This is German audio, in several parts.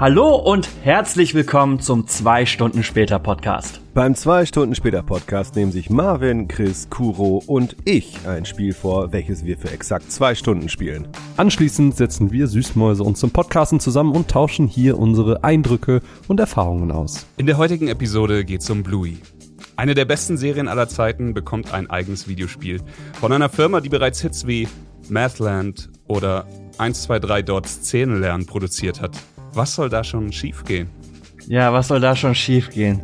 Hallo und herzlich willkommen zum 2 Stunden später Podcast. Beim 2 Stunden später Podcast nehmen sich Marvin, Chris, Kuro und ich ein Spiel vor, welches wir für exakt zwei Stunden spielen. Anschließend setzen wir Süßmäuse uns zum Podcasten zusammen und tauschen hier unsere Eindrücke und Erfahrungen aus. In der heutigen Episode geht's um Bluey. Eine der besten Serien aller Zeiten bekommt ein eigenes Videospiel von einer Firma, die bereits Hits wie Mathland oder 123 Dots Szene lernen produziert hat. Was soll da schon schiefgehen? Ja, was soll da schon schiefgehen?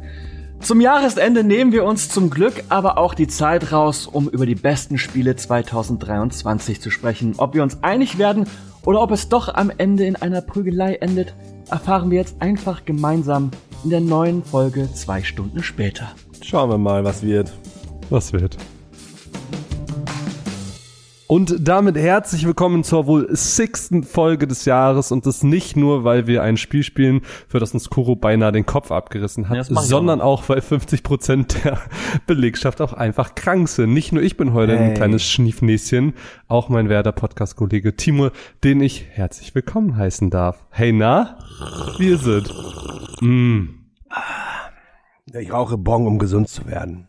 Zum Jahresende nehmen wir uns zum Glück aber auch die Zeit raus, um über die besten Spiele 2023 zu sprechen. Ob wir uns einig werden oder ob es doch am Ende in einer Prügelei endet, erfahren wir jetzt einfach gemeinsam in der neuen Folge zwei Stunden später. Schauen wir mal, was wird. Was wird? Und damit herzlich willkommen zur wohl sechsten Folge des Jahres und das nicht nur, weil wir ein Spiel spielen, für das uns Kuro beinahe den Kopf abgerissen hat, ja, sondern auch, auch, weil 50 Prozent der Belegschaft auch einfach krank sind. Nicht nur ich bin heute hey. ein kleines Schniefnäschen, auch mein Werder Podcast-Kollege Timo, den ich herzlich willkommen heißen darf. Hey na, wie ist es? Mm. Ich rauche Bon, um gesund zu werden.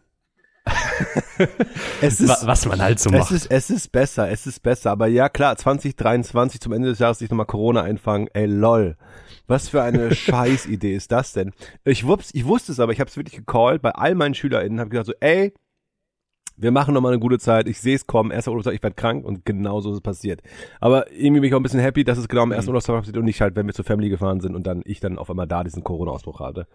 Es ist, was man halt so macht. Es ist, es ist besser, es ist besser. Aber ja, klar, 2023 zum Ende des Jahres sich nochmal Corona einfangen. Ey, lol. Was für eine Scheißidee ist das denn? Ich, wups, ich wusste es aber, ich habe es wirklich gecallt bei all meinen SchülerInnen, habe gesagt so, ey, wir machen nochmal eine gute Zeit, ich sehe es kommen, erster Urlaubstag, ich werde krank und genau so ist es passiert. Aber irgendwie bin ich auch ein bisschen happy, dass es genau am ersten mhm. Urlaubstag passiert und nicht halt, wenn wir zur Family gefahren sind und dann ich dann auf einmal da diesen Corona-Ausbruch hatte.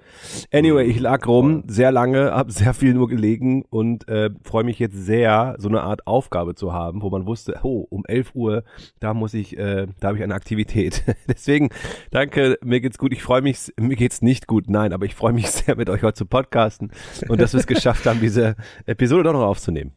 Anyway, ich lag rum, sehr lange, habe sehr viel nur gelegen und äh, freue mich jetzt sehr, so eine Art Aufgabe zu haben, wo man wusste, oh, um 11 Uhr, da muss ich, äh, da habe ich eine Aktivität. Deswegen, danke, mir geht's gut, ich freue mich, mir geht's nicht gut, nein, aber ich freue mich sehr, mit euch heute zu podcasten und dass wir es geschafft haben, diese Episode doch noch aufzunehmen aufzunehmen.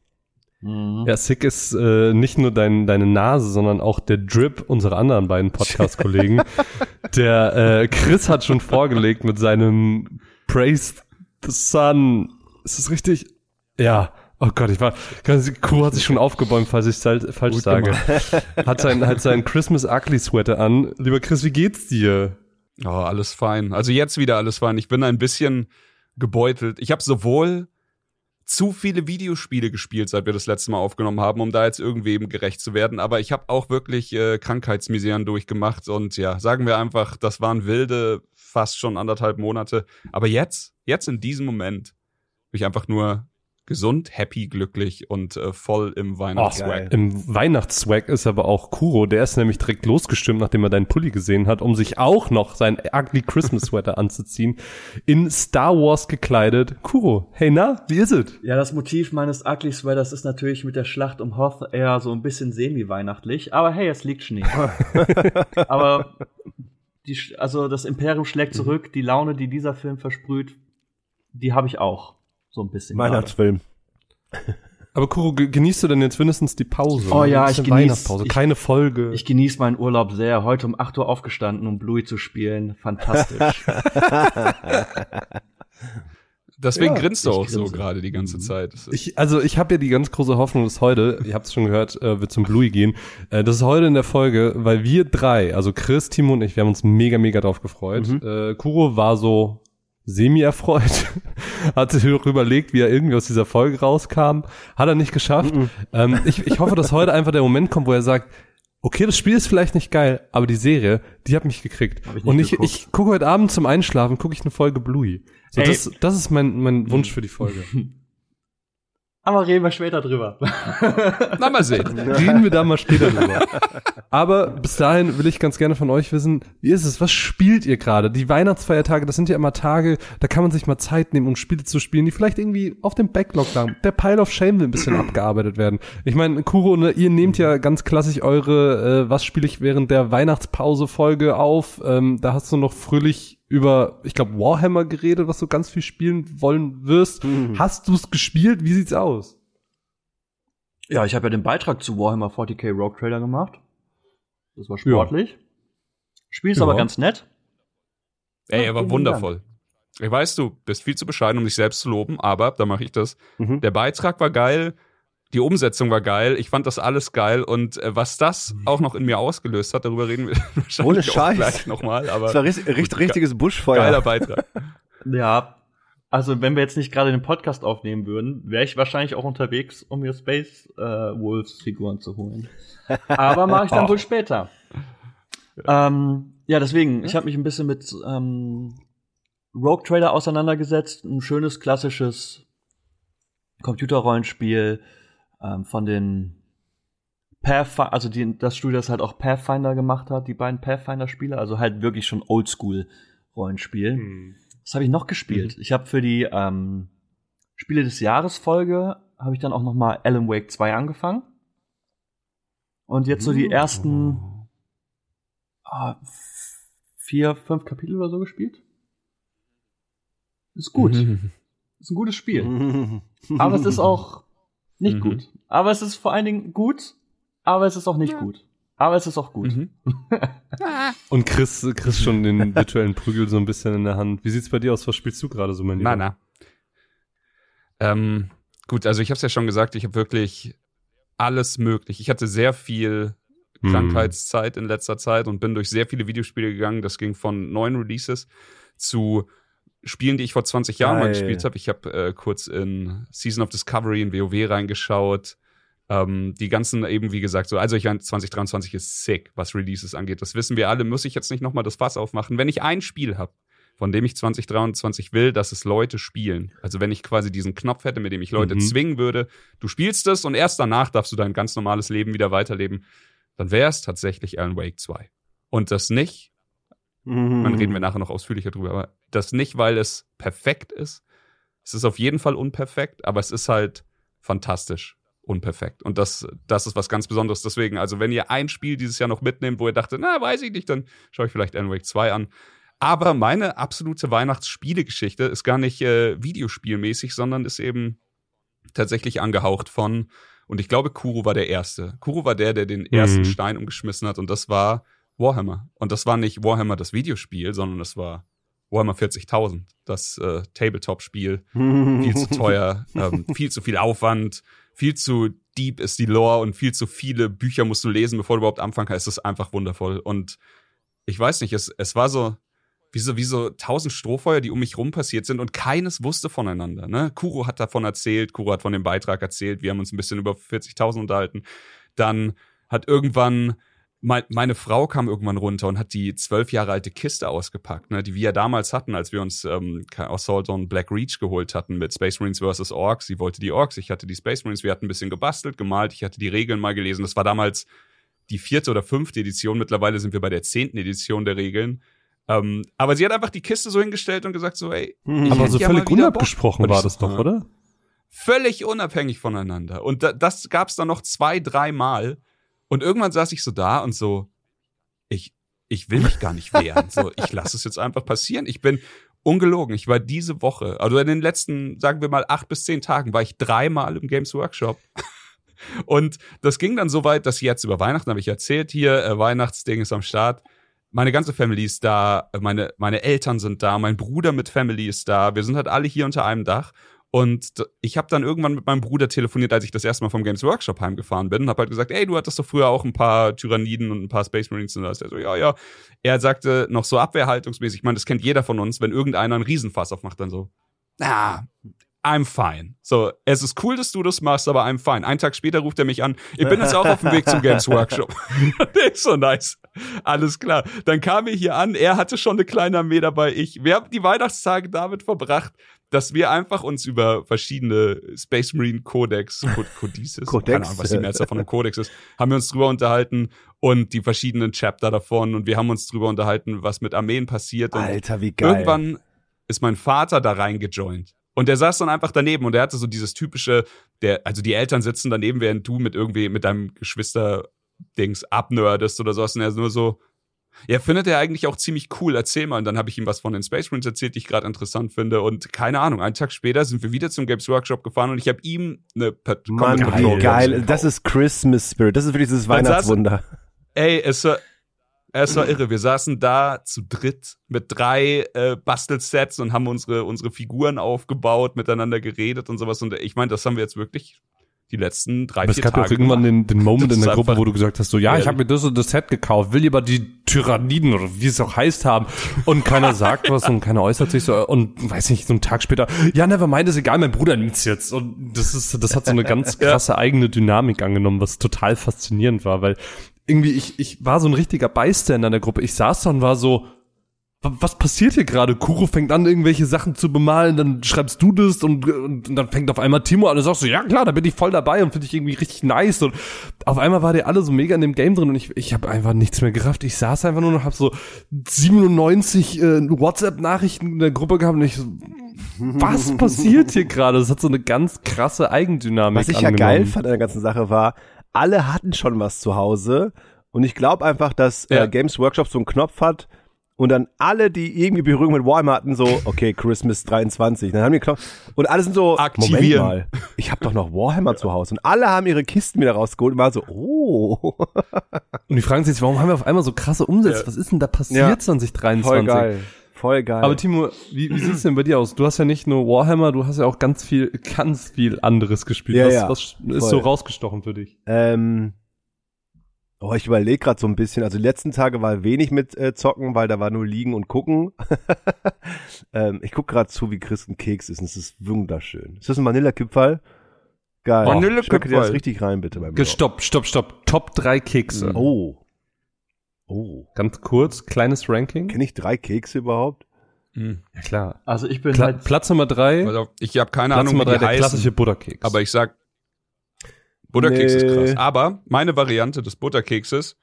Mhm. Ja, sick ist äh, nicht nur dein, deine Nase, sondern auch der Drip unserer anderen beiden Podcast-Kollegen. der äh, Chris hat schon vorgelegt mit seinem Praise the Sun. Ist das richtig? Ja. Oh Gott, ich war, Kuh hat sich schon aufgebäumt, falls ich es halt falsch Gut sage. hat sein, hat sein Christmas Ugly Sweater an. Lieber Chris, wie geht's dir? Oh, alles fein. Also jetzt wieder alles fein. Ich bin ein bisschen gebeutelt. Ich habe sowohl zu viele Videospiele gespielt, seit wir das letzte Mal aufgenommen haben, um da jetzt irgendwie eben gerecht zu werden. Aber ich habe auch wirklich äh, Krankheitsmiseren durchgemacht und ja, sagen wir einfach, das waren wilde, fast schon anderthalb Monate. Aber jetzt, jetzt in diesem Moment, bin ich einfach nur gesund, happy, glücklich und äh, voll im Weihnachtsswag. Oh, Im Weihnachtsswag ist aber auch Kuro, der ist nämlich direkt losgestimmt, nachdem er deinen Pulli gesehen hat, um sich auch noch sein ugly Christmas Sweater anzuziehen, in Star Wars gekleidet. Kuro, hey na, wie ist es? Ja, das Motiv meines ugly Sweaters ist natürlich mit der Schlacht um Hoth eher so ein bisschen semi-weihnachtlich, aber hey, es liegt Schnee. aber die, also das Imperium schlägt zurück, die Laune, die dieser Film versprüht, die habe ich auch. So ein bisschen. Weihnachtsfilm. Aber Kuro, genießt du denn jetzt mindestens die Pause? Oh ja, ich genieße Weihnachtspause, keine Folge. Ich genieße meinen Urlaub sehr. Heute um 8 Uhr aufgestanden, um Bluey zu spielen. Fantastisch. Deswegen ja, grinst du auch grinse. so gerade die ganze Zeit. Ich, also ich habe ja die ganz große Hoffnung, dass heute, ihr habt es schon gehört, äh, wir zum Bluey gehen. Äh, das ist heute in der Folge, weil wir drei, also Chris, Timo und ich, wir haben uns mega, mega drauf gefreut. Mhm. Äh, Kuro war so semi-erfreut, hat sich überlegt, wie er irgendwie aus dieser Folge rauskam, hat er nicht geschafft. Mm Ähm, ich, ich hoffe, dass heute einfach der Moment kommt, wo er sagt, okay, das Spiel ist vielleicht nicht geil, aber die Serie, die hat mich gekriegt. Ich und ich, ich gucke heute Abend zum Einschlafen, gucke ich eine Folge Bluey. So, das, das ist mein, mein Wunsch für die Folge. Aber reden wir später drüber. Na, mal sehen. Reden wir da mal später drüber. Aber bis dahin will ich ganz gerne von euch wissen, wie ist es? Was spielt ihr gerade? Die Weihnachtsfeiertage, das sind ja immer Tage, da kann man sich mal Zeit nehmen, um Spiele zu spielen, die vielleicht irgendwie auf dem Backlog lagen. Der Pile of Shame will ein bisschen abgearbeitet werden. Ich meine, Kuro, ne, ihr nehmt ja ganz klassisch eure, äh, was spiele ich während der Weihnachtspause-Folge auf. Ähm, da hast du noch fröhlich über, ich glaube, Warhammer geredet, was du ganz viel spielen wollen wirst. Mhm. Hast du es gespielt? Wie sieht's aus? Ja, ich habe ja den Beitrag zu Warhammer 40k Rogue Trader gemacht. Das war sportlich. Ja. Spiel ist ja. aber ganz nett. Ey, er war wundervoll. Ich weiß, du bist viel zu bescheiden, um dich selbst zu loben, aber da mache ich das. Mhm. Der Beitrag war geil. Die Umsetzung war geil. Ich fand das alles geil. Und äh, was das auch noch in mir ausgelöst hat, darüber reden wir wahrscheinlich Ohne auch gleich nochmal. Aber Das war richtig, richtig, richtiges Buschfeuer. geiler Beitrag. Ja, also wenn wir jetzt nicht gerade den Podcast aufnehmen würden, wäre ich wahrscheinlich auch unterwegs, um mir Space äh, Wolves Figuren zu holen. Aber mache ich dann wohl später. Ähm, ja, deswegen, ich habe mich ein bisschen mit ähm, Rogue Trader auseinandergesetzt. Ein schönes, klassisches Computerrollenspiel ähm, von den Pathfinder, also die, das Studio, das halt auch Pathfinder gemacht hat, die beiden Pathfinder-Spiele, also halt wirklich schon Oldschool-Rollenspiel. Was habe ich noch gespielt? Ich habe für die ähm, Spiele des Jahres Folge habe ich dann auch noch mal Alan Wake 2 angefangen. Und jetzt so die ersten ah, vier, fünf Kapitel oder so gespielt. Ist gut. Mhm. Ist ein gutes Spiel. Mhm. Aber es ist auch nicht Mhm. gut. Aber es ist vor allen Dingen gut, aber es ist auch nicht gut. Aber es ist auch gut. Mhm. Und Chris, Chris schon den virtuellen Prügel so ein bisschen in der Hand. Wie sieht's bei dir aus? Was spielst du gerade so, mein Lieber? Na, na. Ähm, gut, also ich habe es ja schon gesagt, ich habe wirklich alles möglich. Ich hatte sehr viel Hm. Krankheitszeit in letzter Zeit und bin durch sehr viele Videospiele gegangen. Das ging von neuen Releases zu Spielen, die ich vor 20 Jahren mal Geil. gespielt habe. Ich habe äh, kurz in Season of Discovery in WoW reingeschaut. Ähm, die ganzen eben, wie gesagt, so, also ich meine, 2023 ist sick, was Releases angeht. Das wissen wir alle. Muss ich jetzt nicht nochmal das Fass aufmachen. Wenn ich ein Spiel habe, von dem ich 2023 will, dass es Leute spielen. Also wenn ich quasi diesen Knopf hätte, mit dem ich Leute Mhm. zwingen würde, du spielst es und erst danach darfst du dein ganz normales Leben wieder weiterleben, dann wäre es tatsächlich Alan Wake 2. Und das nicht, Mhm. dann reden wir nachher noch ausführlicher drüber, aber das nicht, weil es perfekt ist. Es ist auf jeden Fall unperfekt, aber es ist halt fantastisch unperfekt. Und das, das ist was ganz Besonderes. Deswegen, also wenn ihr ein Spiel dieses Jahr noch mitnehmt, wo ihr dachtet, na, weiß ich nicht, dann schaue ich vielleicht Alan Wake 2 an. Aber meine absolute Weihnachtsspielegeschichte ist gar nicht äh, videospielmäßig, sondern ist eben tatsächlich angehaucht von, und ich glaube, Kuro war der Erste. Kuro war der, der den ersten Mhm. Stein umgeschmissen hat, und das war Warhammer. Und das war nicht Warhammer das Videospiel, sondern das war Warhammer 40.000, das äh, Tabletop-Spiel. Viel zu teuer, ähm, viel zu viel Aufwand, viel zu deep ist die Lore und viel zu viele Bücher musst du lesen, bevor du überhaupt anfangen kannst. Es ist einfach wundervoll. Und ich weiß nicht, es, es war so wie so, wie so tausend Strohfeuer, die um mich rum passiert sind und keines wusste voneinander. Ne? Kuro hat davon erzählt, Kuro hat von dem Beitrag erzählt, wir haben uns ein bisschen über 40.000 unterhalten. Dann hat irgendwann mein, meine Frau kam irgendwann runter und hat die zwölf Jahre alte Kiste ausgepackt, ne, die wir ja damals hatten, als wir uns ähm, Assault on Black Reach geholt hatten mit Space Marines vs. Orks. Sie wollte die Orks, ich hatte die Space Marines, wir hatten ein bisschen gebastelt, gemalt, ich hatte die Regeln mal gelesen. Das war damals die vierte oder fünfte Edition. Mittlerweile sind wir bei der zehnten Edition der Regeln. Ähm, aber sie hat einfach die Kiste so hingestellt und gesagt so, ey, ich Aber so ja mal völlig unabgesprochen war das so, doch, oder? völlig unabhängig voneinander. Und da, das gab's dann noch zwei, dreimal. Und irgendwann saß ich so da und so, ich, ich will mich gar nicht wehren. so, ich lasse es jetzt einfach passieren. Ich bin ungelogen. Ich war diese Woche, also in den letzten, sagen wir mal, acht bis zehn Tagen, war ich dreimal im Games Workshop. Und das ging dann so weit, dass jetzt über Weihnachten habe ich erzählt, hier, äh, Weihnachtsding ist am Start. Meine ganze Family ist da, meine, meine Eltern sind da, mein Bruder mit Family ist da. Wir sind halt alle hier unter einem Dach. Und ich habe dann irgendwann mit meinem Bruder telefoniert, als ich das erste Mal vom Games Workshop heimgefahren bin und habe halt gesagt, ey, du hattest doch früher auch ein paar Tyranniden und ein paar Space Marines und das. Er so, ja, ja. Er sagte noch so abwehrhaltungsmäßig, ich meine, das kennt jeder von uns, wenn irgendeiner einen Riesenfass aufmacht, dann so, na, I'm fine. So, es ist cool, dass du das machst, aber I'm fine. Einen Tag später ruft er mich an, ich bin jetzt auch auf dem Weg zum Games Workshop. Der ist so nice. Alles klar. Dann kam er hier an, er hatte schon eine kleine Armee dabei, ich. Wir haben die Weihnachtstage damit verbracht, dass wir einfach uns über verschiedene Space Marine Codex, Co- Codices, Codex. keine Ahnung, was die Mehrzahl von einem Codex ist, haben wir uns drüber unterhalten und die verschiedenen Chapter davon und wir haben uns drüber unterhalten, was mit Armeen passiert und Alter, wie geil. Irgendwann ist mein Vater da reingejoint. Und der saß dann einfach daneben und er hatte so dieses typische, der, also die Eltern sitzen daneben, während du mit irgendwie, mit deinem Geschwister-Dings abnördest oder sowas. Und er ist nur so, ja, findet er eigentlich auch ziemlich cool, erzähl mal. Und dann habe ich ihm was von den Space Marines erzählt, die ich gerade interessant finde. Und keine Ahnung, einen Tag später sind wir wieder zum Games Workshop gefahren und ich habe ihm eine Pat Mann, geil. gekauft. Das ist Christmas Spirit. Das ist wirklich dieses Weihnachtswunder. Ey, es war, es war irre. Wir saßen da zu dritt mit drei äh, Bastelsets und haben unsere, unsere Figuren aufgebaut, miteinander geredet und sowas. Und ich meine, das haben wir jetzt wirklich die letzten drei, Aber es vier gab ja Tage. auch irgendwann den, den Moment in der Gruppe, wo du gesagt hast, so, ja, ich habe mir das und das Set gekauft, will lieber die Tyranniden oder wie es auch heißt haben. Und keiner sagt was und keiner äußert sich so und weiß nicht, so einen Tag später, ja, never mind, ist egal, mein Bruder nimmt's jetzt. Und das ist, das hat so eine ganz krasse eigene Dynamik angenommen, was total faszinierend war, weil irgendwie ich, ich war so ein richtiger Bystander in der Gruppe, ich saß da und war so, was passiert hier gerade? Kuro fängt an, irgendwelche Sachen zu bemalen, dann schreibst du das und, und, und dann fängt auf einmal Timo an und sagst so, ja klar, da bin ich voll dabei und finde ich irgendwie richtig nice und auf einmal war der alle so mega in dem Game drin und ich, ich habe einfach nichts mehr gerafft. Ich saß einfach nur noch, hab so 97 äh, WhatsApp-Nachrichten in der Gruppe gehabt und ich so, was passiert hier gerade? Das hat so eine ganz krasse Eigendynamik Was ich ja angenommen. geil fand an der ganzen Sache war, alle hatten schon was zu Hause und ich glaube einfach, dass Ja. äh, Games Workshop so einen Knopf hat und dann alle, die irgendwie Berührung mit Warhammer hatten, so, okay, Christmas 23. Dann haben die Knopf und alle sind so, Aktivieren. Moment mal, ich habe doch noch Warhammer zu Hause und alle haben ihre Kisten wieder rausgeholt und waren so, oh, Und die fragen sich, warum haben wir auf einmal so krasse Umsätze? Ja. Was ist denn da passiert Ja. 2023? voll geil, voll geil. Aber Timo, wie, wie sieht's denn bei dir aus? Du hast ja nicht nur Warhammer, du hast ja auch ganz viel, ganz viel anderes gespielt. Ja, was, ja, was ist voll. so rausgestochen für dich? Ähm, oh, ich überlege gerade so ein bisschen. Also die letzten Tage war wenig mit äh, Zocken, weil da war nur liegen und gucken. ähm, ich guck gerade zu, wie Chris ein Keks ist. Und es ist wunderschön. Ist das ein Vanillekipferl? Geil. Vanillekipferl. Dir das richtig rein, bitte. Beim. Stopp, stopp, stopp. Top drei Kekse. Oh. Oh. Ganz kurz, kleines Ranking. Kenne ich drei Kekse überhaupt? Hm. Ja klar. Also ich bin Pla halt Platz Nummer drei. Also, ich habe keine Platz Ahnung, Nummer wie drei, die der heißen, klassische Butterkeks. aber ich sag, Butterkeks ist Nee. krass. Aber meine Variante des Butterkekses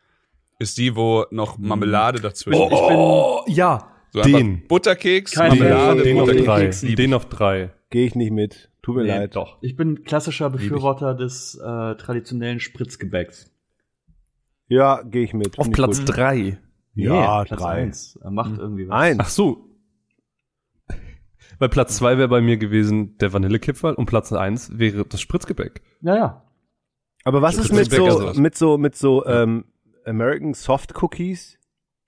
ist die, wo noch Marmelade dazwischen ist. oh, ja, So den. Butterkeks, Keine Marmelade, den auf Butterkeks drei. Lieb ich. Den auf drei. Gehe ich nicht mit. Tut mir Nee, leid. doch. Ich bin klassischer Befürworter des äh, traditionellen Spritzgebäcks. Ja, gehe ich mit. Auf Find ich Platz drei. Ja, Platz drei. eins. Er macht irgendwie was. Eins. Ach so. Bei Platz zwei wäre bei mir gewesen der Vanillekipferl und Platz eins wäre das Spritzgebäck. Ja, ja. Aber was ist mit so, mit so, mit so, ähm, American Soft Cookies?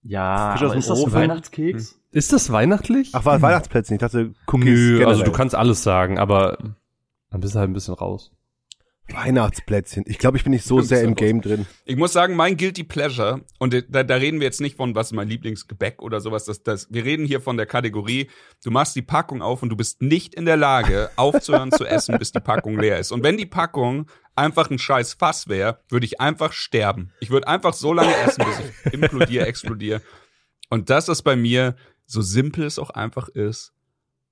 Ja, aber ist das? Weihnachtskeks? Ist das weihnachtlich? Ach, war Weihnachtsplätzchen. Ich dachte, Cookies Nö, generell. also du kannst alles sagen, aber dann bist du halt ein bisschen raus. Weihnachtsplätzchen. Ich glaube, ich bin nicht so sehr im Game drin. Ich muss sagen, mein Guilty Pleasure, und da, da reden wir jetzt nicht von, was ist mein Lieblingsgebäck oder sowas, das, das, wir reden hier von der Kategorie, du machst die Packung auf und du bist nicht in der Lage, aufzuhören zu essen, bis die Packung leer ist. Und wenn die Packung einfach ein scheiß Fass wäre, würde ich einfach sterben. Ich würde einfach so lange essen, bis ich implodiere, explodiere. Und das ist bei mir, so simpel es auch einfach ist,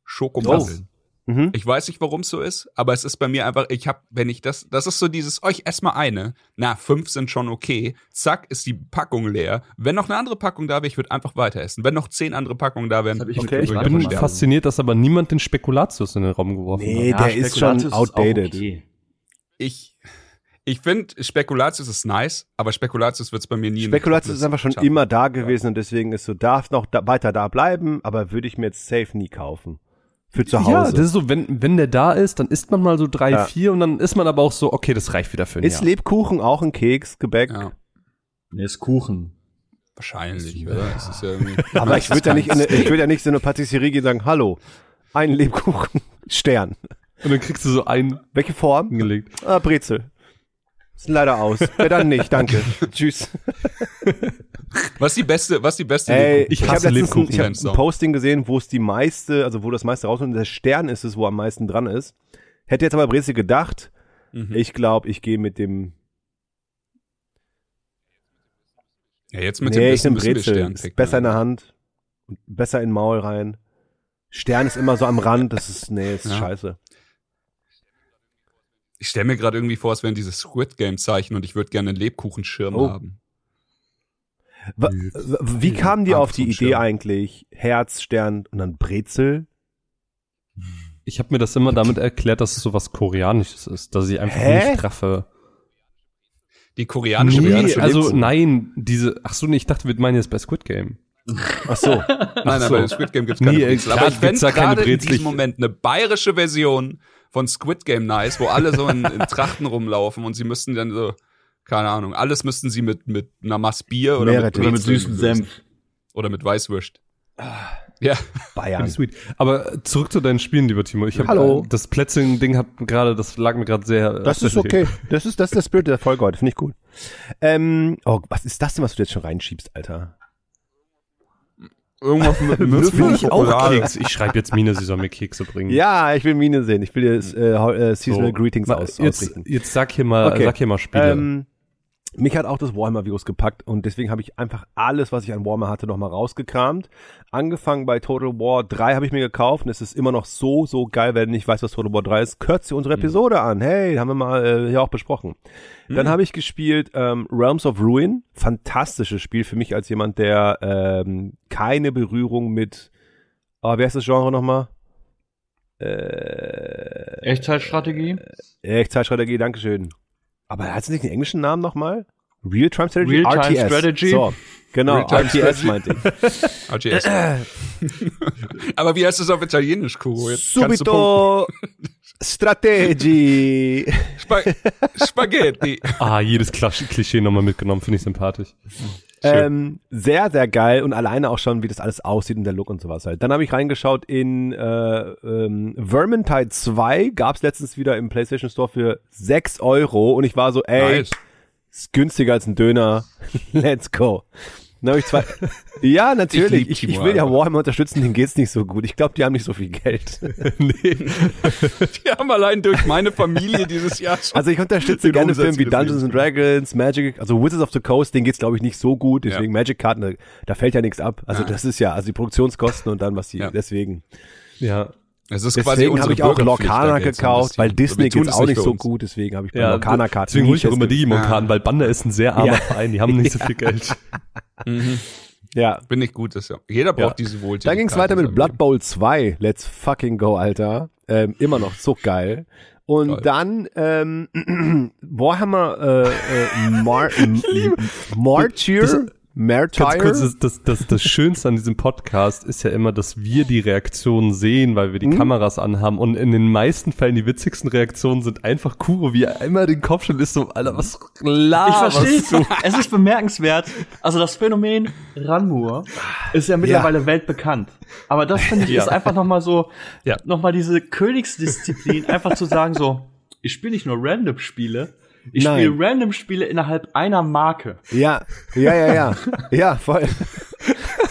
Schokomandeln. Mhm. Ich weiß nicht, warum es so ist, aber es ist bei mir einfach, ich habe, wenn ich das, das ist so dieses, oh, ich ess mal eine, na, fünf sind schon okay, zack, ist die Packung leer. Wenn noch eine andere Packung da wäre, ich würde einfach weiter essen. Wenn noch zehn andere Packungen da wären, ich mit- Ich Ich bin verstanden. fasziniert, dass aber niemand den Spekulatius in den Raum geworfen Nee, hat. der ist schon outdated. okay. ich, ich finde, Spekulatius ist nice, aber Spekulatius wird es bei mir nie Spekulatius ist einfach schon schaffen. immer da gewesen und deswegen ist so, darf noch da, weiter da bleiben, aber würde ich mir jetzt safe nie kaufen. Für zu Hause. Ja, das ist so, wenn, wenn der da ist, dann isst man mal so drei, Ja. vier und dann ist man aber auch so, okay, das reicht wieder für ein ist Jahr. Lebkuchen auch ein Keks, Gebäck? Ja, Nee, ist Kuchen. wahrscheinlich, oder? Es ist ja irgendwie, Aber ich würde ja nicht, in eine, ich würde ja nicht so eine Patisserie gehen und sagen, hallo, ein Lebkuchen, Stern. Und dann kriegst du so einen Welche Form? gelegt. Ah, Brezel. Ist leider aus. Ja, dann nicht, danke. Tschüss. was ist die beste, was ist die beste Ey, ich ich habe letztens ein, ich hab. Posting gesehen, wo es die meiste, also wo das meiste rauskommt, der Stern ist es, wo am meisten dran ist. Hätte jetzt aber Brezel gedacht, Mhm. ich glaube, ich gehe mit dem, ja, jetzt mit nee, dem ich müssen wir Brezel. Ist besser in der Alter. Hand, und besser in den Maul rein. Stern ist immer so am Rand, das ist, nee, ist Ja. scheiße. Ich stelle mir gerade irgendwie vor, es wären diese Squid Game Zeichen und ich würde gerne einen Lebkuchenschirm Oh. haben. W- Wie kamen die auf die Idee eigentlich? Herz, Stern und dann Brezel? Ich habe mir das immer damit erklärt, dass es so was Koreanisches ist, dass ich einfach Hä? nicht treffe. Die koreanische Nee, koreanische also Lebkuchen. nein, diese, ach so, nee, ich dachte, wir meinen jetzt bei Squid Game. Ach so. Nein, nein, so. bei Squid Game gibt's keine Nee, Brezel. klar Aber ich gibt's fände da keine gerade in Brezel. diesem Moment eine bayerische Version von Squid Game nice, wo alle so in, in Trachten rumlaufen und sie müssten dann so, keine Ahnung, alles müssten sie mit, mit einer Masse Bier oder Meerrettich. mit, Oder mit lösen. Senf. Oder mit Weißwürst. Ja. Bayern. Sweet. Aber zurück zu deinen Spielen, lieber Timo. Ich hab, Hallo. äh, Das Plätzchen-Ding hat gerade, das lag mir gerade sehr. äh, Das ist okay. Das ist, das ist der Spirit der Folge heute. Finde ich gut. Ähm, oh, was ist das denn, was du jetzt schon reinschiebst, Alter? Irgendwas mit Würfel Müssen ich auch Keks. Ich schreibe jetzt Mine, sie soll mir Kekse bringen. Ja, ich will Mine sehen. Ich will dir äh, äh, Seasonal Greetings Ma- aus, jetzt, ausrichten. jetzt sag hier mal, Okay. sag hier mal Spiele. Ähm, mich hat auch das Warhammer-Virus gepackt und deswegen habe ich einfach alles, was ich an Warhammer hatte, nochmal rausgekramt. Angefangen bei Total War 3 habe ich mir gekauft und es ist immer noch so, so geil. Wer nicht weiß, was Total War 3 ist, kürzt ihr unsere Episode an. Hey, haben wir mal äh, hier auch besprochen. Dann habe ich gespielt ähm, Realms of Ruin. Fantastisches Spiel für mich als jemand, der ähm, keine Berührung mit, oh, wer ist das Genre nochmal? Äh, Echtzeitstrategie? Echtzeitstrategie, Dankeschön. Aber hat es nicht einen englischen Namen nochmal? Real-Time Strategy? Real-Time RTS. Strategy. So, genau, RTS Strategy. meinte ich. RGS. Aber wie heißt das auf Italienisch, Kuro? Jetzt. Subito Strategy. Spa Spaghetti. ah, jedes Klischee nochmal mitgenommen, finde ich sympathisch. Ähm, sehr, sehr geil und alleine auch schon, wie das alles aussieht und der Look und sowas halt. Dann habe ich reingeschaut in äh, ähm, Vermintide 2, gab's letztens wieder im PlayStation Store für 6 Euro und ich war so, ey, Nice. ist günstiger als ein Döner. Let's go. Dann ich zwei. ja, natürlich. Ich, ich, Timo will ja. Warhammer unterstützen, denen geht's nicht so gut. Ich glaube, die haben nicht so viel Geld. nee. Die haben allein durch meine Familie dieses Jahr schon. Also ich unterstütze gerne Filme wie. Dungeons and Dragons, Magic, also Wizards of the Coast, denen geht's glaube ich nicht so gut, deswegen Magic-Karten, da, da fällt ja nichts ab. Also Ja. das ist ja, also die Produktionskosten und dann was die, Ja. deswegen. Ja. Es ist quasi Deswegen habe ich auch Lorcana gekauft, weil. Disney geht's es auch nicht so uns. gut, deswegen habe ich bei ja Lorcana-Karten. Deswegen hole ich auch immer Digimon-Karten, weil Banda ist ein sehr armer Ja. Verein, die haben nicht so viel Geld. Ja. Bin ich gut, das ja. Jeder braucht diese Wohltätigkeit. Dann ging's weiter mit Blood Bowl 2. Let's fucking go, Alter. Ähm, immer noch so geil. Und Geil. dann ähm, Warhammer äh, äh, Mar M- M- Martyr, kurz, das, das, das, das Schönste an diesem Podcast ist ja immer, dass wir die Reaktionen sehen, weil wir die Mhm. Kameras anhaben. Und in den meisten Fällen die witzigsten Reaktionen sind einfach Kuro, wie er immer den Kopf schon ist, so, Alter, was Ich laberst verstehe du? es. Es ist bemerkenswert. Also das Phänomen Ranmur ist ja mittlerweile weltbekannt. Aber das finde ich Ja. ist einfach noch mal so, Ja. noch mal diese Königsdisziplin, einfach zu sagen so, ich spiele nicht nur Random-Spiele, ich Nein. spiele Random-Spiele innerhalb einer Marke. Ja, ja, ja, ja. Ja, voll.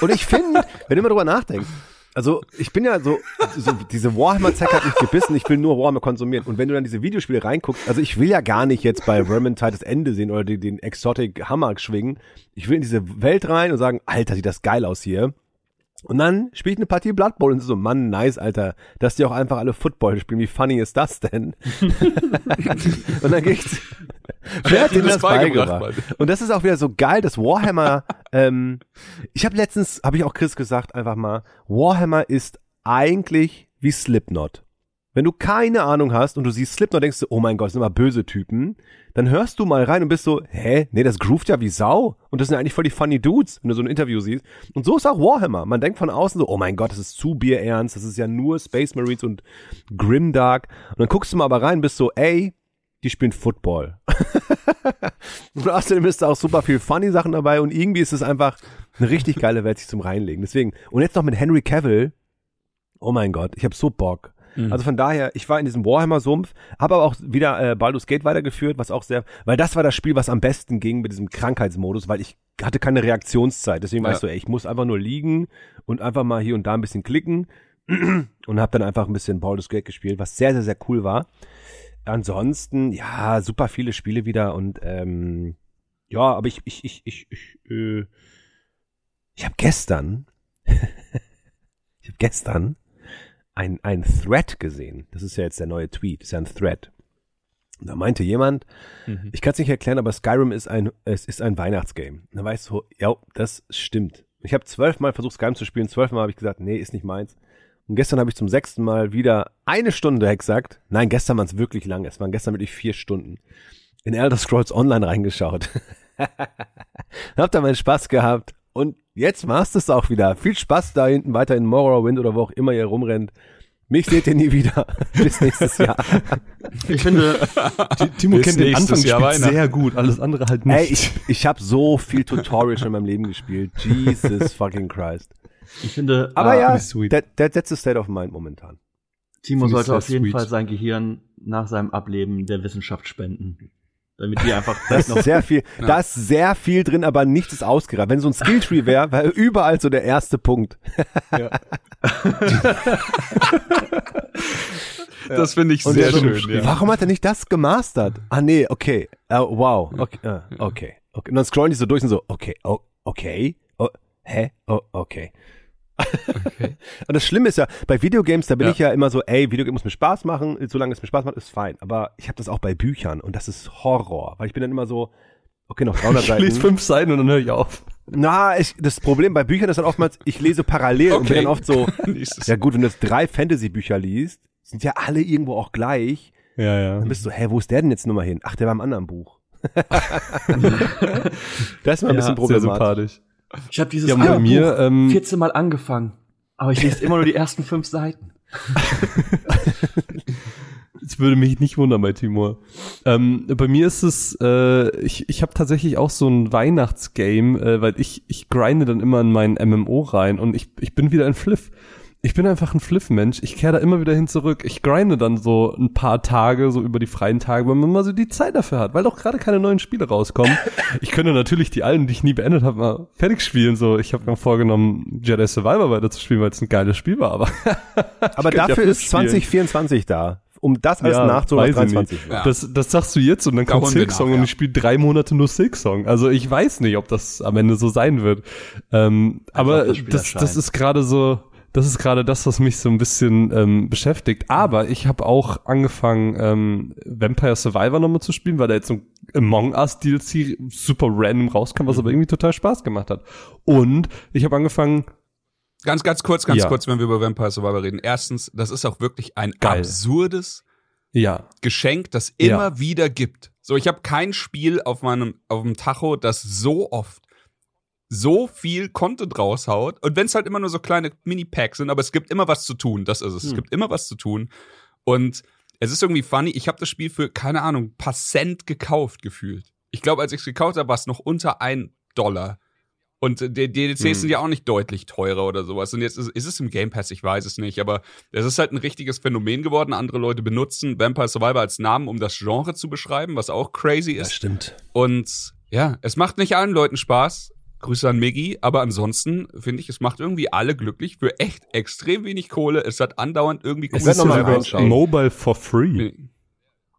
Und ich finde, wenn du mal drüber nachdenkst, also ich bin ja so, so diese Warhammer-Zack hat mich gebissen, ich will nur Warhammer konsumieren. Und wenn du dann diese Videospiele reinguckst, also ich will ja gar nicht jetzt bei Vermintide das Ende sehen oder die, den Exotic Hammer schwingen. Ich will in diese Welt rein und sagen, Alter, sieht das geil aus hier. Und dann spiele ich eine Partie Blood Bowl und so, Mann, nice, Alter, dass die auch einfach alle Football spielen. Wie funny ist das denn? und dann geht's. Wer hat dir das beigebracht? Und das ist auch wieder so geil, dass Warhammer, ähm, ich habe letztens, habe ich auch Chris gesagt, einfach mal, Warhammer ist eigentlich wie Slipknot. Wenn du keine Ahnung hast und du siehst Slipknot, denkst oh mein Gott, das sind immer böse Typen, dann hörst du mal rein und bist so, hä, nee, das groovt ja wie Sau. Und das sind eigentlich voll die funny Dudes, wenn du so ein Interview siehst. Und so ist auch Warhammer. Man denkt von außen so, oh mein Gott, das ist zu bierernst, das ist ja nur Space Marines und Grimdark. Und dann guckst du mal aber rein und bist so, ey, die spielen Football. und außerdem ist da auch super viel funny Sachen dabei und irgendwie ist es einfach eine richtig geile Welt sich zum reinlegen. Deswegen, und jetzt noch mit Henry Cavill. Oh mein Gott, ich habe so Bock. Also von daher, ich war in diesem Warhammer-Sumpf, habe aber auch wieder äh, Baldur's Gate weitergeführt, was auch sehr, weil das war das Spiel, was am besten ging mit diesem Krankheitsmodus, weil ich hatte keine Reaktionszeit. Deswegen Ja. ich so, ey, ich muss einfach nur liegen und einfach mal hier und da ein bisschen klicken und habe dann einfach ein bisschen Baldur's Gate gespielt, was sehr, sehr, sehr cool war. Ansonsten, ja, super viele Spiele wieder und ähm, ja, aber ich, ich, ich, ich, ich, äh, ich habe gestern, ich habe gestern ein, ein Thread gesehen. Das ist ja jetzt der neue Tweet, ist ja ein Thread. Und da meinte jemand, ich kann es nicht erklären, aber Skyrim ist ein, es ist ein Weihnachtsgame. Und da weißt du, ja, das stimmt. Ich habe zwölfmal versucht, Skyrim zu spielen, zwölfmal habe ich gesagt, nee, ist nicht meins. Und gestern habe ich zum sechsten Mal wieder eine Stunde exakt, nein, gestern waren es wirklich lang, es waren gestern wirklich vier Stunden, in Elder Scrolls Online reingeschaut. hab da meinen Spaß gehabt und jetzt machst du es auch wieder. Viel Spaß da hinten weiter in Morrowind oder wo auch immer ihr rumrennt. Mich seht ihr nie wieder. Bis nächstes Jahr. Ich finde, Timo Bis kennt den Anfangsspiel Jahr sehr gut, alles andere halt nicht. Ey, ich, ich habe so viel Tutorial schon in meinem Leben gespielt. Jesus fucking Christ. Ich finde, Aber äh, ja, ist sweet. that, that, that's the state of mind momentan. Timo sollte auf jeden sweet. Fall sein Gehirn nach seinem Ableben der Wissenschaft spenden. Damit die einfach Da vielleicht ist noch sehr viel, da ist sehr viel drin, aber nichts ist ausgereift. Wenn so ein Skilltree wäre, wäre überall so der erste Punkt. Das finde ich Und sehr der so, schön. Ja. Warum hat er nicht das gemastert? Ah nee, okay. Uh, wow. Okay, äh, okay. okay. Und dann scrollen die so durch und so, okay, oh, okay. Oh, hä? Oh, okay. Und das Schlimme ist ja, bei Videogames, da bin Ja. ich ja immer so, ey, Videogame muss mir Spaß machen, solange es mir Spaß macht, ist fein. Aber ich habe das auch bei Büchern und das ist Horror, weil ich bin dann immer so, okay, noch 300 Ich lese Seiten. fünf Seiten und dann höre ich auf. Na, ich, das Problem bei Büchern ist dann oftmals, ich lese parallel und bin Okay. dann oft so, ja gut, wenn du jetzt drei Fantasy-Bücher liest, sind ja alle irgendwo auch gleich. Ja, ja. Dann bist du, hä, wo ist der denn jetzt nochmal hin? Ach, der war im anderen Buch. das ist mal ein bisschen Sehr problematisch. sympathisch. Ich habe dieses Ja, bei mir, ähm, 14 Mal angefangen. Aber ich lese immer nur die ersten fünf Seiten. Das würde mich nicht wundern bei Timur. Ähm, bei mir ist es, äh, ich, ich habe tatsächlich auch so ein Weihnachtsgame, äh, weil ich, ich grinde dann immer in mein MMO rein und ich, ich bin wieder ein Fliff. Ich bin einfach ein Fliff-Mensch. Ich kehre da immer wieder hin zurück. Ich grinde dann so ein paar Tage, so über die freien Tage, weil man mal so die Zeit dafür hat, weil auch gerade keine neuen Spiele rauskommen. ich könnte natürlich die alten, die ich nie beendet habe, mal fertig spielen. So, ich habe mir vorgenommen, Jedi Survivor weiter zu spielen, weil es ein geiles Spiel war. Aber Aber ja dafür Fliff ist 2024 da, um das alles Ja, nachzuholen, was weiß ich 23 war. Ja. Das, das sagst du jetzt und dann Da kommt holen wir Silksong nach, und ja. ich spiele drei Monate nur Silksong. Also ich weiß nicht, ob das am Ende so sein wird. Ähm, aber das das, das ist gerade so, das ist gerade das, was mich so ein bisschen ähm, beschäftigt. Aber ich habe auch angefangen, ähm, Vampire Survivor nochmal zu spielen, weil da jetzt so ein Among Us DLC super random rauskam, was aber irgendwie total Spaß gemacht hat. Und ich habe angefangen, Ganz, ganz kurz, ganz Ja. kurz, wenn wir über Vampire Survivor reden. Erstens, das ist auch wirklich ein Geil. absurdes ja, Geschenk, das Ja. immer wieder gibt. So, ich habe kein Spiel auf meinem auf dem Tacho, das so oft so viel Content raushaut. Und wenn es halt immer nur so kleine Mini-Packs sind, aber es gibt immer was zu tun. Das ist es. Es gibt immer was zu tun. Und es ist irgendwie funny. Ich habe das Spiel für, keine Ahnung, paar Cent gekauft, gefühlt. Ich glaube, als ich es gekauft habe, war es noch unter ein Dollar. Und die DLCs Hm. sind ja auch nicht deutlich teurer oder sowas. Und jetzt ist, ist es im Game Pass, ich weiß es nicht, aber es ist halt ein richtiges Phänomen geworden. Andere Leute benutzen Vampire Survivor als Namen, um das Genre zu beschreiben, was auch crazy ist. stimmt. Und ja, es macht nicht allen Leuten Spaß. Grüße an Miggy, aber ansonsten finde ich, es macht irgendwie alle glücklich für echt extrem wenig Kohle. Es hat andauernd irgendwie Es coole mal Server. reinschauen. Mobile for free.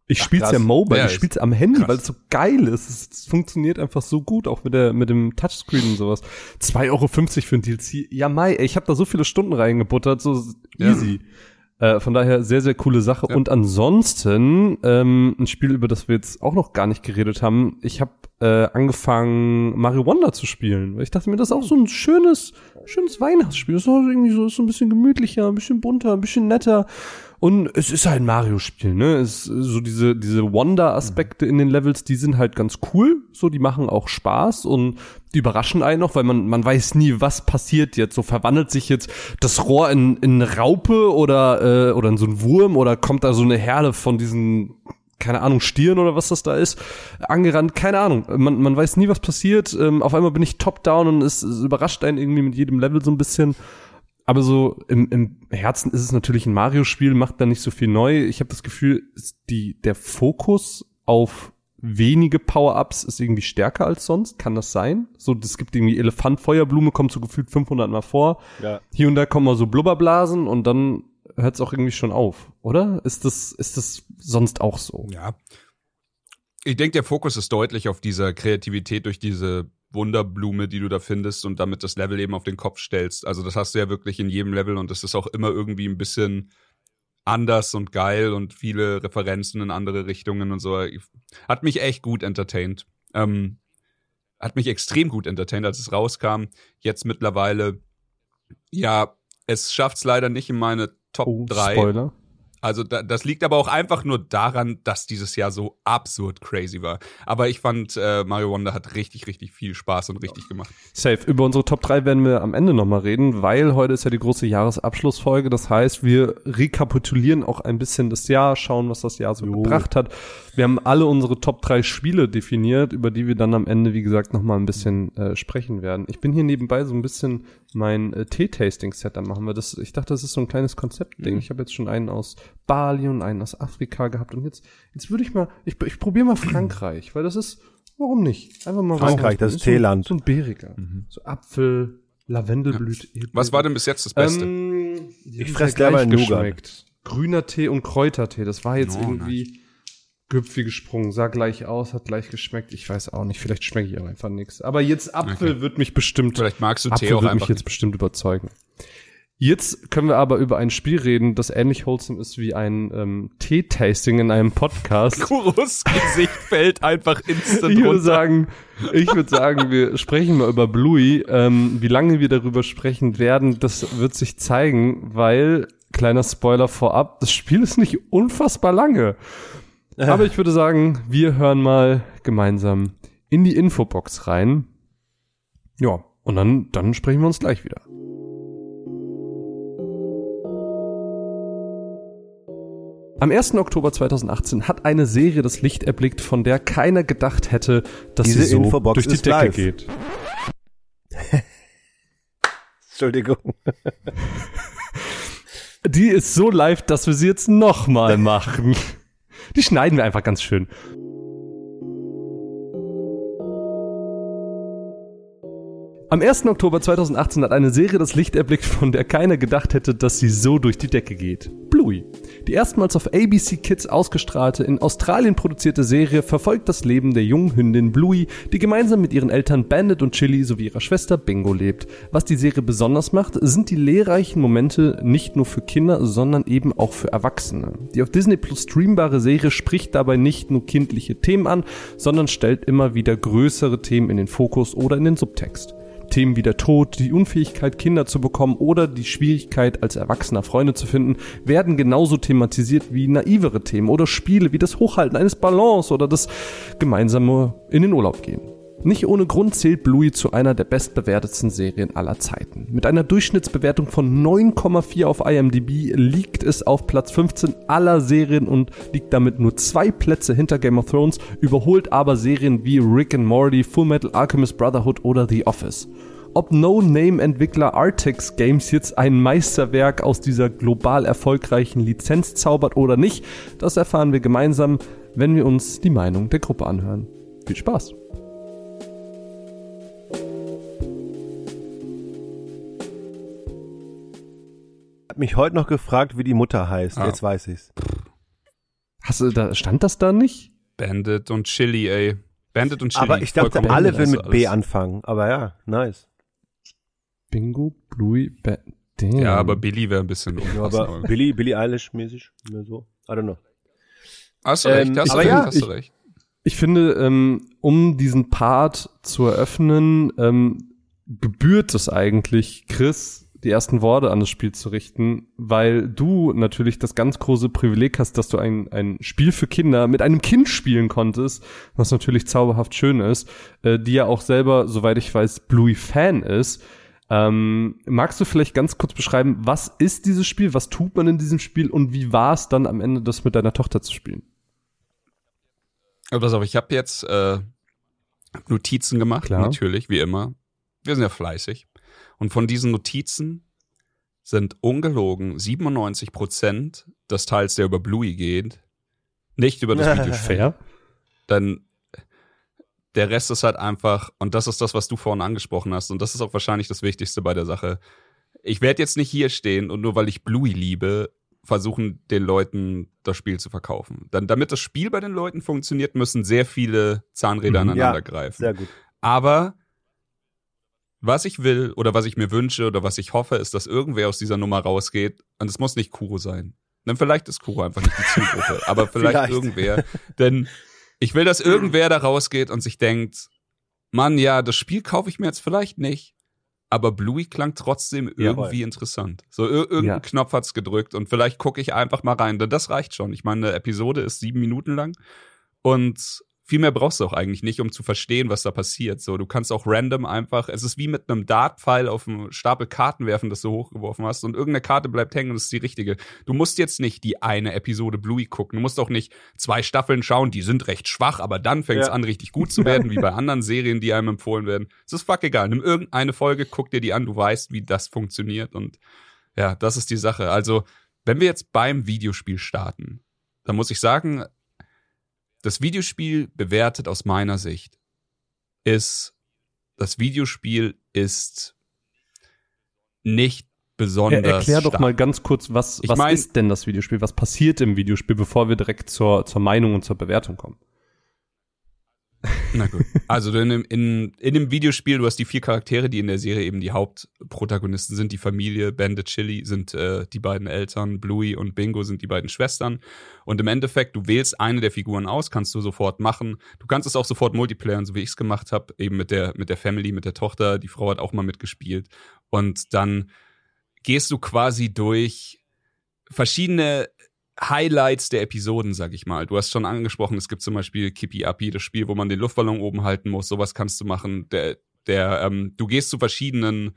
Ich Ach, spiel's ja mobile, Ja, ich spiel's am Handy, krass. weil es so geil ist. Es, es funktioniert einfach so gut, auch mit der mit dem Touchscreen und sowas. 2,50 Euro für ein DLC. Ja, Mai, ey, ich habe da so viele Stunden reingebuttert, so Ja. easy. Äh, von daher sehr, sehr coole Sache. Ja. Und ansonsten, ähm, ein Spiel, über das wir jetzt auch noch gar nicht geredet haben. Ich habe äh, angefangen, Mario Wonder zu spielen. Weil ich dachte mir, das ist auch so ein schönes, schönes Weihnachtsspiel. Das ist irgendwie so, ist so ein bisschen gemütlicher, ein bisschen bunter, ein bisschen netter. Und es ist halt ein Mario-Spiel, ne? Es so diese, diese Wonder-Aspekte in den Levels, die sind halt ganz cool. So, die machen auch Spaß und die überraschen einen noch, weil man, man weiß nie, was passiert jetzt. So verwandelt sich jetzt das Rohr in, in Raupe oder, äh, oder in so einen Wurm oder kommt da so eine Herde von diesen keine Ahnung, Stieren oder was das da ist, angerannt, keine Ahnung. Man, man weiß nie, was passiert. Ähm, auf einmal bin ich top-down und es, es überrascht einen irgendwie mit jedem Level so ein bisschen. Aber so im, im Herzen ist es natürlich ein Mario-Spiel, macht da nicht so viel neu. Ich habe das Gefühl, die, der Fokus auf wenige Power-Ups ist irgendwie stärker als sonst. Kann das sein? So, es gibt irgendwie Elefant, Feuerblume, kommt so gefühlt 500 Mal vor. Ja. Hier und da kommen mal so Blubberblasen und dann hört es auch irgendwie schon auf, oder? Ist das, ist das sonst auch so? Ja. Ich denke, der Fokus ist deutlich auf dieser Kreativität durch diese Wunderblume, die du da findest und damit das Level eben auf den Kopf stellst. Also das hast du ja wirklich in jedem Level und das ist auch immer irgendwie ein bisschen anders und geil und viele Referenzen in andere Richtungen und so. Hat mich echt gut entertained. Ähm, hat mich extrem gut entertained, als es rauskam. Jetzt mittlerweile, ja, es schafft's leider nicht in meine Top Oh, 3. Spoiler. Also da, das liegt aber auch einfach nur daran, dass dieses Jahr so absurd crazy war. Aber ich fand, äh, Mario Wonder hat richtig, richtig viel Spaß und richtig gemacht. Safe. Über unsere Top 3 werden wir am Ende nochmal reden, weil heute ist ja die große Jahresabschlussfolge. Das heißt, wir rekapitulieren auch ein bisschen das Jahr, schauen, was das Jahr so gebracht hat. Wir haben alle unsere Top 3 Spiele definiert, über die wir dann am Ende, wie gesagt, nochmal ein bisschen äh, sprechen werden. Ich bin hier nebenbei so ein bisschen mein äh, Tee-Tasting-Set dann machen wir. Das, ich dachte, das ist so ein kleines Konzeptding. Ich habe jetzt schon einen aus Bali und einen aus Afrika gehabt. Und jetzt, jetzt würde ich mal, ich, ich probiere mal Frankreich, weil das ist, warum nicht? Einfach mal Frankreich, das ist Teeland. So, so ein Bäriger. So Apfel, Lavendelblüte. Was war denn bis jetzt das Beste? Ähm, Ich haben fress sehr derweil gleich Nougat. geschmeckt. Grüner Tee und Kräutertee. Das war jetzt Oh, irgendwie Gipfel gesprungen, sah gleich aus, hat gleich geschmeckt. Ich weiß auch nicht, vielleicht schmecke ich auch einfach nichts. Aber jetzt Apfel wird mich bestimmt, Vielleicht magst du Apfel Tee auch wird mich jetzt bestimmt überzeugen. Jetzt können wir aber über ein Spiel reden, das ähnlich wholesome ist wie ein ähm, Tee-Tasting in einem Podcast. Kurus Gesicht fällt einfach instant Ich würde sagen, ich würde sagen, wir sprechen mal über Bluey. Ähm, wie lange wir darüber sprechen werden, das wird sich zeigen, weil, kleiner Spoiler vorab, das Spiel ist nicht unfassbar lange. Aber ich würde sagen, wir hören mal gemeinsam in die Infobox rein. Ja, und dann, dann sprechen wir uns gleich wieder. Am 1. Oktober 2018 hat eine Serie das Licht erblickt, von der keiner gedacht hätte, dass Diese sie so Infobox durch die Decke live. geht. Entschuldigung. Die ist so live, dass wir sie jetzt nochmal machen. Die schneiden wir einfach ganz schön. Am 1. Oktober 2018 hat eine Serie das Licht erblickt, von der keiner gedacht hätte, dass sie so durch die Decke geht. Bluey. Die erstmals auf ABC Kids ausgestrahlte, in Australien produzierte Serie verfolgt das Leben der jungen Hündin Bluey, die gemeinsam mit ihren Eltern Bandit und Chili sowie ihrer Schwester Bingo lebt. Was die Serie besonders macht, sind die lehrreichen Momente nicht nur für Kinder, sondern eben auch für Erwachsene. Die auf Disney Plus streambare Serie spricht dabei nicht nur kindliche Themen an, sondern stellt immer wieder größere Themen in den Fokus oder in den Subtext. Themen wie der Tod, die Unfähigkeit, Kinder zu bekommen oder die Schwierigkeit, als Erwachsener Freunde zu finden, werden genauso thematisiert wie naivere Themen oder Spiele wie das Hochhalten eines Ballons oder das gemeinsame in den Urlaub gehen. Nicht ohne Grund zählt Bluey zu einer der bestbewertetsten Serien aller Zeiten. Mit einer Durchschnittsbewertung von 9,4 auf IMDb liegt es auf Platz 15 aller Serien und liegt damit nur zwei Plätze hinter Game of Thrones, überholt aber Serien wie Rick and Morty, Full Metal Alchemist Brotherhood oder The Office. Ob No-Name-Entwickler Artex Games jetzt ein Meisterwerk aus dieser global erfolgreichen Lizenz zaubert oder nicht, das erfahren wir gemeinsam, wenn wir uns die Meinung der Gruppe anhören. Viel Spaß! Hat mich heute noch gefragt, wie die Mutter heißt. Ah. Jetzt weiß ich's. Hast du da, stand das da nicht? Bandit und Chili, ey. Bandit und Chili. Aber ich dachte, vollkommen alle würden mit B anfangen. Aber ja, nice. Bingo, Bluey, ba Damn. Ja, aber Billy wäre ein bisschen Ja, aber Billy, Billy Eilish mäßig. Oder so. I don't know. Hast du recht, Ähm, hast du aber recht, ja, hast du ich- recht. Ich finde, ähm, um diesen Part zu eröffnen, ähm, gebührt es eigentlich, Chris, die ersten Worte an das Spiel zu richten, weil du natürlich das ganz große Privileg hast, dass du ein, ein Spiel für Kinder mit einem Kind spielen konntest, was natürlich zauberhaft schön ist, äh, die ja auch selber, soweit ich weiß, Bluey-Fan ist. Ähm, magst du vielleicht ganz kurz beschreiben, was ist dieses Spiel, was tut man in diesem Spiel und wie war es dann am Ende, das mit deiner Tochter zu spielen? Pass auf, ich habe jetzt äh, Notizen gemacht, Klar. natürlich, wie immer. Wir sind ja fleißig. Und von diesen Notizen sind ungelogen 97 Prozent des Teils, der über Bluey geht, nicht über das Video. Fair? Denn der Rest ist halt einfach, und das ist das, was du vorhin angesprochen hast, und das ist auch wahrscheinlich das Wichtigste bei der Sache. Ich werde jetzt nicht hier stehen und nur weil ich Bluey liebe, versuchen den Leuten das Spiel zu verkaufen. Dann, damit das Spiel bei den Leuten funktioniert, müssen sehr viele Zahnräder Mhm. aneinander Ja, greifen. Sehr gut. Aber was ich will oder was ich mir wünsche oder was ich hoffe, ist, dass irgendwer aus dieser Nummer rausgeht. Und es muss nicht Kuro sein. Denn vielleicht ist Kuro einfach nicht die Zielgruppe, aber vielleicht, Vielleicht. irgendwer. Denn ich will, dass irgendwer da rausgeht und sich denkt, Mann, ja, das Spiel kaufe ich mir jetzt vielleicht nicht. Aber Bluey klang trotzdem irgendwie Jawohl. interessant. So ir irgendein Ja. Knopf hat's gedrückt und vielleicht gucke ich einfach mal rein. Denn das reicht schon. Ich meine, eine Episode ist sieben Minuten lang und viel mehr brauchst du auch eigentlich nicht, um zu verstehen, was da passiert. So, du kannst auch random einfach, es ist wie mit einem Dartpfeil auf einen Stapel Karten werfen, das du hochgeworfen hast und irgendeine Karte bleibt hängen und das ist die richtige. Du musst jetzt nicht die eine Episode Bluey gucken. Du musst auch nicht zwei Staffeln schauen, die sind recht schwach, aber dann fängt es Ja. an, richtig gut zu werden, wie bei anderen Serien, die einem empfohlen werden. Es ist fuck egal. Nimm irgendeine Folge, guck dir die an, du weißt, wie das funktioniert und ja, das ist die Sache. Also, wenn wir jetzt beim Videospiel starten, dann muss ich sagen, das Videospiel bewertet aus meiner Sicht ist, das Videospiel ist nicht besonders. Er, erklär doch stark. mal ganz kurz, was, Ich was mein- ist denn das Videospiel? Was passiert im Videospiel, bevor wir direkt zur, zur Meinung und zur Bewertung kommen? Na gut. Also in dem, in, in dem Videospiel, du hast die vier Charaktere, die in der Serie eben die Hauptprotagonisten sind. Die Familie, Bandit Chili sind äh, die beiden Eltern, Bluey und Bingo sind die beiden Schwestern. Und im Endeffekt, du wählst eine der Figuren aus, kannst du sofort machen. Du kannst es auch sofort multiplayern, so wie ich es gemacht habe, eben mit der, mit der Family, mit der Tochter. Die Frau hat auch mal mitgespielt. Und dann gehst du quasi durch verschiedene Highlights der Episoden, sag ich mal. Du hast schon angesprochen, es gibt zum Beispiel Kippy Uppy, das Spiel, wo man den Luftballon oben halten muss. Sowas kannst du machen. Der, der, ähm, du gehst zu verschiedenen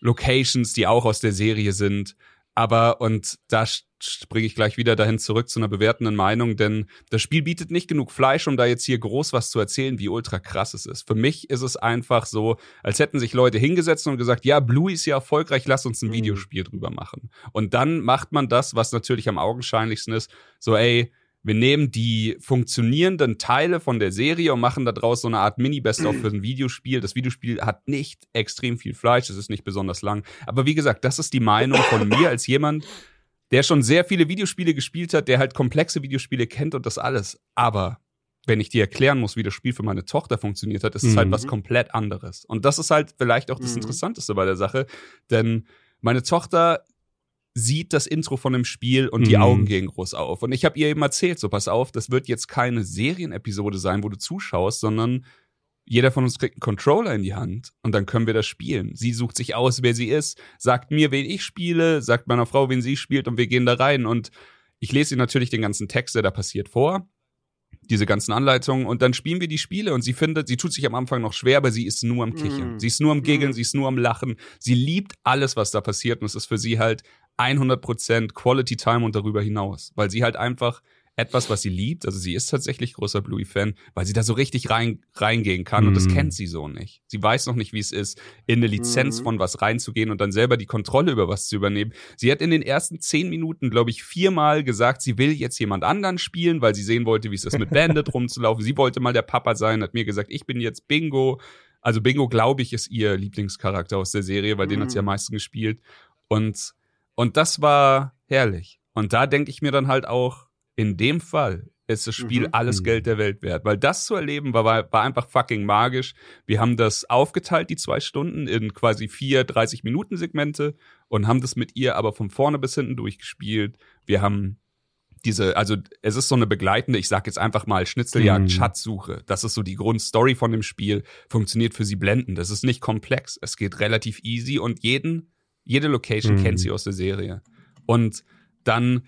Locations, die auch aus der Serie sind. Aber, und da springe ich gleich wieder dahin zurück zu einer bewertenden Meinung, denn das Spiel bietet nicht genug Fleisch, um da jetzt hier groß was zu erzählen, wie ultra krass es ist. Für mich ist es einfach so, als hätten sich Leute hingesetzt und gesagt, ja, Blue ist ja erfolgreich, lass uns ein Mhm. Videospiel drüber machen. Und dann macht man das, was natürlich am augenscheinlichsten ist, so, ey, wir nehmen die funktionierenden Teile von der Serie und machen daraus so eine Art Mini-Best-of für ein Videospiel. Das Videospiel hat nicht extrem viel Fleisch, es ist nicht besonders lang. Aber wie gesagt, das ist die Meinung von mir als jemand, der schon sehr viele Videospiele gespielt hat, der halt komplexe Videospiele kennt und das alles. Aber wenn ich dir erklären muss, wie das Spiel für meine Tochter funktioniert hat, ist es halt Mhm. was komplett anderes. Und das ist halt vielleicht auch das Mhm. Interessanteste bei der Sache, denn meine Tochter sieht das Intro von dem Spiel und die Mhm. Augen gehen groß auf. Und ich habe ihr eben erzählt, so pass auf, das wird jetzt keine Serienepisode sein, wo du zuschaust, sondern jeder von uns kriegt einen Controller in die Hand und dann können wir das spielen. Sie sucht sich aus, wer sie ist, sagt mir, wen ich spiele, sagt meiner Frau, wen sie spielt und wir gehen da rein und ich lese ihr natürlich den ganzen Text, der da passiert, vor. Diese ganzen Anleitungen und dann spielen wir die Spiele und sie findet, sie tut sich am Anfang noch schwer, aber sie ist nur am Kichern. Mm. Sie ist nur am Giggeln, Mm. sie ist nur am Lachen. Sie liebt alles, was da passiert und es ist für sie halt 100% Quality Time und darüber hinaus, weil sie halt einfach etwas, was sie liebt, also sie ist tatsächlich großer Bluey-Fan, weil sie da so richtig rein, reingehen kann und das Mhm. kennt sie so nicht. Sie weiß noch nicht, wie es ist, in eine Lizenz Mhm. von was reinzugehen und dann selber die Kontrolle über was zu übernehmen. Sie hat in den ersten zehn Minuten, glaube ich, viermal gesagt, sie will jetzt jemand anderen spielen, weil sie sehen wollte, wie es ist, mit Bandit rumzulaufen. Sie wollte mal der Papa sein, hat mir gesagt, ich bin jetzt Bingo. Also Bingo, glaube ich, ist ihr Lieblingscharakter aus der Serie, weil den Mhm. hat sie am meisten gespielt. Und, und das war herrlich. Und da denke ich mir dann halt auch, in dem Fall ist das Spiel Mhm. alles. Geld der Welt wert. Weil das zu erleben war, war, war einfach fucking magisch. Wir haben das aufgeteilt, die zwei Stunden, in quasi vier 30-Minuten-Segmente und haben das mit ihr aber von vorne bis hinten durchgespielt. Wir haben diese, also es ist so eine begleitende, ich sag jetzt einfach mal Schnitzeljagd, Mhm. Schatzsuche. Das ist so die Grundstory von dem Spiel. Funktioniert für sie blendend. Das ist nicht komplex. Es geht relativ easy und jeden, jede Location Mhm. kennt sie aus der Serie. Und dann,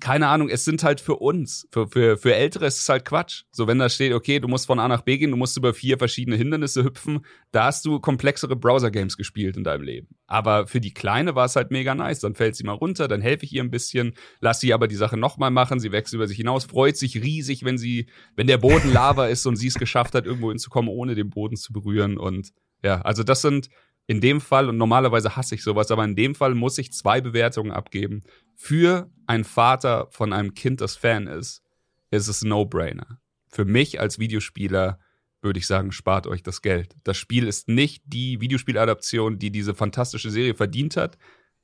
keine Ahnung, es sind halt für uns, für, für, für Ältere ist es halt Quatsch. So, wenn da steht, okay, du musst von A nach B gehen, du musst über vier verschiedene Hindernisse hüpfen, da hast du komplexere Browser-Games gespielt in deinem Leben. Aber für die Kleine war es halt mega nice. Dann fällt sie mal runter, dann helfe ich ihr ein bisschen, lass sie aber die Sache nochmal machen, sie wächst über sich hinaus, freut sich riesig, wenn sie, wenn der Boden Lava ist und sie es geschafft hat, irgendwo hinzukommen, ohne den Boden zu berühren. Und ja, also das sind in dem Fall, und normalerweise hasse ich sowas, aber in dem Fall muss ich zwei Bewertungen abgeben. Für einen Vater von einem Kind, das Fan ist, ist es No-Brainer. Für mich als Videospieler würde ich sagen, spart euch das Geld. Das Spiel ist nicht die Videospieladaption, die diese fantastische Serie verdient hat,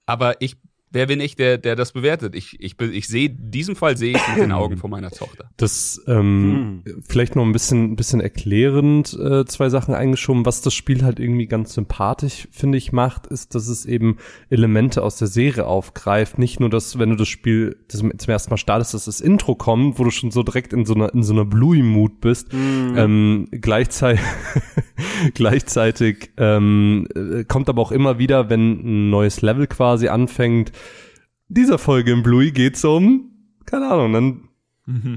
aber ich Wer bin ich, der, der das bewertet? Ich, ich, bin- ich sehe, in diesem Fall sehe ich mit den Augen von meiner Tochter. Das ähm, vielleicht noch ein bisschen, ein bisschen erklärend äh, zwei Sachen eingeschoben. Was das Spiel halt irgendwie ganz sympathisch, finde ich, macht, ist, dass es eben Elemente aus der Serie aufgreift. Nicht nur, dass, wenn du das Spiel das zum ersten Mal startest, dass das Intro kommt, wo du schon so direkt in so einer, in so einer Bluey-Mood bist. Ähm, gleichzeitig, gleichzeitig ähm, äh, kommt aber auch immer wieder, wenn ein neues Level quasi anfängt, dieser Folge im Bluey geht's um, keine Ahnung, dann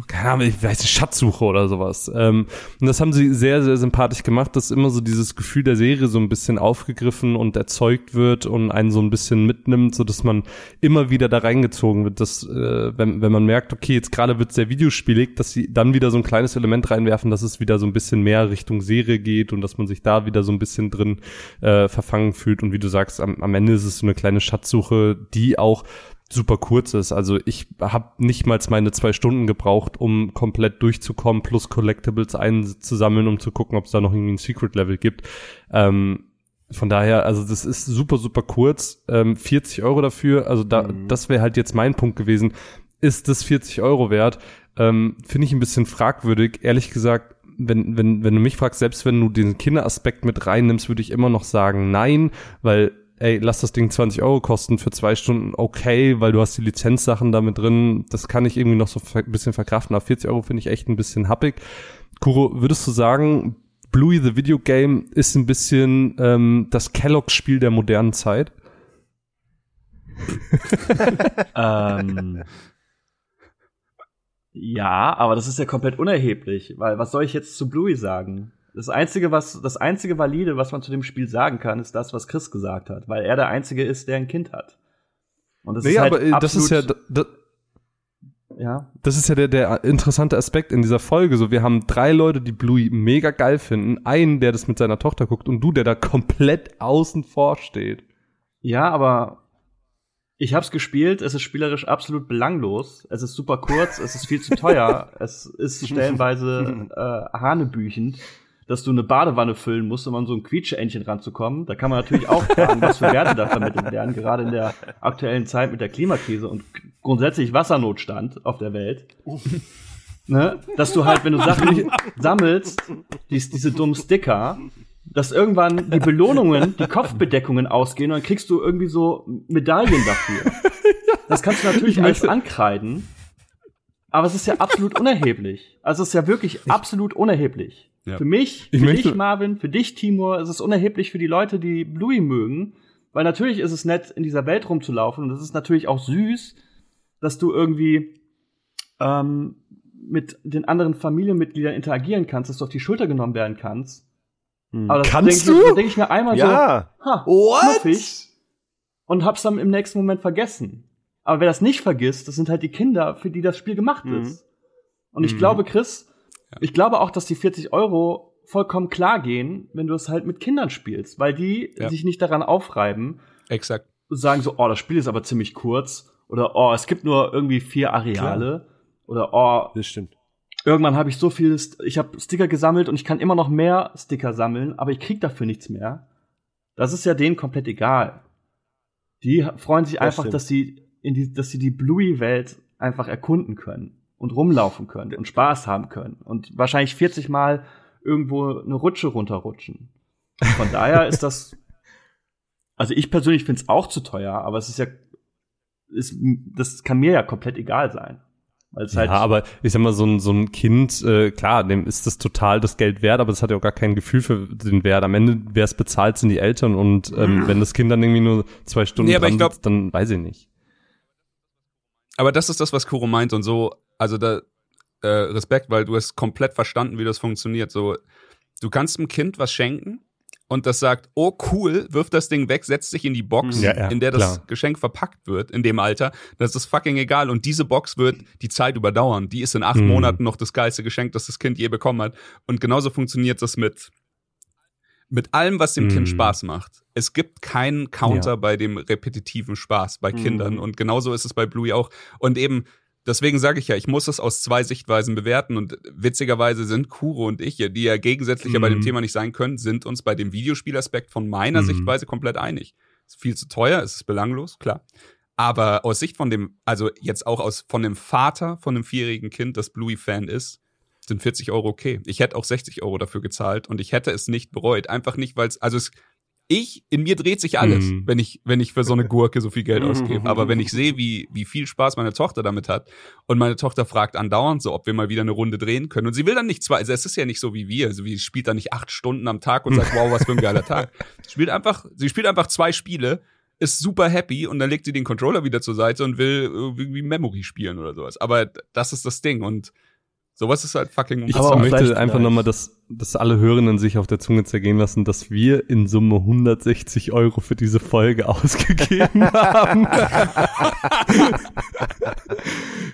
keine Ahnung, ich weiß Schatzsuche oder sowas. Ähm, und das haben sie sehr, sehr sympathisch gemacht, dass immer so dieses Gefühl der Serie so ein bisschen aufgegriffen und erzeugt wird und einen so ein bisschen mitnimmt, so dass man immer wieder da reingezogen wird, dass äh, wenn, wenn man merkt, okay, jetzt gerade wird sehr videospielig, dass sie dann wieder so ein kleines Element reinwerfen, dass es wieder so ein bisschen mehr Richtung Serie geht und dass man sich da wieder so ein bisschen drin äh, verfangen fühlt und wie du sagst, am, am Ende ist es so eine kleine Schatzsuche, die auch super kurz ist. Also ich habe nicht mal meine zwei Stunden gebraucht, um komplett durchzukommen, plus Collectibles einzusammeln, um zu gucken, ob es da noch irgendwie ein Secret-Level gibt. Ähm, von daher, also das ist super, super kurz. Ähm, 40 Euro dafür, also da, mhm. das wäre halt jetzt mein Punkt gewesen. Ist das 40 Euro wert? Ähm, Finde ich ein bisschen fragwürdig. Ehrlich gesagt, wenn, wenn, wenn du mich fragst, selbst wenn du den Kinderaspekt mit reinnimmst, würde ich immer noch sagen nein, weil ey, lass das Ding 20 Euro kosten für zwei Stunden, okay, weil du hast die Lizenzsachen damit drin, das kann ich irgendwie noch so ein bisschen verkraften, aber 40 Euro finde ich echt ein bisschen happig. Kuro, würdest du sagen, Bluey the Video Game ist ein bisschen ähm, das Kellogg-Spiel der modernen Zeit? ähm, ja, aber das ist ja komplett unerheblich, weil was soll ich jetzt zu Bluey sagen? Das einzige, was, das einzige valide, was man zu dem Spiel sagen kann, ist das, was Chris gesagt hat, weil er der einzige ist, der ein Kind hat. Und das nee, ist halt aber äh, das ist ja, das, ja. Das ist ja der, der interessante Aspekt in dieser Folge. So, wir haben drei Leute, die Bluey mega geil finden, einen, der das mit seiner Tochter guckt und du, der da komplett außen vor steht. Ja, aber ich hab's gespielt, es ist spielerisch absolut belanglos. Es ist super kurz, es ist viel zu teuer, es ist stellenweise äh, hanebüchend dass du eine Badewanne füllen musst, um an so ein Quietscheentchen ranzukommen. Da kann man natürlich auch fragen, was für Werte da vermittelt werden, gerade in der aktuellen Zeit mit der Klimakrise und grundsätzlich Wassernotstand auf der Welt. ne? Dass du halt, wenn du Sachen sammelst, dies, diese dummen Sticker, dass irgendwann die Belohnungen, die Kopfbedeckungen ausgehen und dann kriegst du irgendwie so Medaillen dafür. Das kannst du natürlich alles ankreiden. Aber es ist ja absolut unerheblich. Also es ist ja wirklich absolut unerheblich. Ja. Für mich, für dich, Marvin, für dich, Timur, ist es unerheblich für die Leute, die Bluey mögen. Weil natürlich ist es nett, in dieser Welt rumzulaufen. Und es ist natürlich auch süß, dass du irgendwie ähm, mit den anderen Familienmitgliedern interagieren kannst, dass du auf die Schulter genommen werden kannst. Hm. Aber das kannst denk, du? Da denke ich mir einmal ja. so, ha, What? knuffig. Und hab's dann im nächsten Moment vergessen. Aber wer das nicht vergisst, das sind halt die Kinder, für die das Spiel gemacht mhm. ist. Und ich mhm. glaube, Chris, ja. Ich glaube auch, dass die 40 Euro vollkommen klar gehen, wenn du es halt mit Kindern spielst, weil die ja. sich nicht daran aufreiben. Exakt. Und sagen so, oh, das Spiel ist aber ziemlich kurz. Oder, oh, es gibt nur irgendwie vier Areale. Klar. Oder, oh. Das stimmt. Irgendwann habe ich so viel, ich habe Sticker gesammelt und ich kann immer noch mehr Sticker sammeln, aber ich krieg dafür nichts mehr. Das ist ja denen komplett egal. Die freuen sich das einfach, stimmt. dass sie in die, dass sie die Bluey-Welt einfach erkunden können und rumlaufen können und Spaß haben können und wahrscheinlich 40 Mal irgendwo eine Rutsche runterrutschen. Von daher ist das, also ich persönlich finde es auch zu teuer, aber es ist ja, ist, das kann mir ja komplett egal sein. Halt ja, aber ich sag mal, so ein, so ein Kind, äh, klar, dem ist das total das Geld wert, aber das hat ja auch gar kein Gefühl für den Wert. Am Ende, wer es bezahlt, sind die Eltern und ähm, mhm. wenn das Kind dann irgendwie nur zwei Stunden nee, dran glaub, sitzt, dann weiß ich nicht. Aber das ist das, was Kuro meint und so also da äh, Respekt, weil du hast komplett verstanden, wie das funktioniert. So, du kannst einem Kind was schenken und das sagt, oh cool, wirft das Ding weg, setzt sich in die Box, ja, ja, in der das klar. Geschenk verpackt wird, in dem Alter. Das ist fucking egal. Und diese Box wird die Zeit überdauern. Die ist in acht mhm. Monaten noch das geilste Geschenk, das das Kind je bekommen hat. Und genauso funktioniert das mit mit allem, was dem mm. Kind mhm. Spaß macht. Es gibt keinen Counter ja. bei dem repetitiven Spaß bei Kindern. Mm. Und genauso ist es bei Bluey auch. Und eben, Deswegen sage ich ja, ich muss es aus zwei Sichtweisen bewerten und witzigerweise sind Kuro und ich, die ja gegensätzlicher mhm. bei dem mhm. Thema nicht sein können, sind uns bei dem Videospielaspekt von meiner mhm. Sichtweise komplett einig. Es ist viel zu teuer, es ist belanglos, klar. Aber aus Sicht von dem, also jetzt auch aus von dem Vater von einem vierjährigen Kind, das Bluey-Fan ist, sind 40 Euro okay. Ich hätte auch 60 Euro dafür gezahlt und ich hätte es nicht bereut. Einfach nicht, weil es, also es ich, in mir dreht sich alles, mhm. wenn ich, wenn ich für so eine Gurke so viel Geld mhm. ausgebe. Aber wenn ich sehe, wie, wie viel Spaß meine Tochter damit hat und meine Tochter fragt andauernd so, ob wir mal wieder eine Runde drehen können und sie will dann nicht zwei, also es ist ja nicht so wie wir, also sie spielt dann nicht acht Stunden am Tag und sagt, wow, was für ein geiler Tag. Sie spielt einfach, sie spielt einfach zwei Spiele ist super happy und dann legt sie den Controller wieder zur Seite und will irgendwie Memory spielen oder sowas. Aber das ist das Ding und sowas ist halt fucking Ich Aber möchte vielleicht einfach gleich. nochmal, dass, dass alle Hörenden sich auf der Zunge zergehen lassen, dass wir in Summe 160 Euro für diese Folge ausgegeben haben.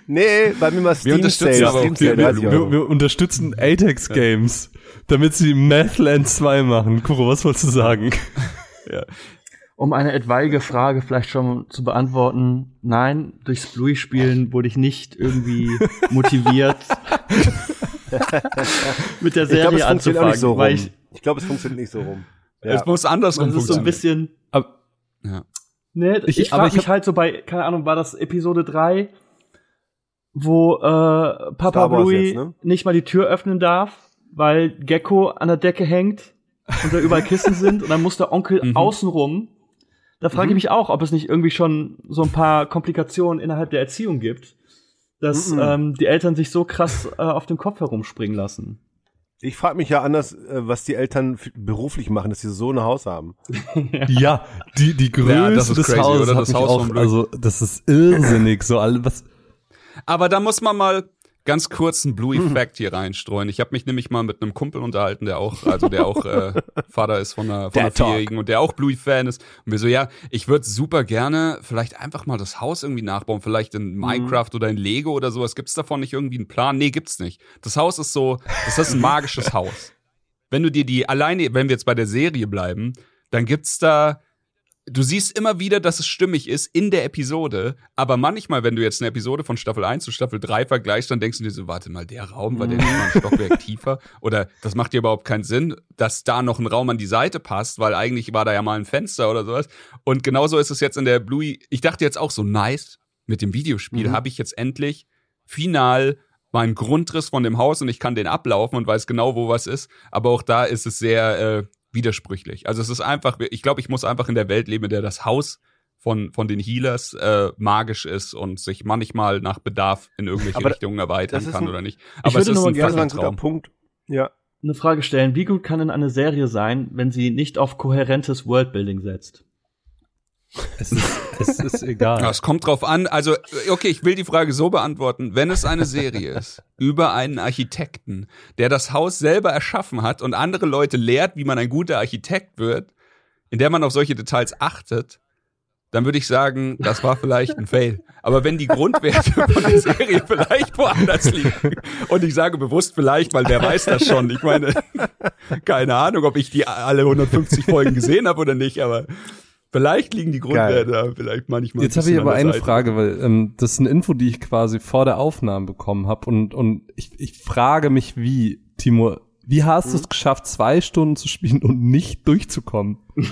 Nee, bei mir mal Steam unterstützen Sale. aber auch Steam die Sale, wir, 30 wir, unterstützen Atex Games, damit sie Mathland 2 machen. Kuro, was wolltest du sagen? Um eine etwaige Frage vielleicht schon zu beantworten, nein, durchs Bluey-Spielen wurde ich nicht irgendwie motiviert, mit der Ich Serie funktioniert auch anzufangen, nicht so rum. weil ich, Ich glaube, es funktioniert nicht so rum. Ja. Es muss andersrum das ist so ein funktionieren. bisschen, Aber, ja. ne, ich, Ich- frage ich mich halt so bei, keine Ahnung, war das Episode 3, wo äh, Papa Bluey jetzt, ne? nicht mal die Tür öffnen darf, weil Gecko an der Decke hängt und da überall Kissen sind und dann muss der Onkel Mhm. außenrum. Da frage ich mich auch, ob es nicht irgendwie schon so ein paar Komplikationen innerhalb der Erziehung gibt, dass Mhm. ähm, die Eltern sich so krass äh, auf dem Kopf herumspringen lassen. Ich frage mich ja anders, äh, was die Eltern beruflich machen, dass sie so ein Haus haben. ja, die, die Größe Ja, das ist des crazy, Hauses oder? hat Das mich Haus auch, also, das ist irrsinnig, so alle, was, Aber da muss man mal ganz kurz einen Mhm. Blue-Fact hier reinstreuen. Ich habe mich nämlich mal mit einem Kumpel unterhalten, der auch, also der auch äh, Vater ist von einer, von einer. Vierjährigen und der auch Blue-Fan ist. Und wir so, ja, ich würde super gerne vielleicht einfach mal das Haus irgendwie nachbauen, vielleicht in Minecraft oder in Lego oder sowas. Gibt's davon nicht irgendwie einen Plan? Nee, gibt's nicht. Das Haus ist so, das ist ein magisches Haus. Wenn du dir die alleine, wenn wir jetzt bei der Serie bleiben, dann gibt's da du siehst immer wieder, dass es stimmig ist in der Episode, aber manchmal, wenn du jetzt eine Episode von Staffel 1 zu Staffel 3 vergleichst, dann denkst du dir so, warte mal, der Raum war der nicht mal ein Stockwerk tiefer? Oder das macht dir überhaupt keinen Sinn, dass da noch ein Raum an die Seite passt, weil eigentlich war da ja mal ein Fenster oder sowas. Und genauso ist es jetzt in der Bluey. Ich dachte jetzt auch so, nice, mit dem Videospiel habe ich jetzt endlich final meinen Grundriss von dem Haus und ich kann den ablaufen und weiß genau, wo was ist. Aber auch da ist es sehr äh, widersprüchlich. Also es ist einfach, ich glaube, ich muss einfach in der Welt leben, in der das Haus von, von den Healers äh, magisch ist und sich manchmal nach Bedarf in irgendwelche Aber Richtungen erweitern kann ein- oder nicht. Aber würde es ist nur ein mal Das ist gerne ein guter. Punkt. Ja. Eine Frage stellen, wie gut kann denn eine Serie sein, wenn sie nicht auf kohärentes Worldbuilding setzt? Es ist, es ist egal. Ja, es kommt drauf an. Also, okay, ich will die Frage so beantworten. Wenn es eine Serie ist über einen Architekten, der das Haus selber erschaffen hat und andere Leute lehrt, wie man ein guter Architekt wird, in der man auf solche Details achtet, dann würde ich sagen, das war vielleicht ein Fail. Aber wenn die Grundwerte von der Serie vielleicht woanders liegen, und ich sage bewusst vielleicht, weil wer weiß das schon. Ich meine, keine Ahnung, ob ich die alle 150 Folgen gesehen habe oder nicht, aber vielleicht liegen die Grundwerte da vielleicht manchmal. Jetzt habe ich aber eine Seite. Frage, weil ähm, das ist eine Info, die ich quasi vor der Aufnahme bekommen habe und und ich, ich frage mich, wie Timo, wie hast du es geschafft, zwei Stunden zu spielen und nicht durchzukommen?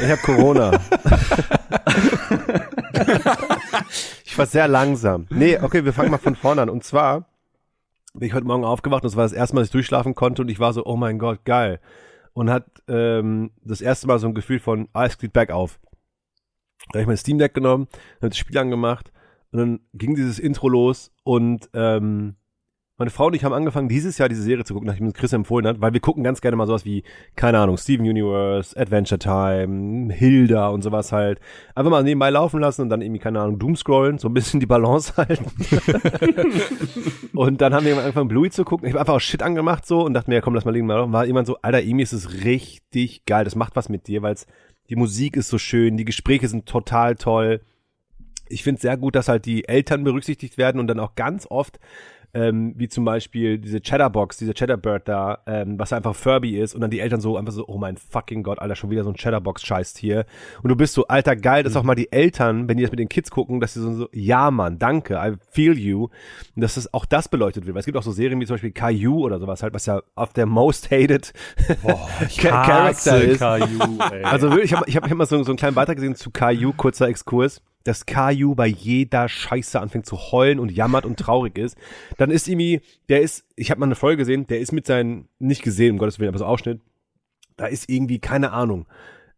Ich habe Corona. ich war sehr langsam. Nee, okay, wir fangen mal von vorne an. Und zwar bin ich heute Morgen aufgewacht und das war das erste Mal, dass ich durchschlafen konnte und ich war so, oh mein Gott, geil. Und hat ähm, das erste Mal so ein Gefühl von, alles geht bergauf. Da habe ich mein Steam Deck genommen, habe das Spiel angemacht und dann ging dieses Intro los und ähm, meine Frau und ich haben angefangen, dieses Jahr diese Serie zu gucken, nachdem Chris empfohlen hat, weil wir gucken ganz gerne mal sowas wie, keine Ahnung, Steven Universe, Adventure Time, Hilda und sowas halt. Einfach mal nebenbei laufen lassen und dann irgendwie, keine Ahnung, Doomscrollen, so ein bisschen die Balance halten. und dann haben wir angefangen, Bluey zu gucken. Ich habe einfach auch Shit angemacht so und dachte mir, ja, komm, lass mal liegen. Mal. War jemand so, Alter, Emi, es ist richtig geil. Das macht was mit dir, weil die Musik ist so schön, die Gespräche sind total toll. Ich finde sehr gut, dass halt die Eltern berücksichtigt werden und dann auch ganz oft ähm, wie zum Beispiel diese Cheddarbox, diese Cheddarbird da, ähm, was einfach Furby ist und dann die Eltern so einfach so, oh mein fucking Gott, Alter, schon wieder so ein Cheddarbox-Scheiß-Tier. Und du bist so, Alter, geil, dass auch mal die Eltern, wenn die das mit den Kids gucken, dass sie so, so ja Mann, danke, I feel you. Und dass das auch das beleuchtet wird. Weil es gibt auch so Serien wie zum Beispiel Caillou oder sowas halt, was ja auf der most hated Cha- Character ist. Ey. Also wirklich, ich habe ich hab immer so, so einen kleinen Beitrag gesehen zu Caillou, kurzer Exkurs, dass Caillou bei jeder Scheiße anfängt zu heulen und jammert und traurig ist. Dann ist irgendwie, der ist, ich habe mal eine Folge gesehen, der ist mit seinen, nicht gesehen, um Gottes Willen, aber so Ausschnitt, da ist irgendwie, keine Ahnung,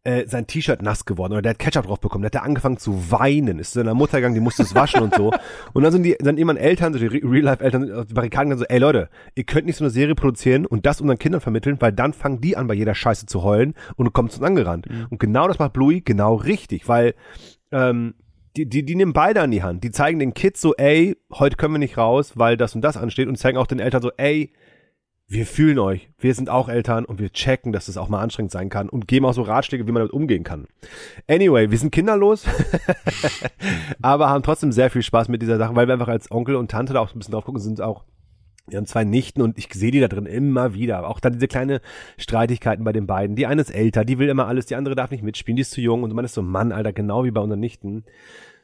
äh, sein T-Shirt nass geworden oder der hat Ketchup drauf bekommen, der hat er angefangen zu weinen, ist zu seiner Mutter gegangen, die musste es waschen und so. Und dann sind die, dann irgendwann Eltern, so die Real-Life-Eltern auf die Barrikaden gegangen, so, ey Leute, ihr könnt nicht so eine Serie produzieren und das unseren Kindern vermitteln, weil dann fangen die an, bei jeder Scheiße zu heulen und du kommst uns angerannt. Mhm. Und genau das macht Bluey genau richtig, weil ähm, die, die, die nehmen beide an die Hand. Die zeigen den Kids so, ey, heute können wir nicht raus, weil das und das ansteht und zeigen auch den Eltern so, ey, wir fühlen euch, wir sind auch Eltern und wir checken, dass das auch mal anstrengend sein kann und geben auch so Ratschläge, wie man damit umgehen kann. Anyway, wir sind kinderlos, aber haben trotzdem sehr viel Spaß mit dieser Sache, weil wir einfach als Onkel und Tante da auch ein bisschen drauf gucken, sind auch wir haben zwei Nichten und ich sehe die da drin immer wieder. Auch dann diese kleine Streitigkeiten bei den beiden. Die eine ist älter, die will immer alles, die andere darf nicht mitspielen, die ist zu jung und man ist so, Mann, Alter, genau wie bei unseren Nichten.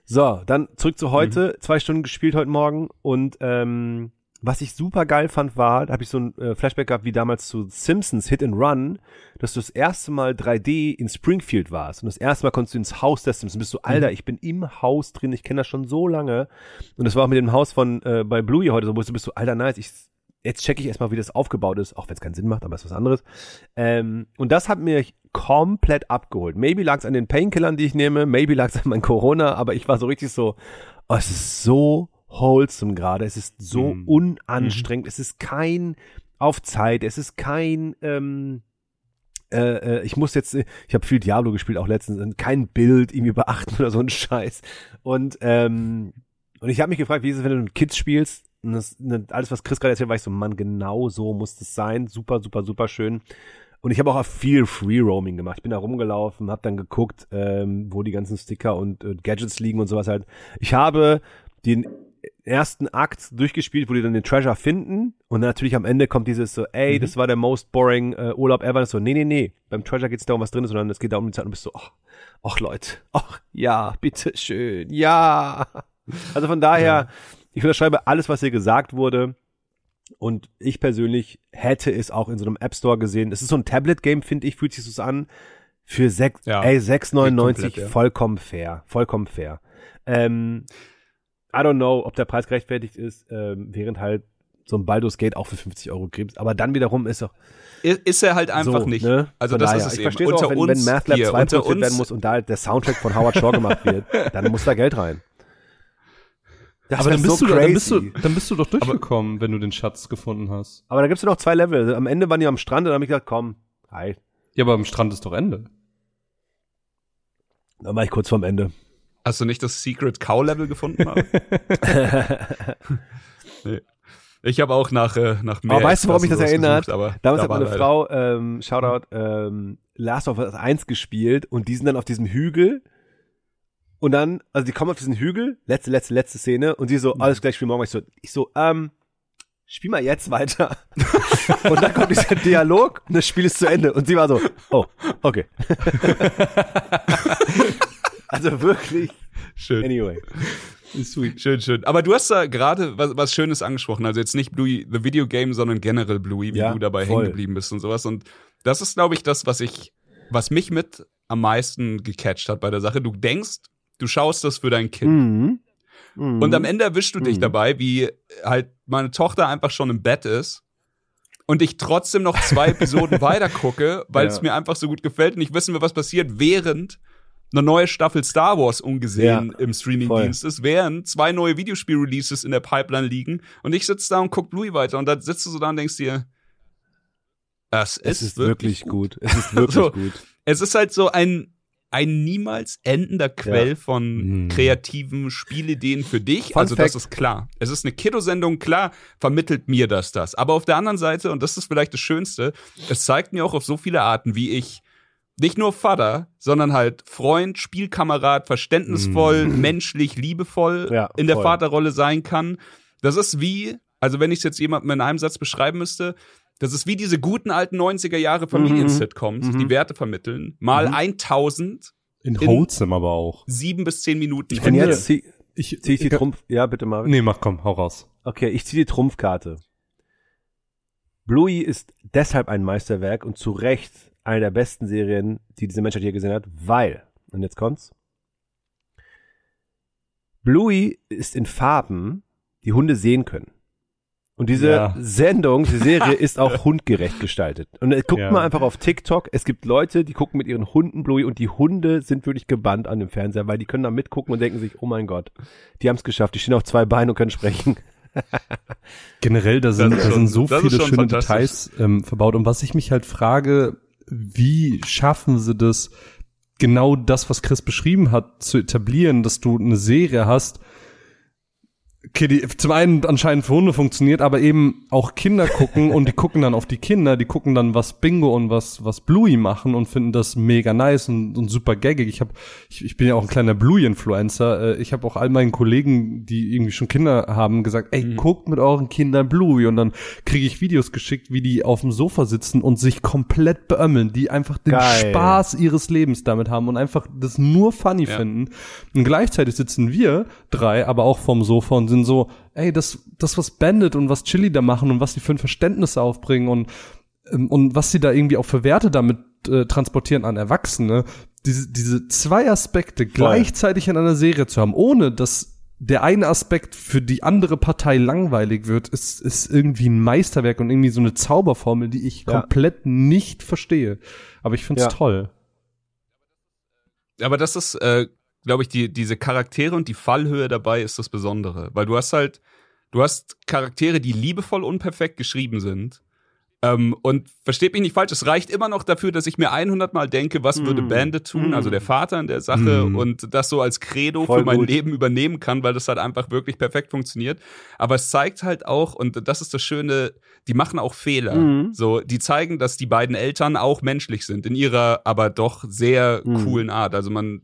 So, dann zurück zu heute. Zwei Stunden gespielt heute Morgen und ähm, was ich super geil fand, war, da habe ich so ein äh, Flashback gehabt wie damals zu Simpsons Hit and Run, dass du das erste Mal 3D in Springfield warst und das erste Mal konntest du ins Haus der Simpsons. Bist du, Alter, ich bin im Haus drin, ich kenne das schon so lange. Und das war auch mit dem Haus von äh, bei Bluey heute so, wo du bist so, Alter, nice, ich jetzt checke ich erstmal, wie das aufgebaut ist, auch wenn es keinen Sinn macht, aber ist was anderes. Ähm, und das hat mir komplett abgeholt. Maybe lag es an den Painkillern, die ich nehme, maybe lag es an mein Corona, aber ich war so richtig so, oh, es ist so wholesome gerade, es ist so Mhm. unanstrengend, es ist kein auf Zeit, es ist kein ähm, äh, äh, ich muss jetzt, ich habe viel Diablo gespielt, auch letztens, kein Bild irgendwie beachten oder so ein Scheiß. Und ähm, und ich habe mich gefragt, wie ist es, wenn du mit Kids spielst? Und das, ne, alles, was Chris gerade erzählt, war ich so, Mann, genau so muss es sein. Super, super, super schön. Und ich habe auch viel Free Roaming gemacht. Ich bin da rumgelaufen, habe dann geguckt, ähm, wo die ganzen Sticker und äh, Gadgets liegen und sowas halt. Ich habe den ersten Akt durchgespielt, wo die dann den Treasure finden und natürlich am Ende kommt dieses so, ey, das war der most boring äh, Urlaub ever. Das so, nee, nee, nee, beim Treasure geht's darum, was drin ist, sondern es geht da um die Zeit und du bist so, ach, ach Leute, ach ja, bitte schön, ja. Also von daher, ich unterschreibe alles, was hier gesagt wurde. Und ich persönlich hätte es auch in so einem App Store gesehen. Es ist so ein Tablet-Game, finde ich, fühlt sich so an. Für sechs, Ja. ey, 6,99 Komplett, ja. vollkommen fair. Vollkommen fair. Ähm, I don't know, ob der Preis gerechtfertigt ist, ähm, während halt so ein Baldur's Gate auch für 50 Euro kriegt. Aber dann wiederum ist I- Ist er halt einfach so, nicht. Ne? Also Von das daher, ist es ich verstehe auch, wenn, wenn Math Lab hier, 2 unter produziert werden muss und da halt der Soundtrack von Howard Shaw gemacht wird, dann muss da Geld rein. Das aber dann bist, so du, doch- dann, crazy. bist du, dann bist du doch durchgekommen, wenn du den Schatz gefunden hast. Aber da gibt's ja noch zwei Level. Also Am Ende waren die am Strand und dann habe ich gesagt, komm, hi. Ja, aber am Strand ist doch Ende. Dann war ich kurz vorm Ende. Hast du nicht das Secret Cow Level gefunden? Nee. Ich habe auch nach äh, nach mehr Aber weißt du, warum mich das erinnert? gesucht, aber Damals da hat meine leider- Frau, ähm, Shoutout, ähm, Last of Us 1 gespielt und die sind dann auf diesem Hügel und dann, also die kommen auf diesen Hügel, letzte, letzte, letzte Szene und sie so, alles gleich, spiel morgen. Ich so, ich so, ähm, spiel mal jetzt weiter. und dann kommt dieser Dialog und das Spiel ist zu Ende und sie war so, oh, okay. also wirklich, Schön. anyway. Sweet. Schön, schön. Aber du hast da gerade was, was Schönes angesprochen. Also jetzt nicht Bluey, the Video Game, sondern generell Bluey, wie Ja, du dabei voll. hängen geblieben bist und sowas. Und das ist, glaube ich, das, was ich, was mich mit am meisten gecatcht hat bei der Sache. Du denkst, du schaust das für dein Kind. Mhm. Mhm. Und am Ende erwischst du dich Mhm. dabei, wie halt meine Tochter einfach schon im Bett ist und ich trotzdem noch zwei Episoden weiter gucke, weil es Ja. mir einfach so gut gefällt und ich wissen will, was passiert, während eine neue Staffel Star Wars ungesehen Ja, im Streamingdienst ist, während zwei neue Videospiel-Releases in der Pipeline liegen und ich sitze da und guck Bluey weiter und dann sitzt du so da und denkst dir, das es ist, ist wirklich gut. Es ist wirklich So. gut. es ist halt so ein ein niemals endender Quell Ja. von Mhm. kreativen Spielideen für dich. Fun also das Fact. ist klar. Es ist eine Kiddo-Sendung, klar, vermittelt mir das das. Aber auf der anderen Seite, und das ist vielleicht das Schönste, es zeigt mir auch auf so viele Arten, wie ich nicht nur Vater, sondern halt Freund, Spielkamerad, verständnisvoll, menschlich, liebevoll Ja, in der. Vaterrolle sein kann. Das ist wie, also wenn ich es jetzt jemandem in einem Satz beschreiben müsste, das ist wie diese guten alten 90er Jahre Familien-Sitcoms, Mhm. die Werte vermitteln, mal Mhm. 1000, In In- Wholesome aber auch. sieben bis zehn Minuten. Und finde- jetzt zieh, Ich, zieh ich die Trumpf. Ja, bitte mal. Nee, mach komm, hau raus. Okay, ich ziehe die Trumpfkarte. Bluey ist deshalb ein Meisterwerk und zu Recht eine der besten Serien, die diese Menschheit hier gesehen hat, weil, und jetzt kommt's, Bluey ist in Farben, die Hunde sehen können. Und diese Ja. Sendung, die Serie ist auch hundgerecht gestaltet. Und äh, guckt Ja. mal einfach auf TikTok. Es gibt Leute, die gucken mit ihren Hunden Bluey und die Hunde sind wirklich gebannt an dem Fernseher, weil die können da mitgucken und denken sich, oh mein Gott, die haben es geschafft. Die stehen auf zwei Beinen und können sprechen. Generell, da sind, Das ist da schon- sind so viele schon schöne. Details ähm, verbaut. Und was ich mich halt frage, wie schaffen sie das, genau das, was Chris beschrieben hat, zu etablieren, dass du eine Serie hast, okay, die zum einen anscheinend für Hunde funktioniert, aber eben auch Kinder gucken und die gucken dann auf die Kinder, die gucken dann, was Bingo und was was Bluey machen und finden das mega nice und, und super gaggig. Ich habe ich, ich bin ja auch ein kleiner Bluey-Influencer. Äh, Ich habe auch all meinen Kollegen, die irgendwie schon Kinder haben, gesagt, ey, Mhm. guckt mit euren Kindern Bluey und dann kriege ich Videos geschickt, wie die auf dem Sofa sitzen und sich komplett beömmeln, die einfach den Geil. Spaß ihres Lebens damit haben und einfach das nur funny Ja. finden. Und gleichzeitig sitzen wir drei aber auch vorm Sofa und sind so, ey, das, das was Bandit und was Chili da machen und was die für ein Verständnis aufbringen und, ähm, und was sie da irgendwie auch für Werte damit äh, transportieren an Erwachsene, diese, diese zwei Aspekte gleichzeitig in einer Serie zu haben, ohne dass der eine Aspekt für die andere Partei langweilig wird, ist, ist irgendwie ein Meisterwerk und irgendwie so eine Zauberformel, die ich Ja. komplett nicht verstehe. Aber ich find's Ja. toll. Aber das ist, äh, glaube ich, die, diese Charaktere und die Fallhöhe dabei ist das Besondere. Weil du hast halt, du hast Charaktere, die liebevoll unperfekt geschrieben sind. Ähm, und versteht mich nicht falsch, es reicht immer noch dafür, dass ich mir 100 Mal denke, was würde Mm. Bandit tun, Mm. also der Vater in der Sache, Mm. und das so als Credo Voll für mein gut. Leben übernehmen kann, weil das halt einfach wirklich perfekt funktioniert. Aber es zeigt halt auch, und das ist das Schöne, die machen auch Fehler. Mhm. So, die zeigen, dass die beiden Eltern auch menschlich sind, in ihrer aber doch sehr Mhm. coolen Art. Also man,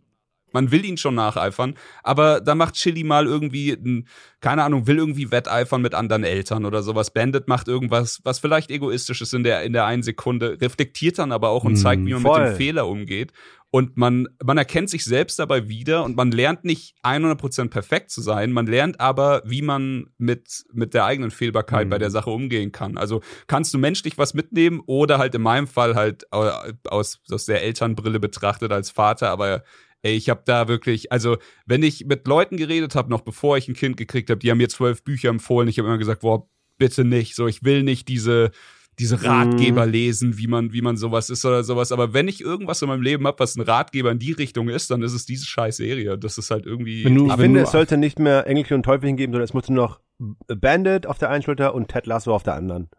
man will ihn schon nacheifern, aber da macht Chili mal irgendwie, ein, keine Ahnung, will irgendwie wetteifern mit anderen Eltern oder sowas. Bandit macht irgendwas, was vielleicht egoistisch ist in der, in der einen Sekunde, reflektiert dann aber auch und Mhm, zeigt, wie man voll. mit dem Fehler umgeht. Und man, man erkennt sich selbst dabei wieder und man lernt nicht 100% perfekt zu sein, man lernt aber, wie man mit, mit der eigenen Fehlbarkeit Mhm. bei der Sache umgehen kann. Also kannst du menschlich was mitnehmen oder halt in meinem Fall halt aus, aus der Elternbrille betrachtet als Vater, aber ey, ich habe da wirklich, also wenn ich mit Leuten geredet habe, noch bevor ich ein Kind gekriegt habe, die haben mir zwölf Bücher empfohlen, ich habe immer gesagt, boah, bitte nicht, so ich will nicht diese diese Ratgeber lesen, wie man wie man sowas ist oder sowas, aber wenn ich irgendwas in meinem Leben habe, was ein Ratgeber in die Richtung ist, dann ist es diese scheiß Serie. Das ist halt irgendwie Wenn du- Ich finde, es sollte nicht mehr Engelchen und Teufelchen geben, sondern es musste noch Bandit auf der einen Schulter und Ted Lasso auf der anderen.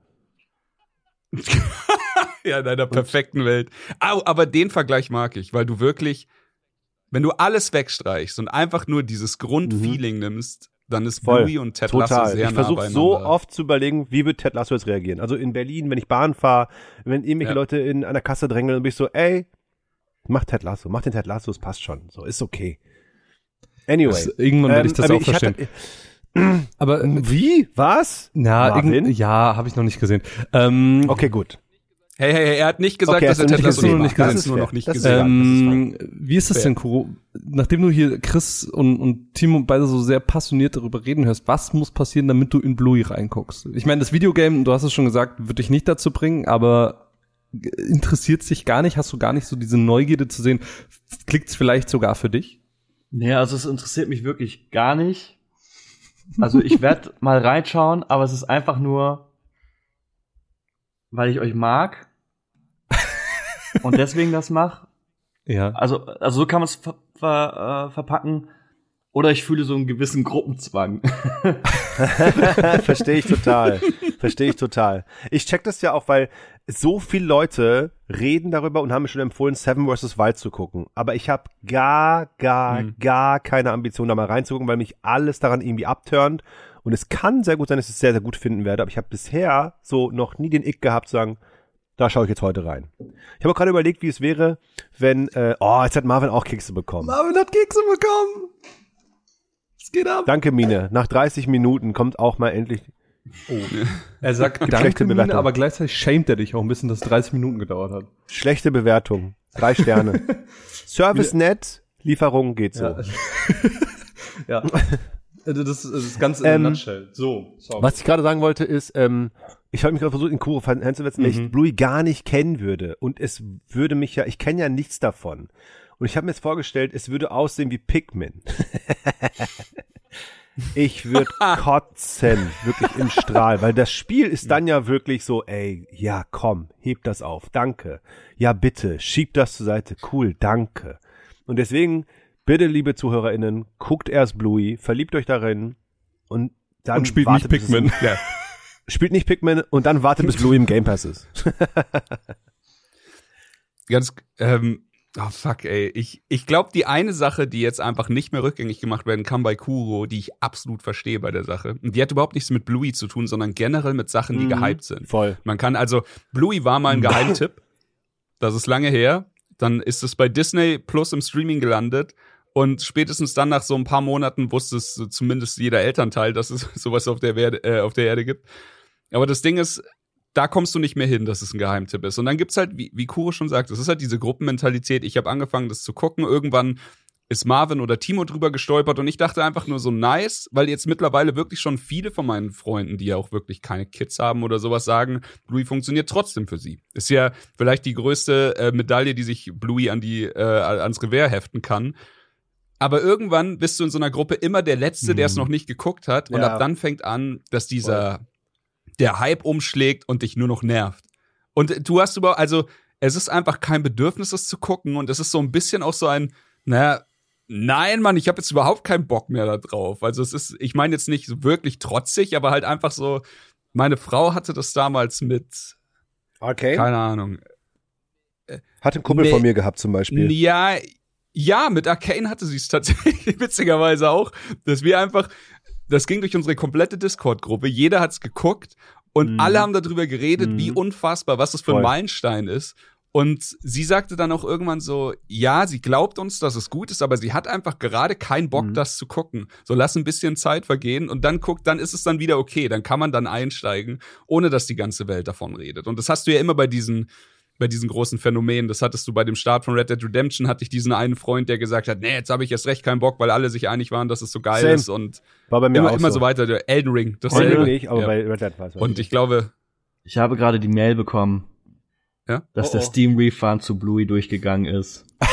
Ja, in einer perfekten Welt. Aber den Vergleich mag ich, weil du wirklich, wenn du alles wegstreichst und einfach nur dieses Grundfeeling nimmst, dann ist Mhm. Voll. Bluey und Ted Lasso Total. sehr Ich nah versuche so oft zu überlegen, wie wird Ted Lasso jetzt reagieren. Also in Berlin, wenn ich Bahn fahre, wenn irgendwelche Ja. Leute in einer Kasse drängeln, dann bin ich so, ey, mach Ted Lasso, mach den Ted Lasso, es passt schon. So, ist okay. Anyway. Das, irgendwann werde ich das aber auch verstehen. Hatte, aber äh, wie? Was? na, ja, habe ich noch nicht gesehen. Ähm, Okay, gut. Hey, hey, hey, er hat nicht gesagt, Okay, dass er Ted nicht Lasso gesehen. nicht gesehen. Das ist nur noch nicht gesehen. Ähm, wie ist das Fair. denn, Kuro? Nachdem du hier Chris und, und Timo beide so sehr passioniert darüber reden hörst, was muss passieren, damit du in Bluey reinguckst? Ich meine, das Videogame, du hast es schon gesagt, wird dich nicht dazu bringen, aber interessiert sich gar nicht, hast du gar nicht so diese Neugierde zu sehen, klickt's vielleicht sogar für dich? Nee, also es interessiert mich wirklich gar nicht. Also ich werde mal reinschauen, aber es ist einfach nur, weil ich euch mag und deswegen das mache. Ja. Also, also so kann man es ver ver äh, verpacken. Oder ich fühle so einen gewissen Gruppenzwang. Verstehe ich total. Verstehe ich total. Ich check das ja auch, weil so viele Leute reden darüber und haben mir schon empfohlen, Seven vs. Wild zu gucken. Aber ich habe gar, gar, Hm. gar keine Ambition, da mal reinzugucken, weil mich alles daran irgendwie abturnt. Und es kann sehr gut sein, dass ich es sehr, sehr gut finden werde. Aber ich habe bisher so noch nie den Ick gehabt, zu sagen, da schaue ich jetzt heute rein. Ich habe auch gerade überlegt, wie es wäre, wenn, äh, oh, jetzt hat Marvin auch Kekse bekommen. Marvin hat Kekse bekommen! Es geht ab! Danke, Mine. Nach 30 Minuten kommt auch mal endlich. Er sagt schlechte Danke, Mine, Bewertung. aber gleichzeitig schämt er dich auch ein bisschen, dass es 30 Minuten gedauert hat. Schlechte Bewertung. Drei Sterne. Service nett, Lieferung geht so. Ja. ja. Also Das ist das Ganze Ähm, in a nutshell. So, sorry. Was ich gerade sagen wollte ist, ähm, ich habe mich gerade versucht, in Kuro hinzusetzen, weil Mhm. ich Bluey gar nicht kennen würde. Und es würde mich ja, ich kenne ja nichts davon. Und ich habe mir jetzt vorgestellt, es würde aussehen wie Pikmin. Ich würde kotzen, wirklich im Strahl, weil das Spiel ist dann ja wirklich so, ey, ja, komm, heb das auf, danke. Ja, bitte, schieb das zur Seite, cool, danke. Und deswegen, bitte, liebe ZuhörerInnen, guckt erst Bluey, verliebt euch darin und dann Und spielt wartet, nicht bis es- Pikmin. Ja. Spielt nicht Pikmin und dann wartet, bis Bluey im Game Pass ist. Ganz, ähm, oh fuck, ey. Ich, ich glaube, die eine Sache, die jetzt einfach nicht mehr rückgängig gemacht werden kann bei Kuro, die ich absolut verstehe bei der Sache, und die hat überhaupt nichts mit Bluey zu tun, sondern generell mit Sachen, die Mhm. gehypt sind. Voll. Man kann also, Bluey war mal ein Geheimtipp. Das ist lange her. Dann ist es bei Disney Plus im Streaming gelandet. Und spätestens dann nach so ein paar Monaten wusste es zumindest jeder Elternteil, dass es sowas auf der, Werde, äh, auf der Erde gibt. Aber das Ding ist, da kommst du nicht mehr hin, dass es ein Geheimtipp ist. Und dann gibt's halt, wie, wie Kuro schon sagt, es ist halt diese Gruppenmentalität. Ich habe angefangen, das zu gucken. Irgendwann ist Marvin oder Timo drüber gestolpert und ich dachte einfach nur so nice, weil jetzt mittlerweile wirklich schon viele von meinen Freunden, die ja auch wirklich keine Kids haben oder sowas sagen, Bluey funktioniert trotzdem für sie. Ist ja vielleicht die größte äh, Medaille, die sich Bluey an die äh, ans Revier heften kann. Aber irgendwann bist du in so einer Gruppe immer der Letzte, der es noch nicht geguckt hat. Und Ja. ab dann fängt an, dass dieser, der Hype umschlägt und dich nur noch nervt. Und du hast über, also, es ist einfach kein Bedürfnis, es zu gucken. Und es ist so ein bisschen auch so ein, naja, nein, Mann, ich habe jetzt überhaupt keinen Bock mehr da drauf. Also es ist, ich meine jetzt nicht wirklich trotzig, aber halt einfach so, meine Frau hatte das damals mit, Okay. keine Ahnung, Hat ein Kumpel Nee. von mir gehabt zum Beispiel. Ja, ja, mit Arcane hatte sie es tatsächlich witzigerweise auch, dass wir einfach, das ging durch unsere komplette Discord-Gruppe, jeder hat's geguckt und Mhm. alle haben darüber geredet, Mhm. wie unfassbar, was das für Voll. ein Meilenstein ist. Und sie sagte dann auch irgendwann so, ja, sie glaubt uns, dass es gut ist, aber sie hat einfach gerade keinen Bock, Mhm. das zu gucken. So lass ein bisschen Zeit vergehen und dann guckt, dann ist es dann wieder okay. Dann kann man dann einsteigen, ohne dass die ganze Welt davon redet. Und das hast du ja immer bei diesen, bei diesen großen Phänomenen. Das hattest du bei dem Start von Red Dead Redemption, hatte ich diesen einen Freund, der gesagt hat, nee, jetzt habe ich erst recht keinen Bock, weil alle sich einig waren, dass es so geil Same. ist und War bei mir immer, auch immer so. so weiter. Der Elden Ring, Elden dasselbe. Ring nicht, aber ja. bei Red Dead war es. Und ich glaube, Ich habe gerade die Mail bekommen, Ja? dass Oh, der oh. Steam Refund zu Bluey durchgegangen ist.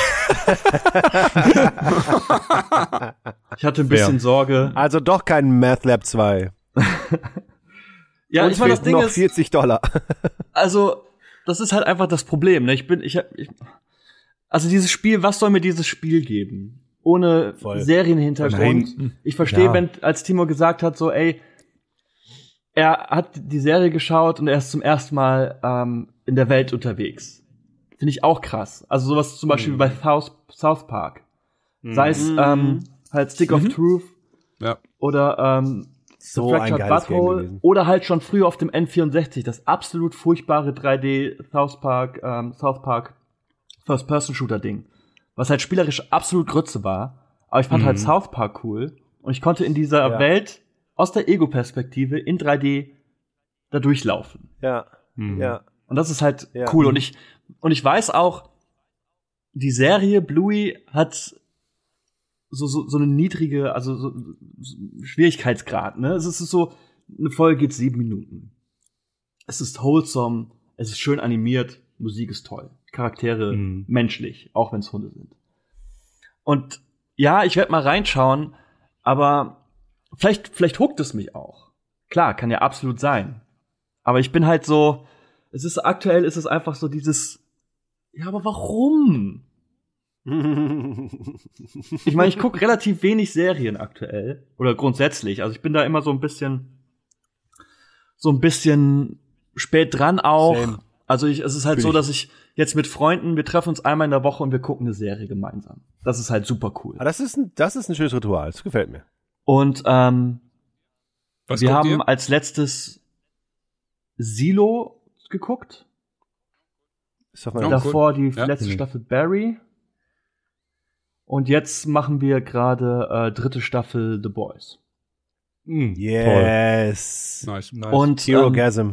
ich hatte ein bisschen Sorge. Also doch kein Math Lab 2. Ja, Uns ich meine, das Ding noch ist, 40 Dollar. also, das ist halt einfach das Problem. Ne? Ich bin, ich, hab- ich, also dieses Spiel, was soll mir dieses Spiel geben? Ohne Voll. Serienhintergrund. Nein. Ich verstehe, Ja. wenn, als Timo gesagt hat, so, ey, er hat die Serie geschaut und er ist zum ersten Mal ähm, in der Welt unterwegs. Finde ich auch krass. Also sowas zum Beispiel wie bei South, South Park. Sei es ähm, halt Stick of Truth ja. oder ähm, So ein geiles Game Butthole gewesen. oder halt schon früher auf dem N64, das absolut furchtbare 3D South Park, ähm, South Park First-Person-Shooter-Ding, was halt spielerisch absolut Grütze war. Aber ich fand halt South Park cool und ich konnte in dieser Ja. Welt aus der Ego-Perspektive in 3D da durchlaufen. Ja, Mhm. ja. Und das ist halt Ja. cool. Und ich, und ich weiß auch, die Serie Bluey hat so, so, so eine niedrige, also so, so Schwierigkeitsgrad, ne? Es ist so, eine Folge geht sieben Minuten. Es ist wholesome, es ist schön animiert, Musik ist toll. Charaktere Mhm. menschlich, auch wenn es Hunde sind. Und ja, ich werde mal reinschauen, aber vielleicht, vielleicht huckt es mich auch. Klar, kann ja absolut sein. Aber ich bin halt so, es ist aktuell ist es einfach so dieses, ja, aber warum? Ich meine, ich gucke relativ wenig Serien aktuell oder grundsätzlich. Also ich bin da immer so ein bisschen, so ein bisschen spät dran auch. Same. Also ich, es ist halt Fühl so, ich. dass ich jetzt mit Freunden, wir treffen uns einmal in der Woche und wir gucken eine Serie gemeinsam. Das ist halt super cool. Aber das ist ein, das ist ein schönes Ritual. Das gefällt mir. Und ähm, Was wir haben ihr? als letztes Silo geguckt. Ist doch Ja, mal cool. Davor die Ja. letzte Mhm. Staffel Barry. Und jetzt machen wir gerade äh, dritte Staffel The Boys. Mhm. Yes. Nice. Nice. Und Hero ähm, Gasm.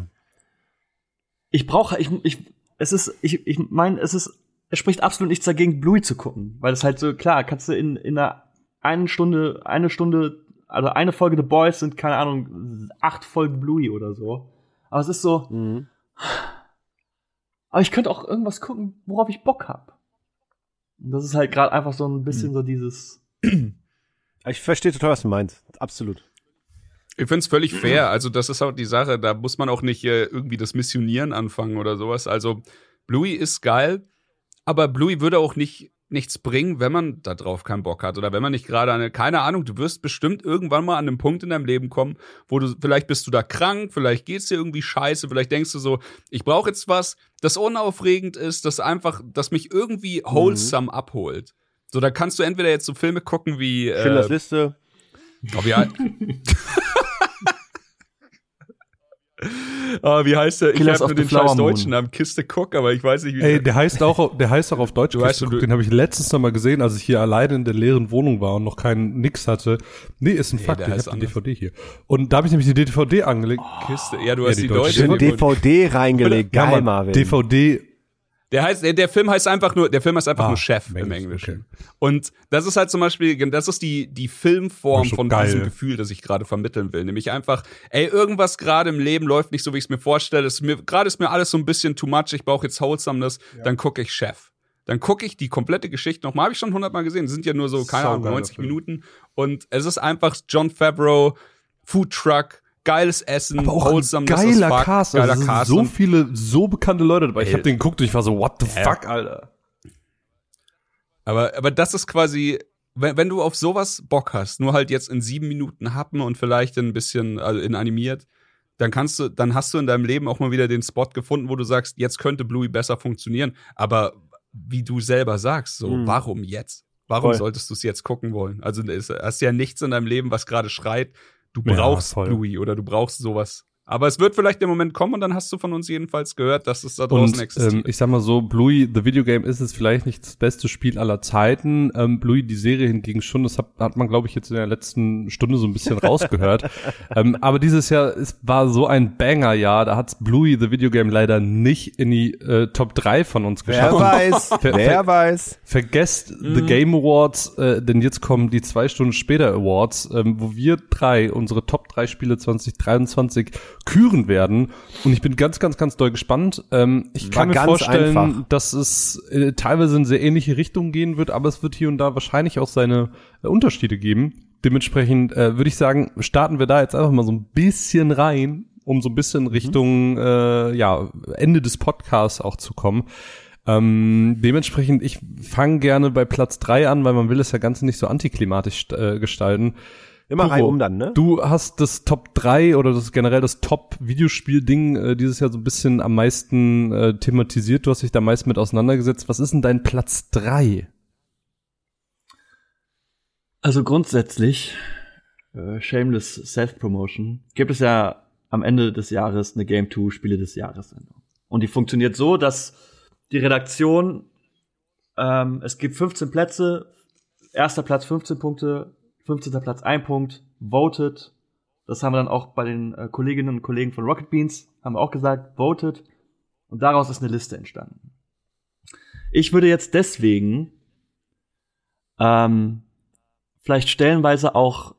ich brauche, ich, ich, es ist, ich, ich meine, es ist, es spricht absolut nichts dagegen, Bluey zu gucken, weil es halt so klar, kannst du in in einer einen Stunde, eine Stunde, also eine Folge The Boys sind keine Ahnung acht Folgen Bluey oder so. Aber es ist so, Mhm. aber ich könnte auch irgendwas gucken, worauf ich Bock hab. Und das ist halt gerade einfach so ein bisschen so dieses. Ich verstehe total, was du meinst. Absolut. Ich find's völlig fair. Also, das ist auch die Sache. Da muss man auch nicht äh, irgendwie das Missionieren anfangen oder sowas. Also, Bluey ist geil, aber Bluey würde auch nicht nichts bringen, wenn man da drauf keinen Bock hat oder wenn man nicht gerade eine, keine Ahnung, du wirst bestimmt irgendwann mal an einem Punkt in deinem Leben kommen, wo du, vielleicht bist du da krank, vielleicht geht's dir irgendwie scheiße, vielleicht denkst du so, ich brauche jetzt was, das unaufregend ist, das einfach, das mich irgendwie Mhm. wholesome abholt. So, da kannst du entweder jetzt so Filme gucken wie, Schindlers äh, Liste. wie, hei- Ah, wie heißt der? Ich habe nur den scheiß Flower Moon. deutschen Namen Kiste Cook, aber ich weiß nicht, wie Ey, der heißt auch, der heißt auch auf Deutsch. Du weißt schon, Christoph, du- den habe ich letztens noch mal gesehen, als ich hier alleine in der leeren Wohnung war und noch keinen Nix hatte. Nee, ist ein Fakt. der Ich heißt habe die. DVD hier. Und da habe ich nämlich die DVD angelegt. Kiste. Ja, du Ja, hast die die, deutsche. Schön DVD reingelegt. Ja, Geil, Marvin. DVD. Der heißt, der, der Film heißt einfach nur, der Film heißt einfach Ah, nur Chef im Englischen, Englischen. Und das ist halt zum Beispiel, das ist die, die Filmform von geil. diesem Gefühl, das ich gerade vermitteln will. Nämlich einfach, ey, irgendwas gerade im Leben läuft nicht so, wie ich es mir vorstelle. Gerade ist mir alles so ein bisschen too much, ich brauche jetzt Wholesomeness, dann gucke ich Chef. Dann gucke ich die komplete Geschichte nochmal, habe ich schon hundertmal gesehen. Das sind ja nur so, keine Ahnung, Saugeiler 90 Film. Minuten. Und es ist einfach John Favreau, Food Truck, geiles Essen, Aber auch as geiler fuck, Cast. geiler Also es sind Cast so viele, so bekannte Leute dabei. Ich habe den geguckt und ich war so, what the Ja. fuck, Alter. Aber, aber das ist quasi, wenn, wenn du auf sowas Bock hast, nur halt jetzt in sieben Minuten happen und vielleicht ein bisschen also in animiert, dann kannst du, dann hast du in deinem Leben auch mal wieder den Spot gefunden, wo du sagst, jetzt könnte Bluey besser funktionieren. Aber wie du selber sagst, so, Mhm. warum jetzt? Warum Voll. solltest du es jetzt gucken wollen? Also es hast ja nichts in deinem Leben, was gerade schreit, du Ja, brauchst voll. Bluey oder du brauchst sowas. Aber es wird vielleicht der Moment kommen und dann hast du von uns jedenfalls gehört, dass es da draußen Und existiert. ähm, ich sag mal so, Bluey, The Video Game ist es vielleicht nicht das beste Spiel aller Zeiten. Ähm, Bluey, die Serie hingegen schon, das hat, hat man, glaube ich, jetzt in der letzten Stunde so ein bisschen rausgehört. ähm, aber dieses Jahr es war so ein Banger-Jahr, da hat's Bluey, The Video Game, leider nicht in die äh, Top 3 von uns Wer geschafft. weiß, Ver- wer ver- weiß. Vergesst The Mhm. Game Awards, äh, denn jetzt kommen die zwei Stunden später Awards, ähm, wo wir drei unsere Top 3 Spiele 2023 küren werden. Und ich bin ganz, ganz, ganz doll gespannt. Ähm, ich War kann mir vorstellen, einfach. dass es äh, teilweise in sehr ähnliche Richtungen gehen wird, aber es wird hier und da wahrscheinlich auch seine äh, Unterschiede geben. Dementsprechend äh, würde ich sagen, starten wir da jetzt einfach mal so ein bisschen rein, um so ein bisschen Richtung äh, ja, Ende des Podcasts auch zu kommen. Ähm, dementsprechend, ich fange gerne bei Platz drei an, weil man will es ja ganz nicht so antiklimatisch äh, gestalten. Immer Kuro, rein um dann, ne? Du hast das Top 3 oder das generell das Top-Videospiel-Ding äh, dieses Jahr so ein bisschen am meisten äh, thematisiert. Du hast dich da meist mit auseinandergesetzt. Was ist denn dein Platz 3? Also grundsätzlich, äh, shameless Self-Promotion, gibt es ja am Ende des Jahres eine Game 2 Spiele des Jahres Sendung. Und die funktioniert so, dass die Redaktion, ähm, es gibt 15 Plätze, erster Platz 15 Punkte, 15. Platz 1 Punkt, voted. Das haben wir dann auch bei den äh, Kolleginnen und Kollegen von Rocket Beans, haben wir auch gesagt, voted. Und daraus ist eine Liste entstanden. Ich würde jetzt deswegen ähm, vielleicht stellenweise auch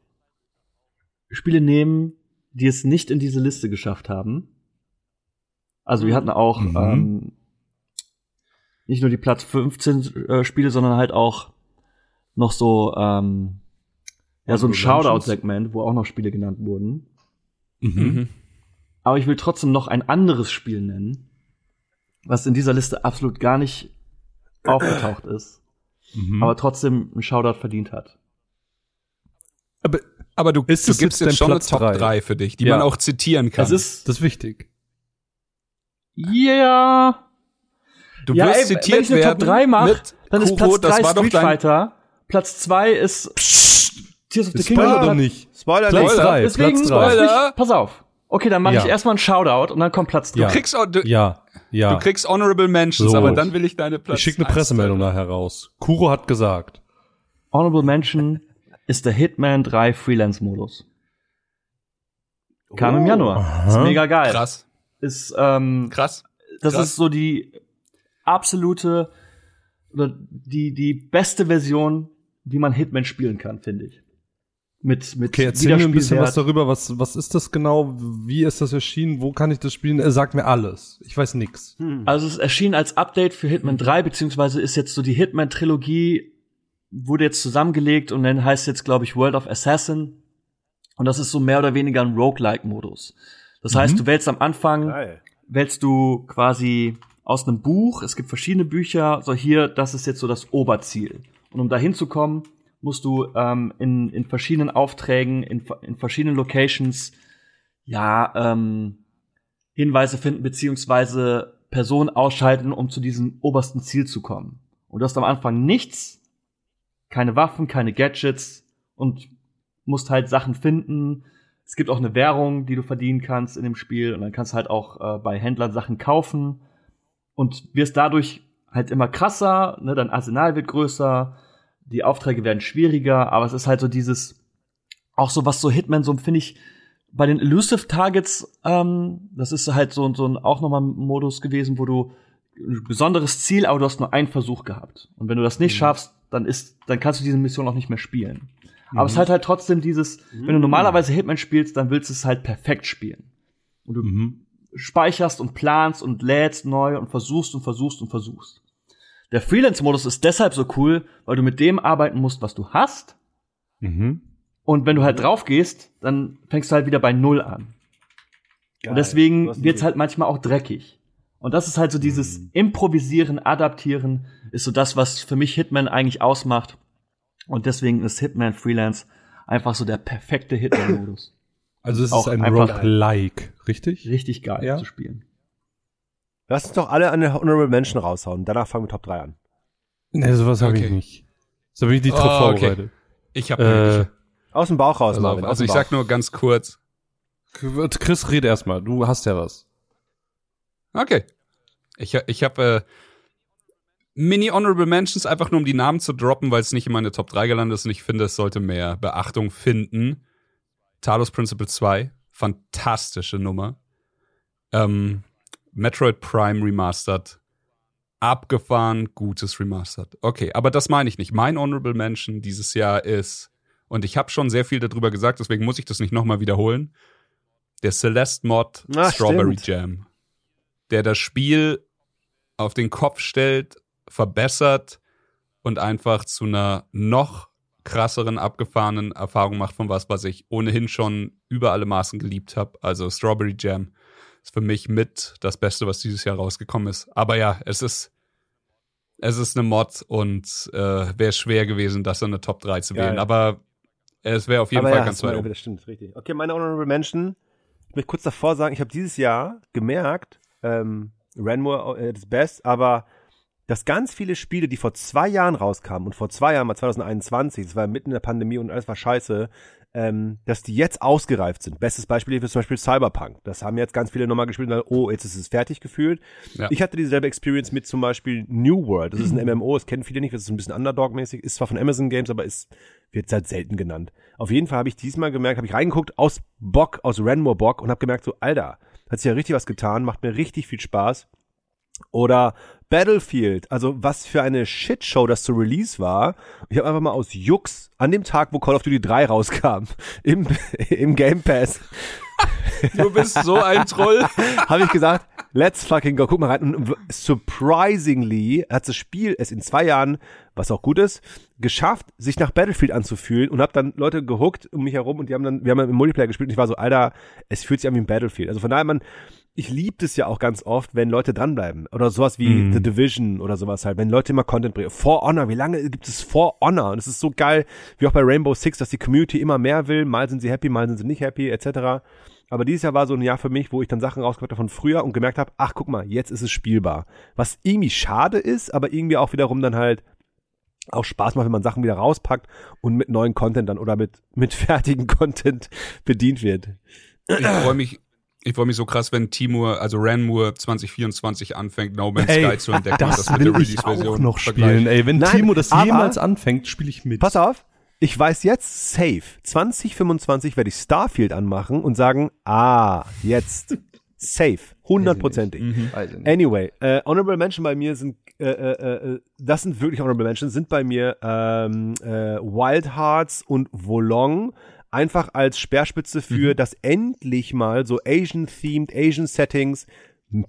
Spiele nehmen, die es nicht in diese Liste geschafft haben. Also wir hatten auch Mhm. ähm, nicht nur die Platz 15 äh, Spiele, sondern halt auch noch so ähm, ja so ein Shoutout-Segment, wo auch noch Spiele genannt wurden. Mhm. Aber ich will trotzdem noch ein anderes Spiel nennen, was in dieser Liste absolut gar nicht aufgetaucht ist, Mhm. aber trotzdem einen Shoutout verdient hat. Aber Aber du, Ist du es gibst jetzt schon eine Platz Top drei? 3 für dich, die Ja. man auch zitieren kann. Es ist das ist wichtig. ja du ja, wirst ey, wenn zitiert ich eine werden Top 3 mache, dann ist Kuro, Platz 3 das war doch Street dein, Fighter, Platz 2 ist Tears of the Kingdom. Spoiler doch nicht. Spoiler Platz nicht. drei, Deswegen, Platz drei. Spoiler. Pass auf. Okay, dann mache Ja. ich erstmal einen Shoutout und dann kommt Platz 3. Ja. Du kriegst, du, Ja, ja. du kriegst Honorable Mentions, So. aber dann will ich deine Platz ich schicke eine Pressemeldung nachher raus. Kuro hat gesagt. Honorable Mention ist der Hitman 3 Freelance-Modus. Kam im Januar. Aha. Ist mega geil. Krass, Ist, ähm, krass. das krass. ist so die absolute oder die, die beste Version, wie man Hitman spielen kann, finde ich. Mit, mit Okay, erzähl mir ein bisschen was darüber. Was, was ist das genau? Wie ist das erschienen? Wo kann ich das spielen? Er sagt mir alles. Ich weiß nix. Also es erschien als Update für Hitman 3, beziehungsweise ist jetzt so die Hitman-Trilogie wurde jetzt zusammengelegt und dann heißt jetzt, glaube ich, World of Assassin. Und das ist so mehr oder weniger ein Roguelike-Modus. Das heißt, Mhm. du wählst am Anfang, Geil. wählst du quasi aus einem Buch, es gibt verschiedene Bücher, so hier, das ist jetzt so das Oberziel. Und um da hinzukommen, musst du ähm, in, in verschiedenen Aufträgen, in, in verschiedenen Locations, ja, ähm, Hinweise finden, beziehungsweise Personen ausschalten, um zu diesem obersten Ziel zu kommen. Und du hast am Anfang nichts, keine Waffen, keine Gadgets und musst halt Sachen finden. Es gibt auch eine Währung, die du verdienen kannst in dem Spiel und dann kannst du halt auch äh, bei Händlern Sachen kaufen und wirst dadurch halt immer krasser, ne, dein Arsenal wird größer, die Aufträge werden schwieriger, aber es ist halt so dieses, auch so was so Hitman, so finde ich, bei den Elusive Targets, ähm, das ist halt so, so ein auch nochmal ein Modus gewesen, wo du ein besonderes Ziel, aber du hast nur einen Versuch gehabt. Und wenn du das nicht schaffst, dann ist, dann kannst du diese Mission auch nicht mehr spielen. Aber es ist halt halt trotzdem dieses, wenn du normalerweise Hitman spielst, dann willst du es halt perfekt spielen. Und du Mhm. speicherst und planst und lädst neu und versuchst und versuchst und versuchst. Der Freelance-Modus ist deshalb so cool, weil du mit dem arbeiten musst, was du hast. Mhm. Und wenn du halt drauf gehst, dann fängst du halt wieder bei Null an. Geil. Und deswegen wird's halt manchmal auch dreckig. Und das ist halt so dieses Improvisieren, Adaptieren, ist so das, was für mich Hitman eigentlich ausmacht. Und deswegen ist Hitman Freelance einfach so der perfekte Hitman-Modus. Also es Auch ist ein Roguelike, richtig? Richtig geil Ja. zu spielen. Lass uns doch alle eine Honorable Mention raushauen. Danach fangen wir Top 3 an. Nee, sowas habe ich Okay. nicht. So ich die Oh, drauf okay. vorbereitet. Ich habe Äh, Aus dem Bauch raus, also, Marvin. also ich Bauch. sag nur ganz kurz. Chris, red erstmal. Du hast ja was. Okay. Ich, ich habe äh, Mini Honorable Mentions einfach nur um die Namen zu droppen, weil es nicht in meine Top 3 gelandet ist und ich finde, es sollte mehr Beachtung finden. Talos Principle 2, fantastische Nummer. Ähm, Metroid Prime Remastered, abgefahren, gutes Remastered. Okay, aber das meine ich nicht. Mein Honorable Mention dieses Jahr ist, und ich habe schon sehr viel darüber gesagt, deswegen muss ich das nicht nochmal wiederholen, der Celeste Mod Ah, Strawberry stimmt. Jam, der das Spiel auf den Kopf stellt, verbessert und einfach zu einer noch krasseren, abgefahrenen Erfahrung macht von was, was ich ohnehin schon über alle Maßen geliebt habe. Also Strawberry Jam ist für mich mit das Beste, was dieses Jahr rausgekommen ist. Aber ja, es ist es ist eine Mod und äh, wäre schwer gewesen, das in eine Top 3 zu wählen. Aber es wäre auf jeden Aber Fall ja, ganz weit oben. Das stimmt, richtig. Okay, meine Honorable Mention. Ich möchte kurz davor sagen, ich habe dieses Jahr gemerkt, ähm, Ranmore äh, das Best, aber dass ganz viele Spiele, die vor zwei Jahren rauskamen und vor zwei Jahren, mal 2021, das war mitten in der Pandemie und alles war scheiße, ähm, dass die jetzt ausgereift sind. Bestes Beispiel ist zum Beispiel Cyberpunk. Das haben jetzt ganz viele nochmal gespielt und dann, oh, jetzt ist es fertig gefühlt. Ja. Ich hatte dieselbe Experience mit zum Beispiel New World. Das ist ein MMO, das kennen viele nicht, das ist ein bisschen Underdog-mäßig, ist zwar von Amazon Games, aber ist, wird halt selten genannt. Auf jeden Fall habe ich diesmal gemerkt, habe ich reingeguckt aus Bock, aus Ranmore Bock und habe gemerkt, so, Alter, hat sich ja richtig was getan, macht mir richtig viel Spaß. Oder Battlefield, also was für eine Shitshow das zu Release war. Ich habe einfach mal aus Jux an dem Tag, wo Call of Duty 3 rauskam, im, im Game Pass, Du bist so ein Troll. habe ich gesagt, let's fucking go, guck mal rein. Und surprisingly hat das Spiel es in zwei Jahren, was auch gut ist, geschafft, sich nach Battlefield anzufühlen und habe dann Leute gehuckt um mich herum und die haben dann, wir haben im Multiplayer gespielt und ich war so, Alter, es fühlt sich an wie ein Battlefield. Also von daher, man, ich liebe es ja auch ganz oft, wenn Leute dranbleiben. Oder sowas wie Mhm. The Division oder sowas halt, wenn Leute immer Content bringen. For Honor, wie lange gibt es For Honor? Und es ist so geil, wie auch bei Rainbow Six, dass die Community immer mehr will. Mal sind sie happy, mal sind sie nicht happy, etc. Aber dieses Jahr war so ein Jahr für mich, wo ich dann Sachen rausgebracht habe von früher und gemerkt habe, ach guck mal, jetzt ist es spielbar. Was irgendwie schade ist, aber irgendwie auch wiederum dann halt auch Spaß macht, wenn man Sachen wieder rauspackt und mit neuen Content dann oder mit, mit fertigen Content bedient wird. Ich freue mich, ich freue mich so krass, wenn Timur, also Ranmur 2024 anfängt, No Man's Ey, Sky zu entdecken. und Das mit will ich auch noch spielen. Ey, wenn Nein, Timo das jemals anfängt, spiele ich mit. Pass auf, ich weiß jetzt safe, 2025 werde ich Starfield anmachen und sagen, ah, jetzt. Safe, hundertprozentig. Nicht. Anyway, äh, Honorable Mention bei mir sind, äh, äh, äh, das sind wirklich Honorable Mentions, sind bei mir ähm, äh, Wild Hearts und Volong. Einfach als Speerspitze für, dass endlich mal so Asian-themed, Asian-Settings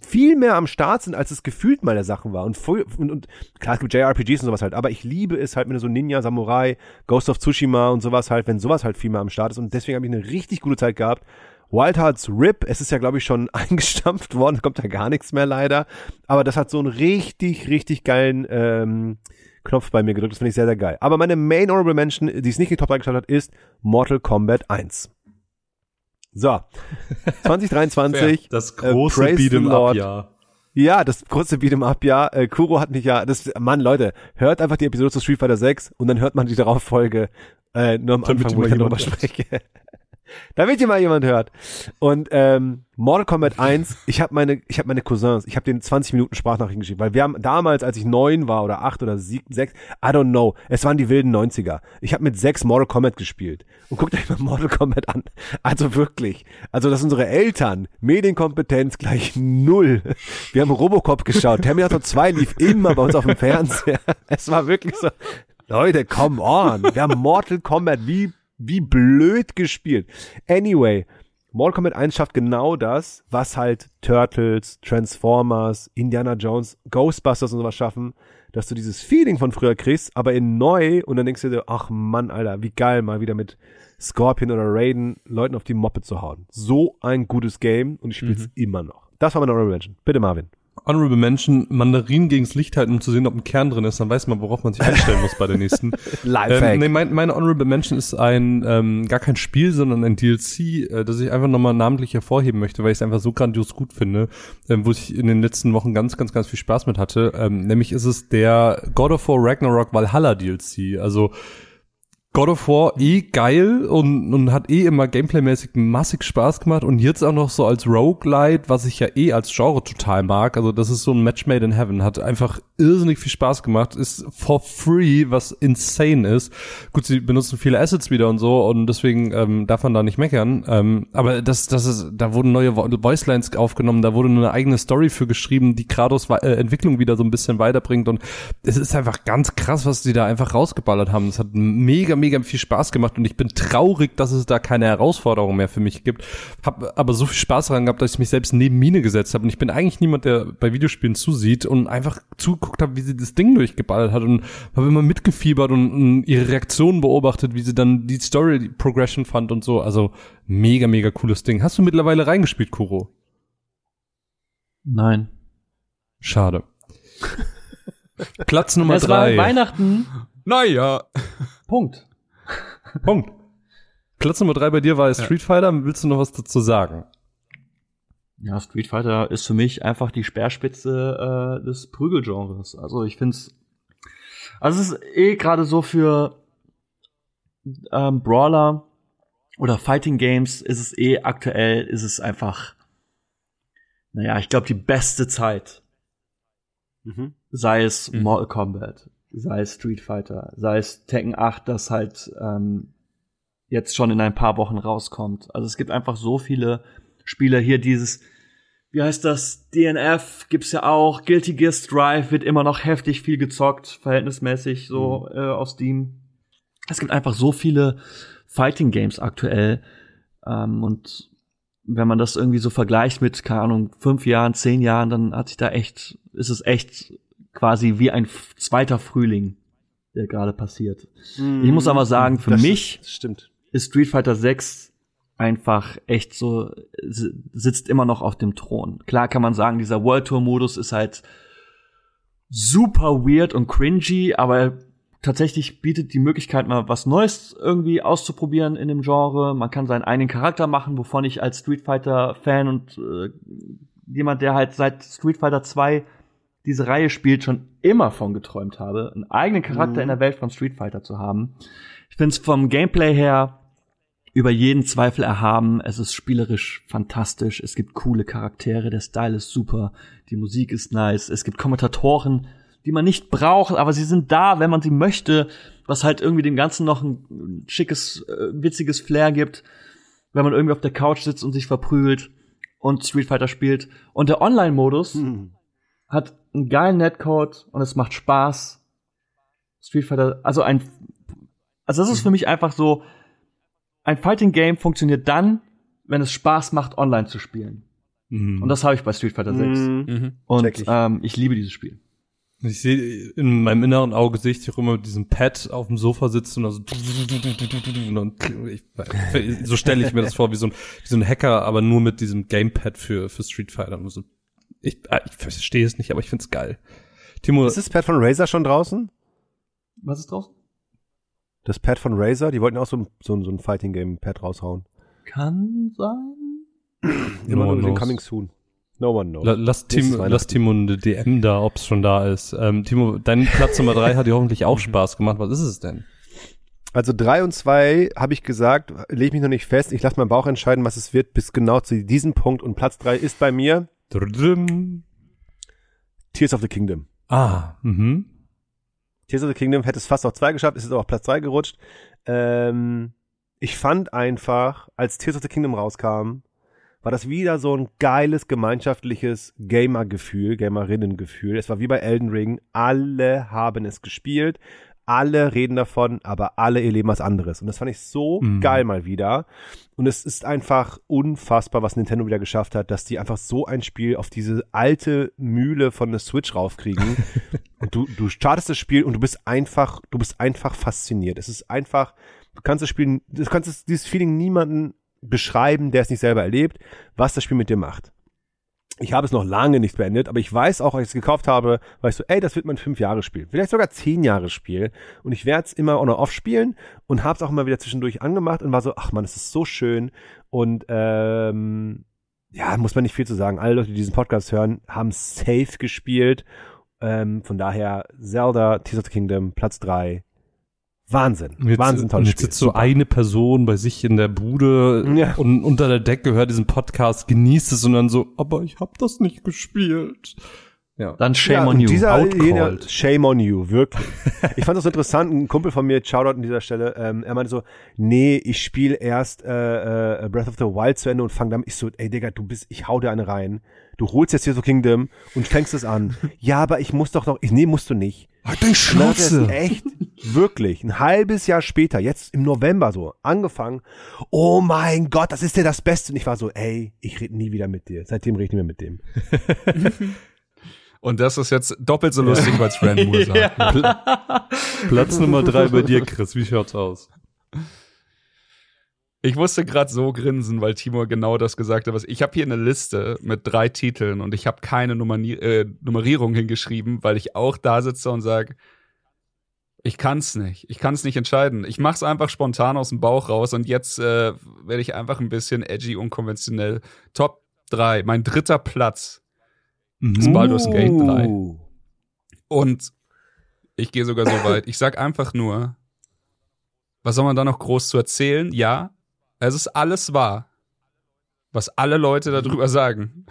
viel mehr am Start sind, als es gefühlt mal der Sachen war. Und, und, und klar, es gibt JRPGs und sowas halt, aber ich liebe es halt, wenn du so Ninja, Samurai, Ghost of Tsushima und sowas halt, wenn sowas halt viel mehr am Start ist. Und deswegen habe ich eine richtig gute Zeit gehabt. Wild Hearts RIP, es ist ja, glaube ich, schon eingestampft worden, kommt da gar nichts mehr leider. Aber das hat so einen richtig, richtig geilen ähm, Knopf bei mir gedrückt. Das finde ich sehr, sehr geil. Aber meine Main Honorable Mention, die es nicht in die Top 3 geschafft hat, ist Mortal Kombat 1. So, 2023. das große äh, Beat'em Up Jahr. Ja, das große Beat'em Up Jahr. Äh, Kuro hat mich ja, das, Mann, Leute, hört einfach die Episode zu Street Fighter 6 und dann hört man die darauf Folge äh, nur am Damit Anfang, wo ich darüber spreche. Damit ihr mal jemand hört. Und ähm, Mortal Kombat 1, ich habe meine, ich habe meine Cousins, ich habe den 20 Minuten Sprachnachrichten geschickt, weil wir haben damals, als ich neun war oder acht oder sieben, sechs, I don't know, es waren die wilden 90er. Ich habe mit sechs Mortal Kombat gespielt. Und guckt euch mal Mortal Kombat an. Also wirklich. Also, dass unsere Eltern Medienkompetenz gleich null. Wir haben Robocop geschaut. Terminator 2 lief immer bei uns auf dem Fernseher. Es war wirklich so, Leute, come on. Wir haben Mortal Kombat wie wie blöd gespielt. Anyway, Mortal Kombat 1 schafft genau das, was halt Turtles, Transformers, Indiana Jones, Ghostbusters und sowas schaffen, dass du dieses Feeling von früher kriegst, aber in neu und dann denkst du dir, ach Mann, Alter, wie geil, mal wieder mit Scorpion oder Raiden Leuten auf die Moppe zu hauen. So ein gutes Game und ich spiel's mhm. immer noch. Das war meine Honorable Mention. Bitte Marvin. Honorable Mention, Mandarinen gegens Licht halten, um zu sehen, ob ein Kern drin ist, dann weiß man, worauf man sich einstellen muss bei der nächsten. Live ähm, nee, mein, meine Honorable Mention ist ein, ähm, gar kein Spiel, sondern ein DLC, äh, das ich einfach nochmal namentlich hervorheben möchte, weil ich es einfach so grandios gut finde, ähm, wo ich in den letzten Wochen ganz, ganz, ganz viel Spaß mit hatte. Ähm, nämlich ist es der God of War Ragnarok Valhalla DLC. Also, God of War eh geil und, und hat eh immer gameplaymäßig massig Spaß gemacht und jetzt auch noch so als Roguelite, was ich ja eh als Genre total mag. Also das ist so ein Match made in heaven. Hat einfach irrsinnig viel Spaß gemacht. Ist for free, was insane ist. Gut, sie benutzen viele Assets wieder und so und deswegen ähm, darf man da nicht meckern. Ähm, aber das, das ist, da wurden neue Voicelines aufgenommen, da wurde eine eigene Story für geschrieben, die Kratos äh, Entwicklung wieder so ein bisschen weiterbringt und es ist einfach ganz krass, was sie da einfach rausgeballert haben. Es hat mega, mega mega viel Spaß gemacht und ich bin traurig, dass es da keine Herausforderung mehr für mich gibt. Hab aber so viel Spaß daran gehabt, dass ich mich selbst neben Mine gesetzt habe und ich bin eigentlich niemand, der bei Videospielen zusieht und einfach zugeguckt habe, wie sie das Ding durchgeballert hat und habe immer mitgefiebert und, und ihre Reaktionen beobachtet, wie sie dann die Story Progression fand und so. Also mega, mega cooles Ding. Hast du mittlerweile reingespielt, Kuro? Nein. Schade. Platz Nummer es drei. War Weihnachten. Naja. Punkt. Punkt. Platz Nummer drei bei dir war Street Fighter. Willst du noch was dazu sagen? Ja, Street Fighter ist für mich einfach die Speerspitze äh, des Prügelgenres. Also ich find's, also es ist eh gerade so für ähm, Brawler oder Fighting Games ist es eh aktuell, ist es einfach, naja, ich glaube die beste Zeit. Mhm. Sei es mhm. Mortal Kombat, sei es Street Fighter, sei es Tekken 8, das halt ähm, jetzt schon in ein paar Wochen rauskommt. Also es gibt einfach so viele Spiele hier, dieses, wie heißt das, DNF gibt's ja auch, Guilty Gear Strive wird immer noch heftig viel gezockt, verhältnismäßig so mhm. äh, auf Steam. Es gibt einfach so viele Fighting Games aktuell ähm, und wenn man das irgendwie so vergleicht mit, keine Ahnung, fünf Jahren, zehn Jahren, dann hat sich da echt, ist es echt quasi wie ein zweiter Frühling, der gerade passiert. Mm, ich muss aber sagen, für mich stimmt. ist Street Fighter 6 einfach echt so, sitzt immer noch auf dem Thron. Klar kann man sagen, dieser World Tour Modus ist halt super weird und cringy, aber tatsächlich bietet die Möglichkeit mal was Neues irgendwie auszuprobieren in dem Genre. Man kann seinen eigenen Charakter machen, wovon ich als Street Fighter Fan und äh, jemand, der halt seit Street Fighter 2 diese Reihe spielt, schon immer von geträumt habe, einen eigenen Charakter mhm. in der Welt von Street Fighter zu haben. Ich finde es vom Gameplay her über jeden Zweifel erhaben. Es ist spielerisch fantastisch. Es gibt coole Charaktere. Der Style ist super. Die Musik ist nice. Es gibt Kommentatoren, die man nicht braucht, aber sie sind da, wenn man sie möchte, was halt irgendwie dem Ganzen noch ein schickes, äh, witziges Flair gibt, wenn man irgendwie auf der Couch sitzt und sich verprügelt und Street Fighter spielt. Und der Online-Modus mhm. Hat einen geilen Netcode und es macht Spaß. Street Fighter, also ein, also das ist für mich einfach so, ein Fighting Game funktioniert dann, wenn es Spaß macht, online zu spielen. Mhm. Und das habe ich bei Street Fighter 6. Mhm. Mhm. Und ähm, ich liebe dieses Spiel. Ich sehe in meinem inneren Auge sehe ich dich auch immer mit diesem Pad auf dem Sofa sitzen und so, und ich, so stelle ich mir das vor wie so ein wie so ein Hacker, aber nur mit diesem Gamepad für für Street Fighter. Und so, ich, äh, ich verstehe es nicht, aber ich find's geil. Timo, Ist das Pad von Razer schon draußen? Was ist draus? Das Pad von Razer, die wollten auch so ein, so ein, so ein Fighting Game Pad raushauen. Kann sein. Immer one nur den knows. Coming Soon. No one knows. La, lass, Weihnachten. lass Timo eine DM da, ob's schon da ist. Ähm, Timo, dein Platz Nummer drei hat dir hoffentlich auch Spaß gemacht. Was ist es denn? Also drei und zwei habe ich gesagt, lege ich mich noch nicht fest. Ich lasse meinen Bauch entscheiden, was es wird, bis genau zu diesem Punkt. Und Platz drei ist bei mir. Tears of the Kingdom. Ah, mhm. Tears of the Kingdom hätte es fast auf zwei geschafft, ist jetzt aber auf Platz drei gerutscht. Ähm, ich fand einfach, als Tears of the Kingdom rauskam, war das wieder so ein geiles gemeinschaftliches Gamer-Gefühl, Gamerinnen-Gefühl. Es war wie bei Elden Ring. Alle haben es gespielt. Alle reden davon, aber alle erleben was anderes. Und das fand ich so Mhm. geil mal wieder. Und es ist einfach unfassbar, was Nintendo wieder geschafft hat, dass die einfach so ein Spiel auf diese alte Mühle von der Switch raufkriegen. und du, du startest das Spiel und du bist einfach, du bist einfach fasziniert. Es ist einfach, du kannst das Spiel, du kannst es, dieses Feeling niemanden beschreiben, der es nicht selber erlebt, was das Spiel mit dir macht. Ich habe es noch lange nicht beendet, aber ich weiß auch, als ich es gekauft habe, war ich so, ey, das wird mein fünf Jahre Spiel, vielleicht sogar zehn Jahre Spiel und ich werde es immer on off spielen und habe es auch immer wieder zwischendurch angemacht und war so, ach man, es ist so schön und ähm, ja, muss man nicht viel zu sagen. Alle Leute, die diesen Podcast hören, haben safe gespielt. Ähm, von daher Zelda, Tears of the Kingdom, Platz drei. Wahnsinn. Jetzt, Wahnsinn und tolles jetzt Spiel. sitzt so eine Person bei sich in der Bude Ja. und unter der Decke hört diesen Podcast, genießt es und dann so, aber ich hab das nicht gespielt. Ja. Dann Shame ja, on und you. Dieser, jener, shame on you, wirklich. ich fand das so interessant, ein Kumpel von mir, Shoutout an dieser Stelle, ähm, er meinte so, nee, ich spiele erst äh, äh, Breath of the Wild zu Ende und fang damit, ich so, ey Digga, du bist, ich hau dir eine rein. Du holst jetzt hier so Kingdom und fängst es an. ja, aber ich muss doch noch, ich, nee, musst du nicht. Halt dein es echt, wirklich, ein halbes Jahr später, jetzt im November so, angefangen. Oh mein Gott, das ist ja das Beste. Und ich war so, ey, ich rede nie wieder mit dir. Seitdem rede ich nicht mehr mit dem. Und das ist jetzt doppelt so lustig, weil es Fran Moore sagt. Platz Nummer drei bei dir, Chris. Wie schaut's aus? Ich musste gerade so grinsen, weil Timur genau das gesagt hat. Was ich habe hier eine Liste mit drei Titeln und ich habe keine Nummeri äh, Nummerierung hingeschrieben, weil ich auch da sitze und sage, ich kann's nicht. Ich kann's nicht entscheiden. Ich mach's einfach spontan aus dem Bauch raus und jetzt äh, werde ich einfach ein bisschen edgy, unkonventionell. Top 3, mein dritter Platz ist Baldur's Gate 3. Uh. Und ich gehe sogar so weit. Ich sag einfach nur, was soll man da noch groß zu erzählen? Ja, es ist alles wahr, was alle Leute darüber sagen.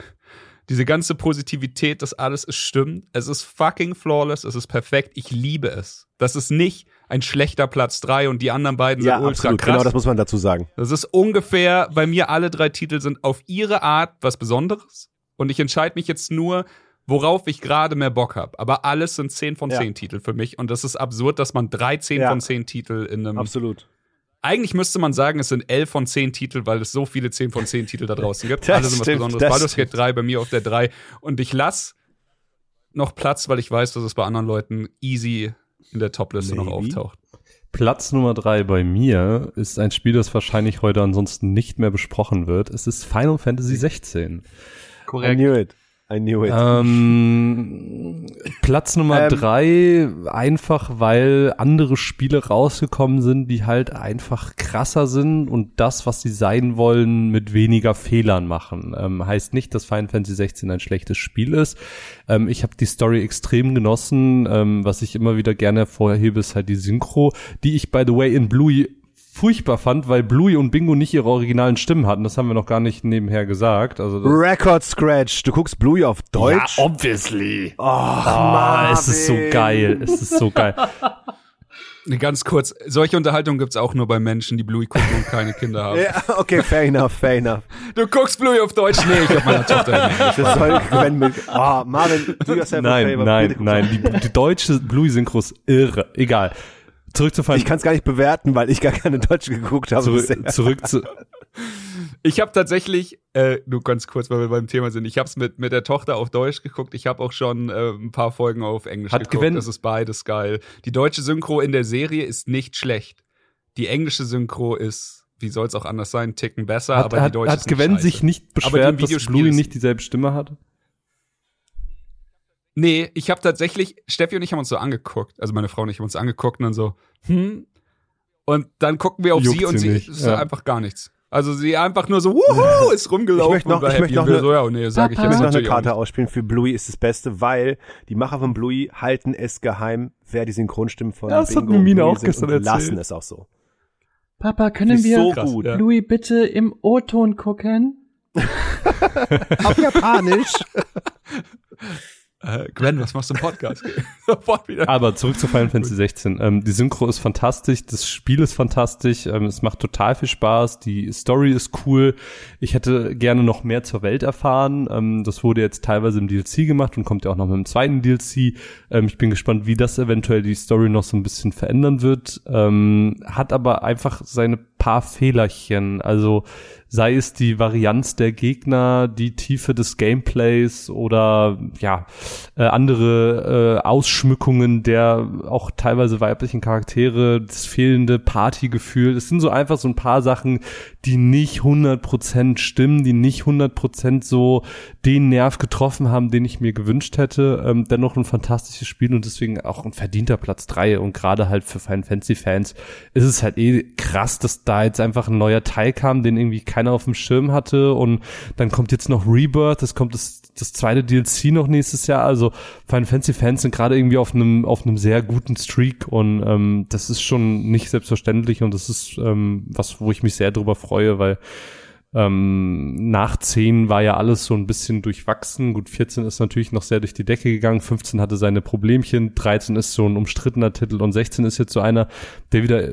Diese ganze Positivität, das alles ist stimmt. Es ist fucking flawless, es ist perfekt. Ich liebe es. Das ist nicht ein schlechter Platz drei und die anderen beiden Ja, sind ultra absolut. krass. Genau, das muss man dazu sagen. Das ist ungefähr, bei mir alle drei Titel sind auf ihre Art was Besonderes. Und ich entscheide mich jetzt nur, worauf ich gerade mehr Bock habe. Aber alles sind 10 von Ja. 10 Titel für mich. Und das ist absurd, dass man 13 Ja. von 10 Titel in einem. Absolut. Eigentlich müsste man sagen, es sind 11 von 10 Titel, weil es so viele 10 von 10 Titel da draußen gibt. Das Alle sind was stimmt, Besonderes. das Baldur's Gate stimmt. 3 bei mir auf der 3. Und ich lass noch Platz, weil ich weiß, dass es bei anderen Leuten easy in der Topliste noch auftaucht. Platz Nummer drei bei mir ist ein Spiel, das wahrscheinlich heute ansonsten nicht mehr besprochen wird. Es ist Final Fantasy 16. I Korrekt. knew it. I knew it. Ähm, Platz Nummer Ähm. drei, einfach weil andere Spiele rausgekommen sind, die halt einfach krasser sind und das, was sie sein wollen, mit weniger Fehlern machen. Ähm, heißt nicht, dass Final Fantasy 16 ein schlechtes Spiel ist. Ähm, ich habe die Story extrem genossen. Ähm, was ich immer wieder gerne hervorhebe, ist halt die Synchro, die ich, by the way, in Bluey furchtbar fand, weil Bluey und Bingo nicht ihre originalen Stimmen hatten. Das haben wir noch gar nicht nebenher gesagt. Also Record Scratch. Du guckst Bluey auf Deutsch? ja, obviously. Ach, Ah, es ist so geil. Es ist so geil. Ganz kurz, solche Unterhaltung gibt's auch nur bei Menschen, die Bluey gucken und keine Kinder haben. Ja, okay, fair enough, fair enough. Du guckst Bluey auf Deutsch? Nee, ich hab meiner Tochter. Das soll, wenn mit, oh, Marvin, do yourself a Nein, favor. nein, bitte guck nein. Die, die deutsche Bluey-Synchro ist irre. Egal. Zurück zu Final Ich kann es gar nicht bewerten, weil ich gar keine Deutsche geguckt habe. zurück, zurück zu Ich habe tatsächlich, äh, nur ganz kurz, weil wir beim Thema sind, ich habe es mit, mit der Tochter auf Deutsch geguckt. Ich habe auch schon äh, ein paar Folgen auf Englisch Hat geguckt. Gwen- Das ist beides geil. Die deutsche Synchro in der Serie ist nicht schlecht. Die englische Synchro ist, wie soll es auch anders sein, Ticken besser, hat, aber die hat, deutsche hat ist nicht Gwen scheiße. sich nicht Aber die im beschwert, dass Bluey nicht dieselbe Stimme hat? Nee, ich habe tatsächlich, Steffi und ich haben uns so angeguckt, also meine Frau und ich haben uns angeguckt und dann so, hm. Und dann gucken wir auf Juckt sie und sie sie nicht, ist ja. einfach gar nichts. Also sie einfach nur so, wuhu, ist rumgelaufen Ich möchte noch- ich möchte noch eine- so, ja, nee, sag ich jetzt noch eine Karte nicht. ausspielen für Bluey ist das Beste, weil die Macher von Bluey halten es geheim, wer die Synchronstimmen von Ja, das hat Bingo mir und Mina Bluey auch sind gestern und lassen erzählt. es auch so. Papa, können wir so Krass, ja. Louis bitte im O-Ton gucken? Auf Japanisch. Äh, Gwen, was machst du im Podcast? Sofort wieder. Aber zurück zu Final Fantasy 16. Ähm, die Synchro ist fantastisch, das Spiel ist fantastisch, ähm, es macht total viel Spaß, die Story ist cool. Ich hätte gerne noch mehr zur Welt erfahren. Ähm, das wurde jetzt teilweise im DLC gemacht und kommt ja auch noch mit dem zweiten DLC. Ähm, ich bin gespannt, wie das eventuell die Story noch so ein bisschen verändern wird. Ähm, hat aber einfach seine paar Fehlerchen. Also sei es die Varianz der Gegner, die Tiefe des Gameplays oder ja äh, andere äh, Ausschmückungen der auch teilweise weiblichen Charaktere, das fehlende Partygefühl. Es sind so einfach so ein paar Sachen, die nicht 100% stimmen, die nicht 100% so den Nerv getroffen haben, den ich mir gewünscht hätte. Ähm, dennoch ein fantastisches Spiel und deswegen auch ein verdienter Platz drei und gerade halt für Final Fantasy Fans ist es halt eh krass, dass da jetzt einfach ein neuer Teil kam, den irgendwie keiner auf dem Schirm hatte und dann kommt jetzt noch Rebirth, es kommt das, das zweite DLC noch nächstes Jahr, also Final Fantasy Fans sind gerade irgendwie auf einem auf einem sehr guten Streak und ähm, das ist schon nicht selbstverständlich und das ist ähm, was, wo ich mich sehr drüber freue, weil ähm, nach 10 war ja alles so ein bisschen durchwachsen. Gut, 14 ist natürlich noch sehr durch die Decke gegangen, 15 hatte seine Problemchen, 13 ist so ein umstrittener Titel und 16 ist jetzt so einer, der wieder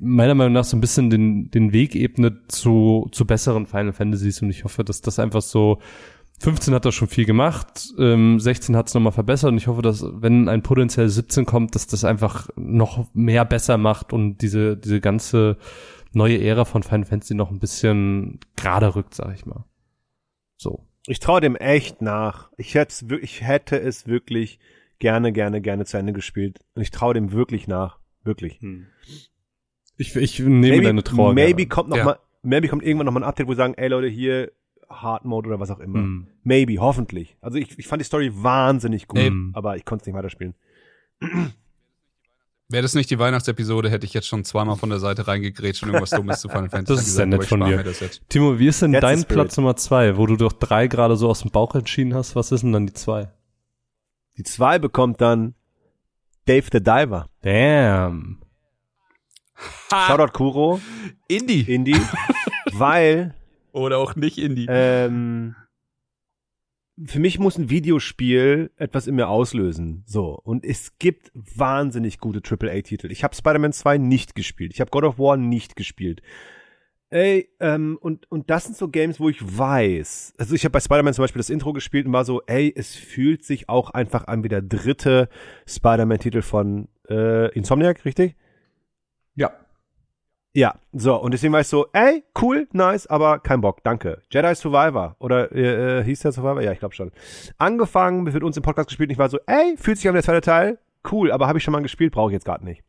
meiner Meinung nach so ein bisschen den, den Weg ebnet zu, zu besseren Final Fantasies und ich hoffe, dass das einfach so 15 hat da schon viel gemacht, ähm, 16 hat es nochmal verbessert und ich hoffe, dass wenn ein potenziell 17 kommt, dass das einfach noch mehr besser macht und diese, diese ganze neue Ära von Final Fantasy noch ein bisschen gerade rückt, sag ich mal. So. Ich traue dem echt nach. Ich ich hätte es wirklich gerne, gerne, gerne zu Ende gespielt. Und ich traue dem wirklich nach. Wirklich. Ich, ich nehme deine Trauer. maybe gerne. kommt noch Ja. mal, maybe kommt irgendwann noch mal ein Update, wo sie sagen, ey Leute, hier Hard Mode oder was auch immer. Hm. Maybe, hoffentlich. Also ich, ich fand die Story wahnsinnig gut, Ey. aber ich konnte es nicht weiterspielen. Wäre das nicht die Weihnachtsepisode, hätte ich jetzt schon zweimal von der Seite reingegrätscht und irgendwas Dummes zu Final Fantasy Das ist sehr nett von dir. jetzt. Timo, wie ist denn That's the dein. Platz Nummer zwei, wo du doch drei gerade so aus dem Bauch entschieden hast? Was ist denn dann die zwei? Die zwei bekommt dann Dave the Diver. Damn. Shoutout Kuro, Indie. Indie, weil Oder auch nicht Indie. ähm, für mich muss ein Videospiel etwas in mir auslösen. So. Und es gibt wahnsinnig gute AAA-Titel. Ich habe Spider-Man 2 nicht gespielt. Ich habe God of War nicht gespielt. Ey, ähm, und, und das sind so Games, wo ich weiß. Also ich habe bei Spider-Man zum Beispiel das Intro gespielt und war so, ey, es fühlt sich auch einfach an wie der dritte Spider-Man-Titel von äh, Insomniac, richtig? Ja. Ja, so, und deswegen war ich so, ey, cool, nice, aber kein Bock, danke. Jedi Survivor, oder äh, äh, hieß der Survivor? Ja, ich glaube schon. Angefangen, wird uns im Podcast gespielt und ich war so, ey, fühlt sich an der zweite Teil, cool, aber habe ich schon mal gespielt, brauche ich jetzt gerade nicht.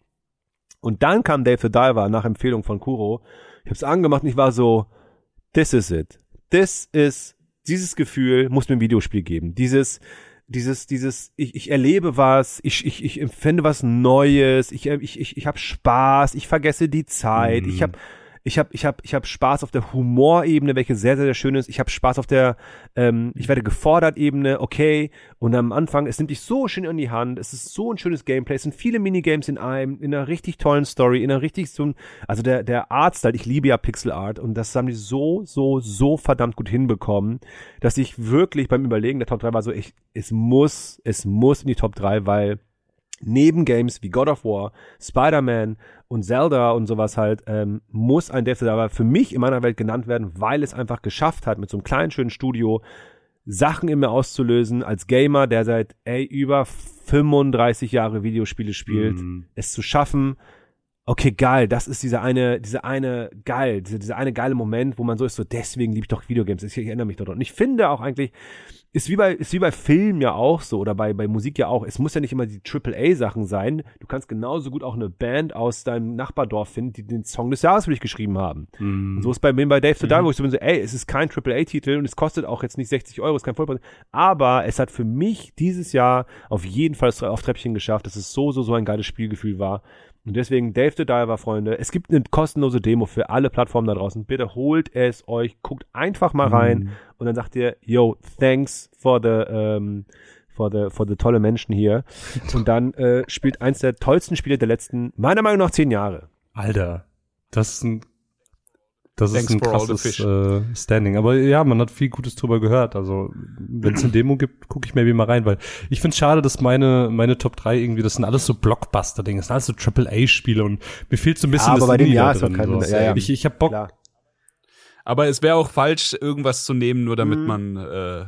Und dann kam Dave the Diver nach Empfehlung von Kuro. Ich habe es angemacht und ich war so, this is it. This is, dieses Gefühl muss mir ein Videospiel geben. Dieses, dieses, dieses, ich, ich erlebe was, ich, ich, ich empfinde was Neues, ich, ich, ich, ich habe Spaß, ich vergesse die Zeit, Mhm. ich habe ich habe ich hab, ich hab Spaß auf der Humorebene, welche sehr, sehr, sehr schön ist. Ich habe Spaß auf der, ähm, ich werde gefordert Ebene, okay. Und am Anfang, es nimmt dich so schön in die Hand. Es ist so ein schönes Gameplay. Es sind viele Minigames in einem, in einer richtig tollen Story, in einer richtig so, also der, der Artstyle, ich liebe ja Pixel Art und das haben die so, so, so verdammt gut hinbekommen, dass ich wirklich beim Überlegen der Top 3 war so, ich, es muss, es muss in die Top 3, weil neben Games wie God of War, Spider-Man und Zelda und sowas halt, ähm, muss ein Death aber für mich in meiner Welt genannt werden, weil es einfach geschafft hat, mit so einem kleinen, schönen Studio Sachen in mir auszulösen, als Gamer, der seit, ey, über 35 Jahre Videospiele spielt, Mhm. es zu schaffen, okay, geil, das ist dieser eine, diese eine, geil, dieser, dieser eine geile Moment, wo man so ist, so deswegen liebe ich doch Videogames. Ich, ich erinnere mich daran. Und ich finde auch eigentlich, ist wie bei, ist wie bei Film ja auch so oder bei, bei Musik ja auch. Es muss ja nicht immer die AAA-Sachen sein. Du kannst genauso gut auch eine Band aus deinem Nachbardorf finden, die den Song des Jahres für dich geschrieben haben. Mhm. Und so ist bei mir bei Dave to Die, wo ich so bin, so, ey, es ist kein AAA-Titel und es kostet auch jetzt nicht 60 Euro, es ist kein Vollpreis. Aber es hat für mich dieses Jahr auf jeden Fall das Auftreppchen geschafft, dass es so, so, so ein geiles Spielgefühl war. Und deswegen Dave the Diver, Freunde. Es gibt eine kostenlose Demo für alle Plattformen da draußen. Bitte holt es euch, guckt einfach mal rein Mhm. und dann sagt ihr, yo, thanks for the, ähm, for the, for the tolle Menschen hier. Und dann äh, spielt eins der tollsten Spiele der letzten, meiner Meinung nach, zehn Jahre. Alter, das ist ein, das ist Thanks ein all the krasses äh, Standing. Aber ja, man hat viel Gutes drüber gehört. Also wenn es eine Demo gibt, gucke ich maybe mal rein, weil ich finde es schade, dass meine meine Top 3 irgendwie, das sind alles so Blockbuster-Dinge, das sind alles so AAA-Spiele und mir fehlt so ein bisschen Ja, aber das bei dem Jahr ist doch drin, kein so. Ja, ja. Ich, ich hab Bock. Klar. Aber es wäre auch falsch, irgendwas zu nehmen, nur damit Mhm. man äh,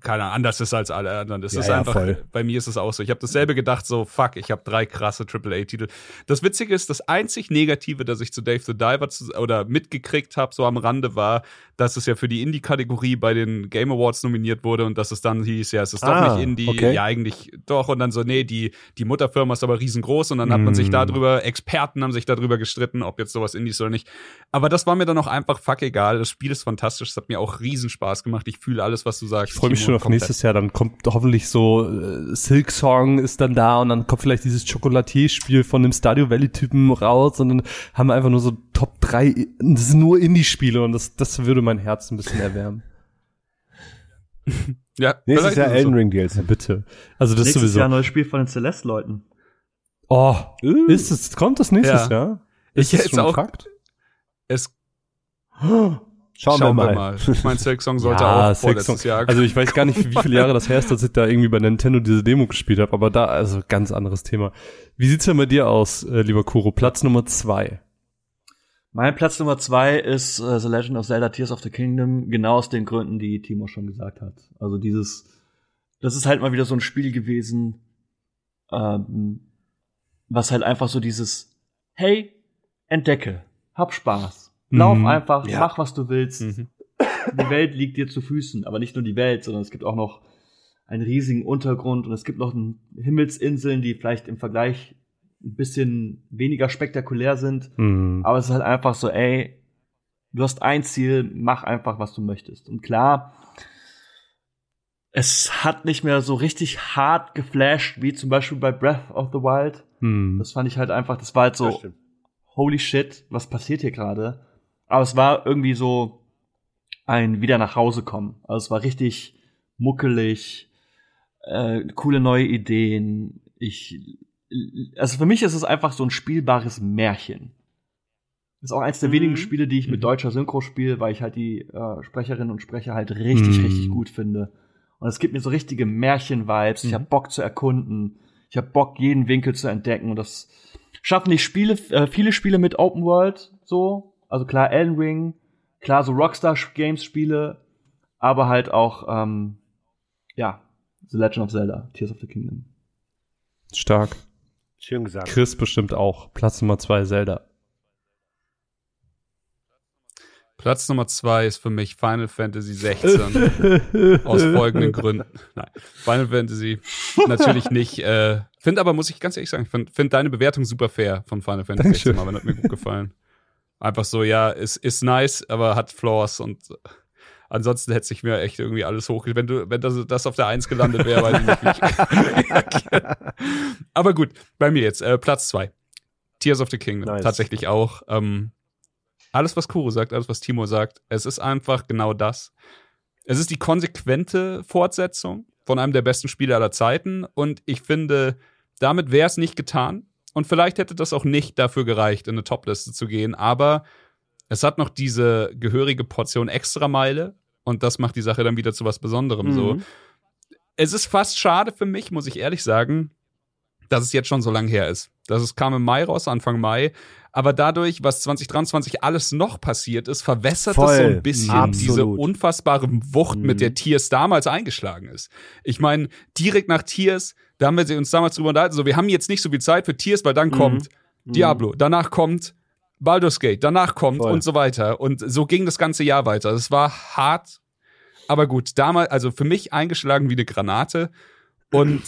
keine Ahnung, anders ist als alle anderen. Das Ja, ist ja, einfach, voll. bei mir ist es auch so. Ich habe dasselbe gedacht, so, fuck, ich habe drei krasse AAA-Titel. Das Witzige ist, das einzig Negative, das ich zu Dave the Diver zu, oder mitgekriegt habe, so am Rande, war, dass es ja für die Indie-Kategorie bei den Game Awards nominiert wurde und dass es dann hieß, ja, es ist doch Ah, nicht Indie, okay. ja, eigentlich doch. Und dann so, nee, die, die Mutterfirma ist aber riesengroß und dann hat man sich Mm. darüber, Experten haben sich darüber gestritten, ob jetzt sowas Indie ist oder nicht. Aber das war mir dann auch einfach fuck egal. Das Spiel ist fantastisch, es hat mir auch riesen Spaß gemacht. Ich fühle alles, was du sagst. Ich freue mich schon auf komplett. nächstes Jahr. Dann kommt hoffentlich so äh, Silk Song ist dann da und dann kommt vielleicht dieses Chocolatier-Spiel von dem Stadio Valley-Typen raus und dann haben wir einfach nur so Top 3, das sind nur Indie-Spiele und das, das würde mein Herz ein bisschen erwärmen. Ja, Nächstes Jahr ist es Elden. Ring DLC. Ja, bitte. Also das Nächstes sowieso. Jahr neues Spiel von den Celeste-Leuten. Oh, Uh. ist es, kommt das nächstes Ja. Jahr? Ich Ist es hätte schon auch- Fakt? Es Schauen, wir mal. Ich mein, Silk Song sollte Ja, auch vorletztes Song. Jahr. Also ich weiß gar nicht, wie viele Jahre das her ist, dass ich da irgendwie bei Nintendo diese Demo gespielt habe, aber da, also ganz anderes Thema. Wie sieht's denn bei dir aus, äh, lieber Kuro? Platz Nummer zwei. Mein Platz Nummer zwei ist äh, The Legend of Zelda Tears of the Kingdom, genau aus den Gründen, die Timo schon gesagt hat. Also dieses, das ist halt mal wieder so ein Spiel gewesen, ähm, was halt einfach so dieses, hey, entdecke, hab Spaß, lauf Mhm. einfach, Ja. mach was du willst, Mhm. die Welt liegt dir zu Füßen, aber nicht nur die Welt, sondern es gibt auch noch einen riesigen Untergrund und es gibt noch Himmelsinseln, die vielleicht im Vergleich ein bisschen weniger spektakulär sind. Hm. Aber es ist halt einfach so, ey, du hast ein Ziel, mach einfach, was du möchtest. Und klar, es hat nicht mehr so richtig hart geflasht, wie zum Beispiel bei Breath of the Wild. Hm. Das fand ich halt einfach, das war halt so, holy shit, was passiert hier gerade? Aber es war irgendwie so ein wieder nach Hause kommen. Also es war richtig muckelig, äh, coole neue Ideen. Ich, also für mich ist es einfach so ein spielbares Märchen. Ist auch eins der Mhm. wenigen Spiele, die ich mit Mhm. deutscher Synchro spiele, weil ich halt die äh, Sprecherinnen und Sprecher halt richtig, Mhm. richtig gut finde. Und es gibt mir so richtige Märchen-Vibes. Ich Mhm. habe Bock zu erkunden. Ich habe Bock, jeden Winkel zu entdecken. Und das schaffen die Spiele, äh, viele Spiele mit Open World so. Also klar, Elden Ring, klar, so Rockstar Games Spiele, aber halt auch, ähm, ja, The Legend of Zelda, Tears of the Kingdom. Stark. Schön gesagt. Chris bestimmt auch. Platz Nummer zwei, Zelda. Platz Nummer zwei ist für mich Final Fantasy 16. aus folgenden Gründen. Nein, Final Fantasy natürlich nicht. Äh, finde aber, muss ich ganz ehrlich sagen, ich finde find deine Bewertung super fair von Final Fantasy Dankeschön. 16, aber hat mir gut gefallen. Einfach so, ja, ist, ist nice, aber hat Flaws und ansonsten hätte sich mir echt irgendwie alles hoch. Wenn du, wenn das, das auf der Eins gelandet wäre, weiß ich nicht, wie ich reagiere. Aber gut, bei mir jetzt, äh, Platz zwei. Tears of the Kingdom. Nice. Tatsächlich auch. Ähm, alles, was Kuro sagt, alles, was Timo sagt, es ist einfach genau das. Es ist die konsequente Fortsetzung von einem der besten Spiele aller Zeiten und ich finde, damit wäre es nicht getan. Und vielleicht hätte das auch nicht dafür gereicht, in eine Topliste zu gehen, aber es hat noch diese gehörige Portion Extrameile und das macht die Sache dann wieder zu was Besonderem. So, Mhm. es ist fast schade für mich, muss ich ehrlich sagen, dass es jetzt schon so lang her ist. Das ist, kam im Mai raus, Anfang Mai. Aber dadurch, was 2023 alles noch passiert ist, verwässert das so Voll. ein bisschen Absolut. diese unfassbare Wucht, Mhm. mit der Tiers damals eingeschlagen ist. Ich meine, direkt nach Tiers, da haben wir uns damals drüber unterhalten, so, wir haben jetzt nicht so viel Zeit für Tiers, weil dann Mhm. kommt Diablo, danach kommt Baldur's Gate, danach kommt Voll. und so weiter. Und so ging das ganze Jahr weiter. Es war hart, aber gut, damals, also für mich eingeschlagen wie eine Granate. Und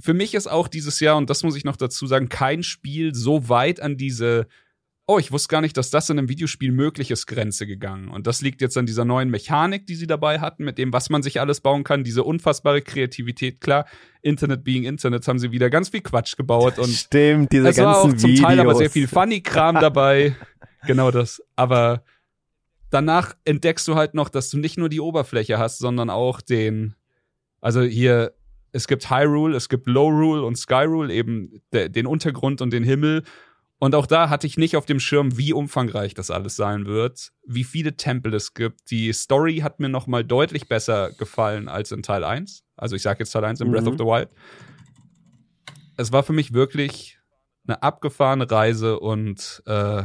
für mich ist auch dieses Jahr, und das muss ich noch dazu sagen, kein Spiel so weit an diese, oh, ich wusste gar nicht, dass das in einem Videospiel möglich ist, Grenze gegangen. Und das liegt jetzt an dieser neuen Mechanik, die sie dabei hatten, mit dem, was man sich alles bauen kann, diese unfassbare Kreativität. Klar, Internet being Internet haben sie wieder ganz viel Quatsch gebaut und Stimmt, diese es war ganzen auch zum Videos. Teil aber sehr viel Funny-Kram dabei. genau das. Aber danach entdeckst du halt noch, dass du nicht nur die Oberfläche hast, sondern auch den, also hier, es gibt Hyrule, es gibt Low Rule und Sky Rule, eben de, den Untergrund und den Himmel. Und auch da hatte ich nicht auf dem Schirm, wie umfangreich das alles sein wird, wie viele Tempel es gibt. Die Story hat mir noch mal deutlich besser gefallen als in Teil 1. Also ich sage jetzt Teil 1 in Breath Mhm. of the Wild. Es war für mich wirklich eine abgefahrene Reise und äh,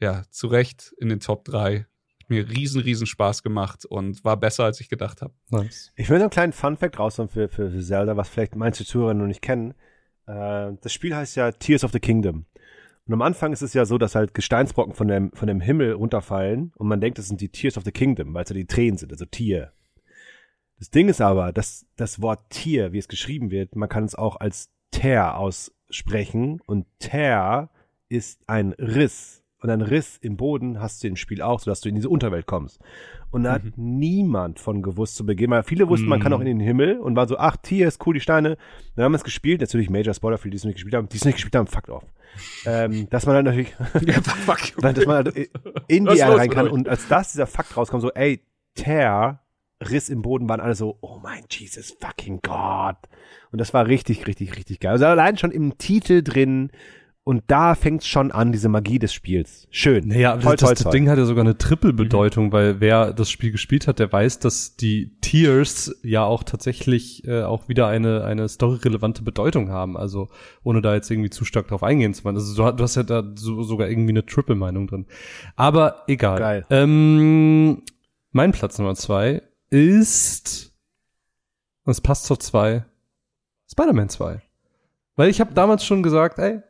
ja, zu Recht in den Top 3. Hat mir riesen, riesen Spaß gemacht und war besser, als ich gedacht habe. Nice. Ich will noch einen kleinen Fun-Fact raushauen für, für, für Zelda, was vielleicht manche Zuhörer noch nicht kennen. Äh, das Spiel heißt ja Tears of the Kingdom. Und am Anfang ist es ja so, dass halt Gesteinsbrocken von dem, von dem Himmel runterfallen und man denkt, das sind die Tears of the Kingdom, weil es ja die Tränen sind, also Tier. Das Ding ist aber, dass das Wort Tier, wie es geschrieben wird, man kann es auch als Ter aussprechen und Ter ist ein Riss. Und ein Riss im Boden hast du im Spiel auch, sodass du in diese Unterwelt kommst. Und da hat niemand von gewusst zu Beginn, weil viele wussten, man kann auch in den Himmel und war so, ach, Tier ist cool, die Steine. Dann haben wir es gespielt, natürlich Major Spoiler für die, die es nicht gespielt haben, die es nicht gespielt haben, fuck off. Ähm, dass man dann natürlich, Ja, fuck. dass man halt in die Erde rein kann und als das dieser Fakt rauskommt, so, ey, Tear, Riss im Boden, waren alle so, oh mein Jesus fucking God. Und das war richtig, richtig, richtig geil. Also allein schon im Titel drin und da fängt's schon an, diese Magie des Spiels. Schön. Naja, aber toll, das, toll, das toll. Ding hat ja sogar eine Triple-Bedeutung, weil wer das Spiel gespielt hat, der weiß, dass die Tiers ja auch tatsächlich äh, auch wieder eine, eine storyrelevante Bedeutung haben. Also ohne da jetzt irgendwie zu stark drauf eingehen zu wollen. Also du, hast- du hast ja da so, sogar irgendwie eine Triple-Meinung drin. Aber egal. Geil. Ähm, mein Platz Nummer zwei ist, und es passt zur zwei, Spider-Man 2. Weil ich habe damals schon gesagt, ey,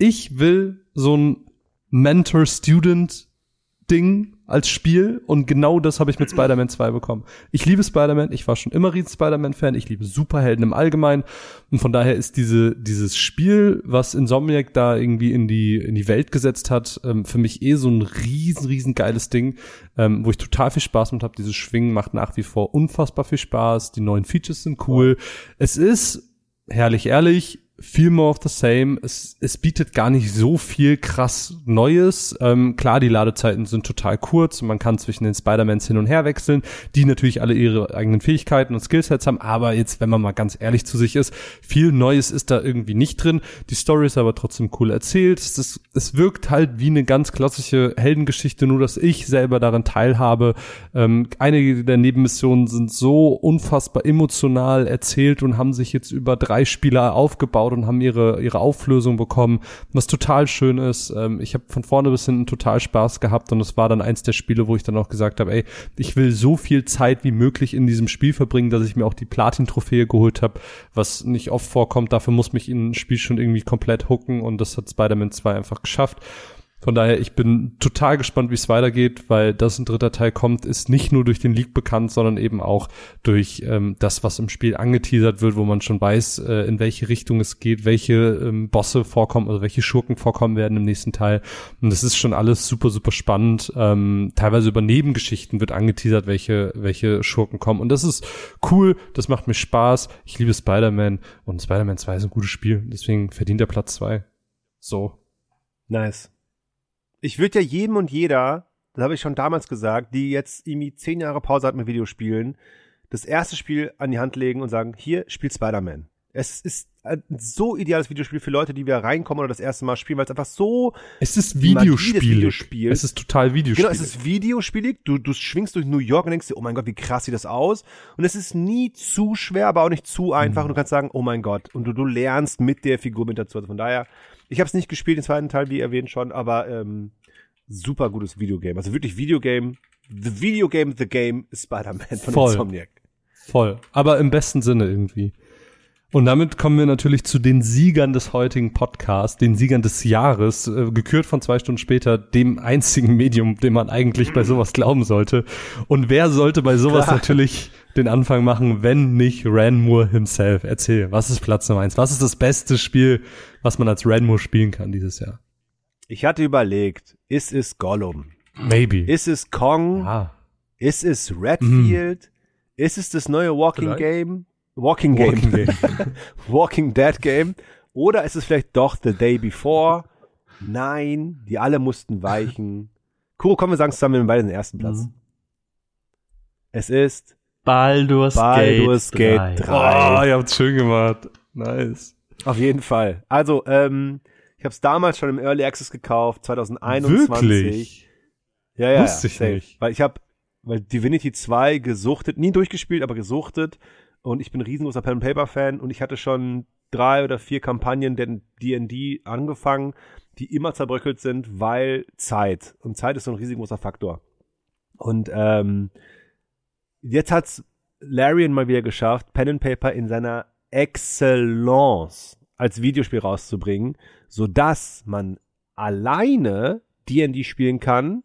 ich will so ein Mentor-Student-Ding als Spiel und genau das habe ich mit Spider-Man 2 bekommen. Ich liebe Spider-Man, ich war schon immer riesen Spider-Man-Fan, ich liebe Superhelden im Allgemeinen und von daher ist diese, dieses Spiel, was Insomniac da irgendwie in die, in die Welt gesetzt hat, ähm, für mich eh so ein riesen, riesen geiles Ding, ähm, wo ich total viel Spaß mit habe. Dieses Schwingen macht nach wie vor unfassbar viel Spaß, die neuen Features sind cool. Es ist herrlich ehrlich, viel more of the same. Es, es bietet gar nicht so viel krass Neues. Ähm, klar, die Ladezeiten sind total kurz und man kann zwischen den Spider-Mans hin und her wechseln, die natürlich alle ihre eigenen Fähigkeiten und Skillsets haben. Aber jetzt, wenn man mal ganz ehrlich zu sich ist, viel Neues ist da irgendwie nicht drin. Die Story ist aber trotzdem cool erzählt. Es, ist, es wirkt halt wie eine ganz klassische Heldengeschichte, nur dass ich selber daran teilhabe. Ähm, einige der Nebenmissionen sind so unfassbar emotional erzählt und haben sich jetzt über drei Spieler aufgebaut und haben ihre, ihre Auflösung bekommen, was total schön ist. Ähm, ich habe von vorne bis hinten total Spaß gehabt und es war dann eins der Spiele, wo ich dann auch gesagt habe, ey, ich will so viel Zeit wie möglich in diesem Spiel verbringen, dass ich mir auch die Platin-Trophäe geholt habe, was nicht oft vorkommt. Dafür muss mich in ein Spiel schon irgendwie komplett hooken und das hat Spider-Man 2 einfach geschafft. Von daher, ich bin total gespannt, wie es weitergeht, weil das ein dritter Teil kommt, ist nicht nur durch den Leak bekannt, sondern eben auch durch ähm, das, was im Spiel angeteasert wird, wo man schon weiß, äh, in welche Richtung es geht, welche ähm, Bosse vorkommen, also welche Schurken vorkommen werden im nächsten Teil. Und das ist schon alles super, super spannend. Ähm, teilweise über Nebengeschichten wird angeteasert, welche, welche Schurken kommen. Und das ist cool, das macht mir Spaß. Ich liebe Spider-Man und Spider-Man 2 ist ein gutes Spiel, deswegen verdient er Platz zwei. So. Nice. Ich würde ja jedem und jeder, das habe ich schon damals gesagt, die jetzt irgendwie zehn Jahre Pause hat mit Videospielen, das erste Spiel an die Hand legen und sagen, hier, spielt Spider-Man. Es ist ein so ideales Videospiel für Leute, die wieder reinkommen oder das erste Mal spielen, weil es einfach so Es ist Videospiel. Es ist total Videospiel. Genau, es ist videospielig. Du, du schwingst durch New York und denkst dir, oh mein Gott, wie krass sieht das aus. Und es ist nie zu schwer, aber auch nicht zu einfach. Und du kannst sagen, oh mein Gott. Und du, du lernst mit der Figur mit dazu. Also von daher, ich habe es nicht gespielt, den zweiten Teil, wie erwähnt schon, aber ähm, super gutes Videogame. Also wirklich Videogame. The Videogame, the game ist Spider-Man von Voll. Insomniac. Voll. Aber im besten Sinne irgendwie. Und damit kommen wir natürlich zu den Siegern des heutigen Podcasts, den Siegern des Jahres, äh, gekürt von zwei Stunden später, dem einzigen Medium, dem man eigentlich bei sowas glauben sollte. Und wer sollte bei sowas Klar. natürlich den Anfang machen, wenn nicht Ranmore himself? Erzähl, was ist Platz Nummer eins? Was ist das beste Spiel, was man als Ranmore spielen kann dieses Jahr? Ich hatte überlegt, ist es Gollum? Maybe. Ist es Kong? ah. Ist es Redfield? Ist es das neue Walking Vielleicht. Game? Walking Game. Walking Game. Walking Dead Game. Oder ist es vielleicht doch The Day Before? Nein, die alle mussten weichen. Kuro, komm, wir sagen zusammen, wir haben beide den ersten Platz. Mhm. Es ist Baldur's, Baldur's Gate Gate 3. 3. Oh, ihr habt's schön gemacht. Nice. Auf jeden Fall. Also, ähm, ich habe es damals schon im Early Access gekauft, 2021. Wirklich? Ja, ja, Wusste ja, ich safe. nicht. Weil ich habe weil Divinity 2 gesuchtet, nie durchgespielt, aber gesuchtet. Und ich bin ein riesengroßer Pen Paper Fan und ich hatte schon drei oder vier Kampagnen der D&D angefangen, die immer zerbröckelt sind, weil Zeit. Und Zeit ist so ein riesengroßer Faktor. Und ähm, jetzt hat's Larian mal wieder geschafft, Pen and Paper in seiner Excellence als Videospiel rauszubringen, sodass man alleine D&D spielen kann,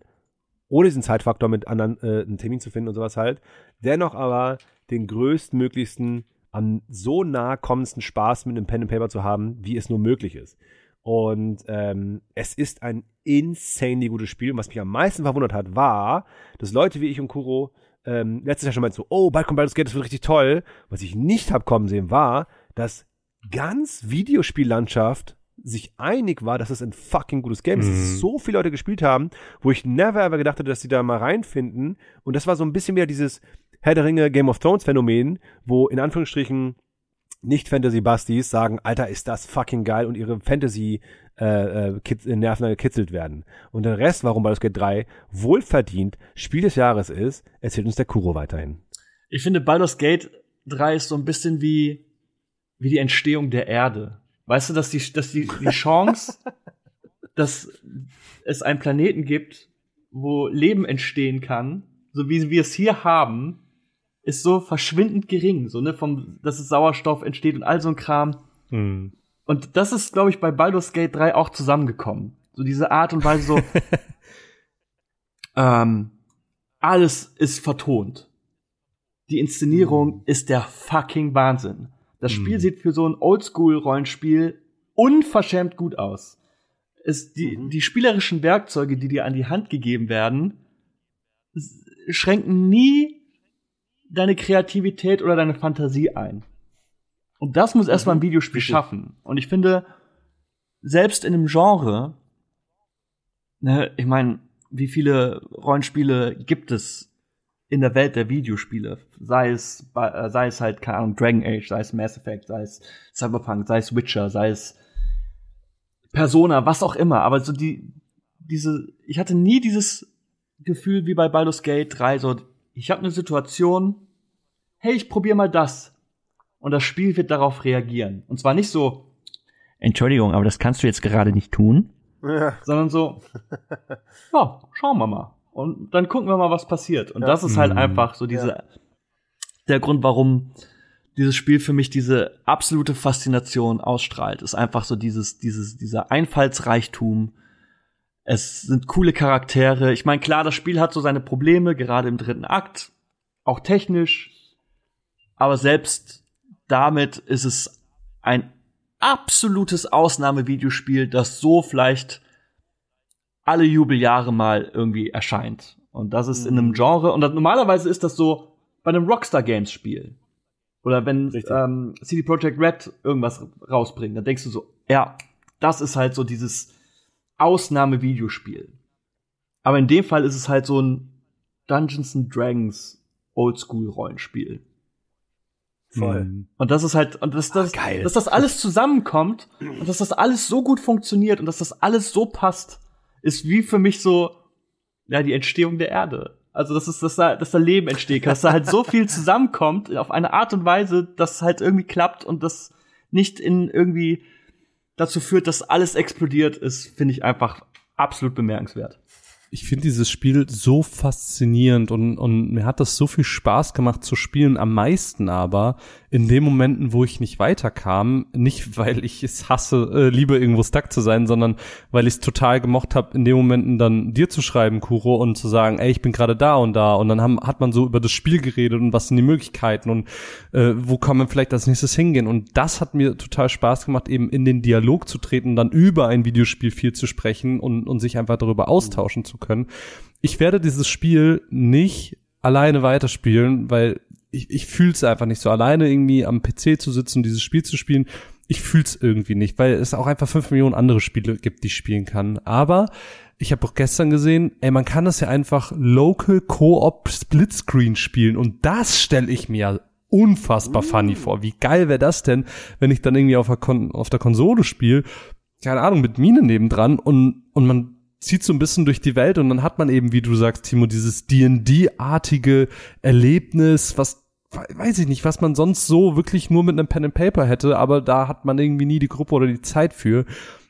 ohne diesen Zeitfaktor mit anderen äh, einen Termin zu finden und sowas halt, dennoch aber den größtmöglichsten, am so nah kommendsten Spaß mit einem Pen and Paper zu haben, wie es nur möglich ist. Und ähm, es ist ein insanely gutes Spiel. Und was mich am meisten verwundert hat, war, dass Leute wie ich und Kuro ähm, letztes Jahr schon meinten so, oh, bald kommt Baldur's Gate, das wird richtig toll. Was ich nicht hab kommen sehen, war, dass ganz Videospiellandschaft sich einig war, dass es ein fucking gutes Game ist. Dass Mhm. so viele Leute gespielt haben, wo ich never ever gedacht hätte, dass sie da mal reinfinden. Und das war so ein bisschen wieder dieses Herr der Ringe Game of Thrones Phänomen, wo in Anführungsstrichen nicht Fantasy-Bastis sagen, Alter, ist das fucking geil und ihre Fantasy äh, äh, äh, Nerven gekitzelt werden. Und der Rest, warum Baldur's Gate 3 wohlverdient Spiel des Jahres ist, erzählt uns der Kuro weiterhin. Ich finde, Baldur's Gate 3 ist so ein bisschen wie, wie die Entstehung der Erde. Weißt du, dass die, dass die, die Chance, dass es einen Planeten gibt, wo Leben entstehen kann, so wie wir es hier haben, ist so verschwindend gering, so, ne, vom, dass es Sauerstoff entsteht und all so ein Kram. Hm. Und das ist, glaube ich, bei Baldur's Gate 3 auch zusammengekommen. So diese Art und Weise so, ähm, alles ist vertont. Die Inszenierung ist der fucking Wahnsinn. Das Spiel Mhm. sieht für so ein Oldschool-Rollenspiel unverschämt gut aus. Es, die, Mhm. die spielerischen Werkzeuge, die dir an die Hand gegeben werden, schränken nie deine Kreativität oder deine Fantasie ein. Und das muss erstmal ein Videospiel Richtig. schaffen. Und ich finde, selbst in einem Genre, ne, ich meine, wie viele Rollenspiele gibt es in der Welt der Videospiele? Sei es, äh, sei es halt, keine Ahnung, Dragon Age, sei es Mass Effect, sei es Cyberpunk, sei es Witcher, sei es Persona, was auch immer. Aber so die, diese, ich hatte nie dieses Gefühl wie bei Baldur's Gate 3, so, ich habe eine Situation, hey, ich probiere mal das. Und das Spiel wird darauf reagieren. Und zwar nicht so, Entschuldigung, aber das kannst du jetzt gerade nicht tun, Ja. sondern so, ja, schauen wir mal. Und dann gucken wir mal, was passiert. Und Ja. das ist halt Mhm. einfach so diese, der Grund, warum dieses Spiel für mich diese absolute Faszination ausstrahlt, ist einfach so dieses, dieses, dieser Einfallsreichtum. Es sind coole Charaktere. Ich meine, klar, das Spiel hat so seine Probleme, gerade im dritten Akt, auch technisch. Aber selbst damit ist es ein absolutes Ausnahmevideospiel, das so vielleicht alle Jubeljahre mal irgendwie erscheint. Und das ist in einem Genre, und das, normalerweise ist das so bei einem Rockstar Games Spiel. Oder wenn ähm, CD Projekt Red irgendwas rausbringt, dann denkst du so, ja, das ist halt so dieses Ausnahme-Videospiel. Aber in dem Fall ist es halt so ein Dungeons and Dragons Oldschool-Rollenspiel. Voll. Hm. Und das ist halt, und dass das, geil. dass das alles zusammenkommt und dass das alles so gut funktioniert und dass das alles so passt, ist wie für mich so, ja, die Entstehung der Erde. Also, das ist, dass da, dass da Leben entsteht, dass da halt so viel zusammenkommt auf eine Art und Weise, dass es halt irgendwie klappt und das nicht in irgendwie dazu führt, dass alles explodiert, ist, finde ich einfach absolut bemerkenswert. ich finde dieses Spiel so faszinierend und, und mir hat das so viel Spaß gemacht zu spielen. Am meisten aber in den Momenten, wo ich nicht weiterkam, nicht weil ich es hasse, äh, liebe irgendwo stuck zu sein, sondern weil ich es total gemocht habe, in den Momenten dann dir zu schreiben, Kuro, und zu sagen, ey, ich bin gerade da und da. Und dann haben, hat man so über das Spiel geredet und was sind die Möglichkeiten und äh, wo kann man vielleicht als nächstes hingehen. Und das hat mir total Spaß gemacht, eben in den Dialog zu treten, dann über ein Videospiel viel zu sprechen und, und sich einfach darüber austauschen zu können. Ich werde dieses Spiel nicht alleine weiterspielen, weil ich, ich fühle es einfach nicht so alleine irgendwie am PC zu sitzen und dieses Spiel zu spielen. Ich fühle es irgendwie nicht, weil es auch einfach fünf Millionen andere Spiele gibt, die ich spielen kann. Aber ich habe auch gestern gesehen, ey, man kann das ja einfach Local Co-op Splitscreen spielen und das stelle ich mir unfassbar mm. funny vor. Wie geil wäre das denn, wenn ich dann irgendwie auf der, Kon auf der Konsole spiele, keine Ahnung, mit Mine nebendran und, und man zieht so ein bisschen durch die Welt und dann hat man eben, wie du sagst, Timo, dieses D&D-artige Erlebnis, was weiß ich nicht, was man sonst so wirklich nur mit einem Pen and Paper hätte, aber da hat man irgendwie nie die Gruppe oder die Zeit für.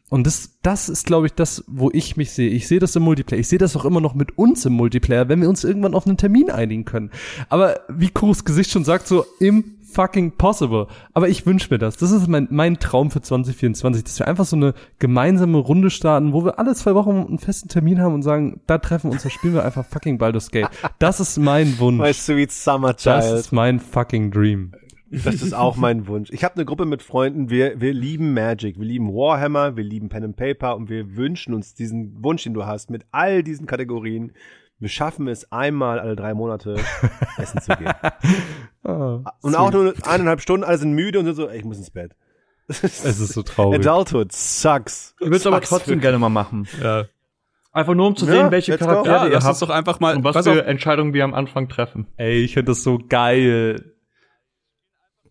Und das, das ist, glaube ich, das, wo ich mich sehe. Ich sehe das im Multiplayer. Ich sehe das auch immer noch mit uns im Multiplayer, wenn wir uns irgendwann auf einen Termin einigen können. Aber wie Kuros Gesicht schon sagt, so im fucking possible. Aber ich wünsche mir das. Das ist mein, mein Traum für 2024, dass wir einfach so eine gemeinsame Runde starten, wo wir alle zwei Wochen einen festen Termin haben und sagen, da treffen wir uns, da spielen wir einfach fucking Baldur's Gate. Das ist mein Wunsch. My sweet summer child. Das ist mein fucking Dream. Das ist auch mein Wunsch. Ich habe eine Gruppe mit Freunden, wir, wir lieben Magic, wir lieben Warhammer, wir lieben Pen and Paper und wir wünschen uns diesen Wunsch, den du hast, mit all diesen Kategorien wir schaffen es einmal alle drei Monate essen zu gehen. oh, und auch nur eineinhalb Stunden, alle sind müde und sind so, ey, ich muss ins Bett. es ist so traurig. Adulthood sucks. Ich würde es aber trotzdem gerne mal machen. Ja. Einfach nur um zu sehen, ja, welche Charaktere ja, ihr habt. doch einfach mal, und was für. Entscheidungen wir am Anfang treffen. Ey, ich finde das so geil.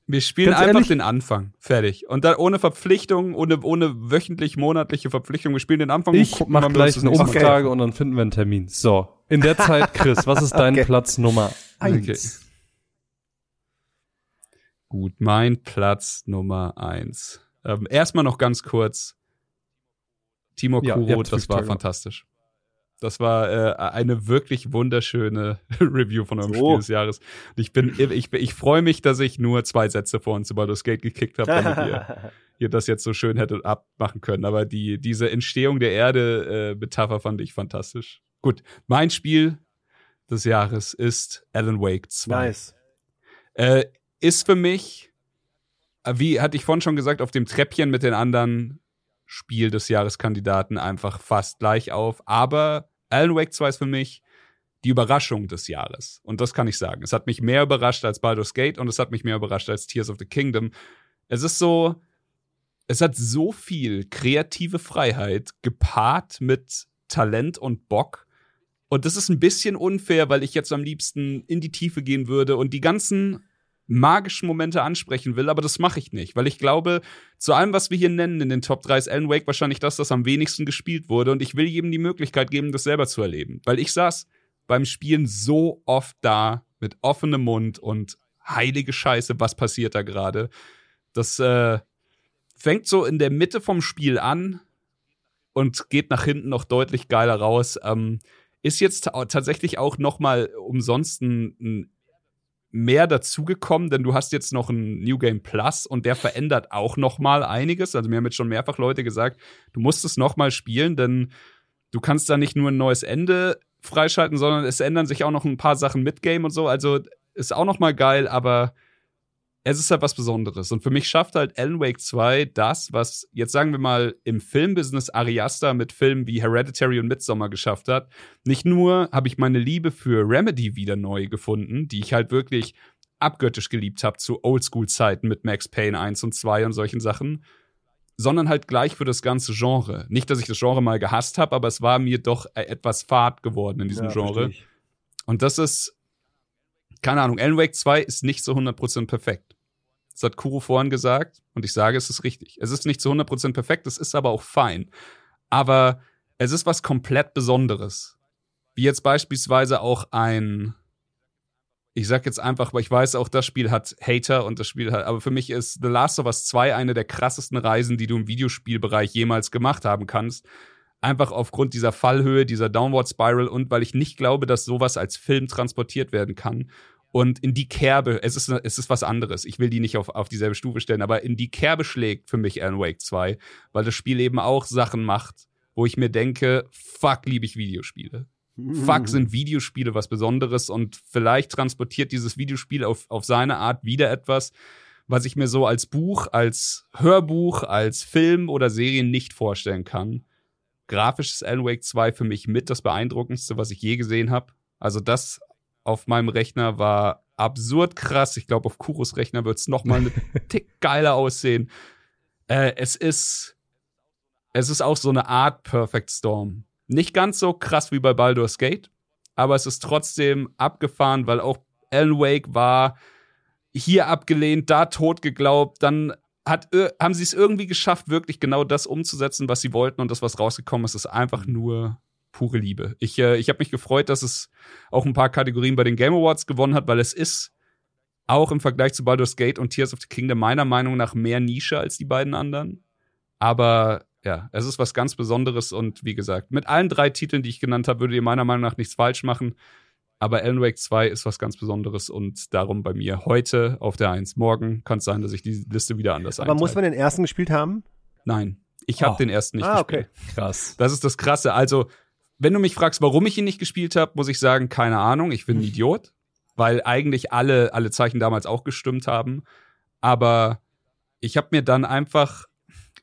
Wir spielen Ganz einfach ehrlich? den Anfang. Fertig. Und dann ohne Verpflichtung, ohne, ohne wöchentlich, monatliche Verpflichtung. Wir spielen den Anfang ich und gucken mach gleich eine Umfrage okay. und dann finden wir einen Termin. So. In der Zeit, Chris, was ist dein okay. Platz Nummer eins? Okay. Gut, mein Platz Nummer eins. Ähm, erstmal noch ganz kurz. Timo Kuro, ja, das war fantastisch. Das war äh, eine wirklich wunderschöne Review von eurem so. Spiel des Jahres. Und ich bin, ich, ich freue mich, dass ich nur zwei Sätze vor uns über das Gate gekickt habe, damit ihr, ihr das jetzt so schön hättet abmachen können. Aber die, diese Entstehung der Erde äh, Metapher fand ich fantastisch. Gut, mein Spiel des Jahres ist Alan Wake 2. Nice. Äh, ist für mich, äh, wie hatte ich vorhin schon gesagt, auf dem Treppchen mit den anderen Spiel des Jahreskandidaten einfach fast gleich auf. Aber Alan Wake 2 ist für mich die Überraschung des Jahres. Und das kann ich sagen. Es hat mich mehr überrascht als Baldur's Gate und es hat mich mehr überrascht als Tears of the Kingdom. Es ist so, es hat so viel kreative Freiheit gepaart mit Talent und Bock und das ist ein bisschen unfair, weil ich jetzt am liebsten in die Tiefe gehen würde und die ganzen magischen Momente ansprechen will, aber das mache ich nicht, weil ich glaube, zu allem, was wir hier nennen in den Top 3 ist Alan Wake wahrscheinlich das, das am wenigsten gespielt wurde und ich will jedem die Möglichkeit geben, das selber zu erleben, weil ich saß beim Spielen so oft da mit offenem Mund und heilige Scheiße, was passiert da gerade? Das äh, fängt so in der Mitte vom Spiel an und geht nach hinten noch deutlich geiler raus. Ähm, ist jetzt tatsächlich auch noch mal umsonst ein, mehr dazugekommen, denn du hast jetzt noch ein New Game Plus und der verändert auch noch mal einiges. Also mir haben jetzt schon mehrfach Leute gesagt, du musst es noch mal spielen, denn du kannst da nicht nur ein neues Ende freischalten, sondern es ändern sich auch noch ein paar Sachen mit Game und so. Also ist auch noch mal geil, aber es ist halt was Besonderes. Und für mich schafft halt Alan Wake 2 das, was jetzt sagen wir mal im Filmbusiness Ariasta mit Filmen wie Hereditary und Midsommar geschafft hat. Nicht nur habe ich meine Liebe für Remedy wieder neu gefunden, die ich halt wirklich abgöttisch geliebt habe zu Oldschool-Zeiten mit Max Payne 1 und 2 und solchen Sachen, sondern halt gleich für das ganze Genre. Nicht, dass ich das Genre mal gehasst habe, aber es war mir doch äh, etwas fad geworden in diesem ja, Genre. Und das ist keine Ahnung, Alan Wake 2 ist nicht so 100% perfekt. Das hat Kuro vorhin gesagt und ich sage, es ist richtig. Es ist nicht zu 100% perfekt, es ist aber auch fein. Aber es ist was komplett Besonderes. Wie jetzt beispielsweise auch ein, ich sag jetzt einfach, weil ich weiß, auch das Spiel hat Hater und das Spiel hat, aber für mich ist The Last of Us 2 eine der krassesten Reisen, die du im Videospielbereich jemals gemacht haben kannst. Einfach aufgrund dieser Fallhöhe, dieser Downward Spiral und weil ich nicht glaube, dass sowas als Film transportiert werden kann. Und in die Kerbe, es ist, es ist was anderes. Ich will die nicht auf, auf dieselbe Stufe stellen, aber in die Kerbe schlägt für mich Alan Wake 2, weil das Spiel eben auch Sachen macht, wo ich mir denke, fuck, liebe ich Videospiele. Fuck, sind Videospiele was Besonderes und vielleicht transportiert dieses Videospiel auf, auf seine Art wieder etwas, was ich mir so als Buch, als Hörbuch, als Film oder Serie nicht vorstellen kann. Grafisch ist Alan Wake 2 für mich mit das beeindruckendste, was ich je gesehen habe. Also das auf meinem Rechner war absurd krass. Ich glaube, auf Kuros Rechner wird es noch mal eine Tick geiler aussehen. Äh, es ist es ist auch so eine Art Perfect Storm. Nicht ganz so krass wie bei Baldur's Gate, aber es ist trotzdem abgefahren, weil auch Alan Wake war hier abgelehnt, da tot geglaubt, dann hat, haben sie es irgendwie geschafft, wirklich genau das umzusetzen, was sie wollten und das, was rausgekommen ist, ist einfach nur pure Liebe. Ich, äh, ich habe mich gefreut, dass es auch ein paar Kategorien bei den Game Awards gewonnen hat, weil es ist auch im Vergleich zu Baldur's Gate und Tears of the Kingdom meiner Meinung nach mehr Nische als die beiden anderen. Aber ja, es ist was ganz Besonderes und wie gesagt, mit allen drei Titeln, die ich genannt habe, würdet ihr meiner Meinung nach nichts falsch machen. Aber Alan Wake 2 ist was ganz Besonderes und darum bei mir heute auf der 1. Morgen kann es sein, dass ich die Liste wieder anders Aber muss man den ersten gespielt haben? Nein, ich habe Oh. den ersten nicht Ah, gespielt. okay. Krass. Das ist das Krasse. Also, wenn du mich fragst, warum ich ihn nicht gespielt habe, muss ich sagen, keine Ahnung. Ich bin ein Idiot, weil eigentlich alle, alle Zeichen damals auch gestimmt haben. Aber ich habe mir dann einfach,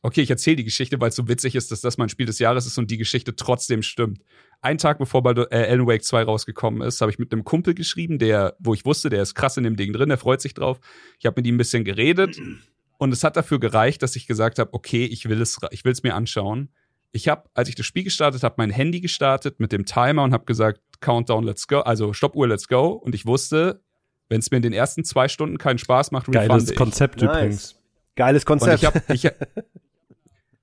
okay, ich erzähle die Geschichte, weil es so witzig ist, dass das mein Spiel des Jahres ist und die Geschichte trotzdem stimmt. Einen Tag bevor Baldur- äh, Alan Wake 2 rausgekommen ist, habe ich mit einem Kumpel geschrieben, der, wo ich wusste, der ist krass in dem Ding drin, der freut sich drauf. Ich habe mit ihm ein bisschen geredet und es hat dafür gereicht, dass ich gesagt habe, okay, ich will es, ich will es mir anschauen. Ich habe, als ich das Spiel gestartet habe, mein Handy gestartet mit dem Timer und habe gesagt, Countdown, let's go, also Stoppuhr, let's go. Und ich wusste, wenn es mir in den ersten zwei Stunden keinen Spaß macht, Geiles refunde ich. Konzept Nice. übrigens. Geiles Und Konzept. ich habe ich,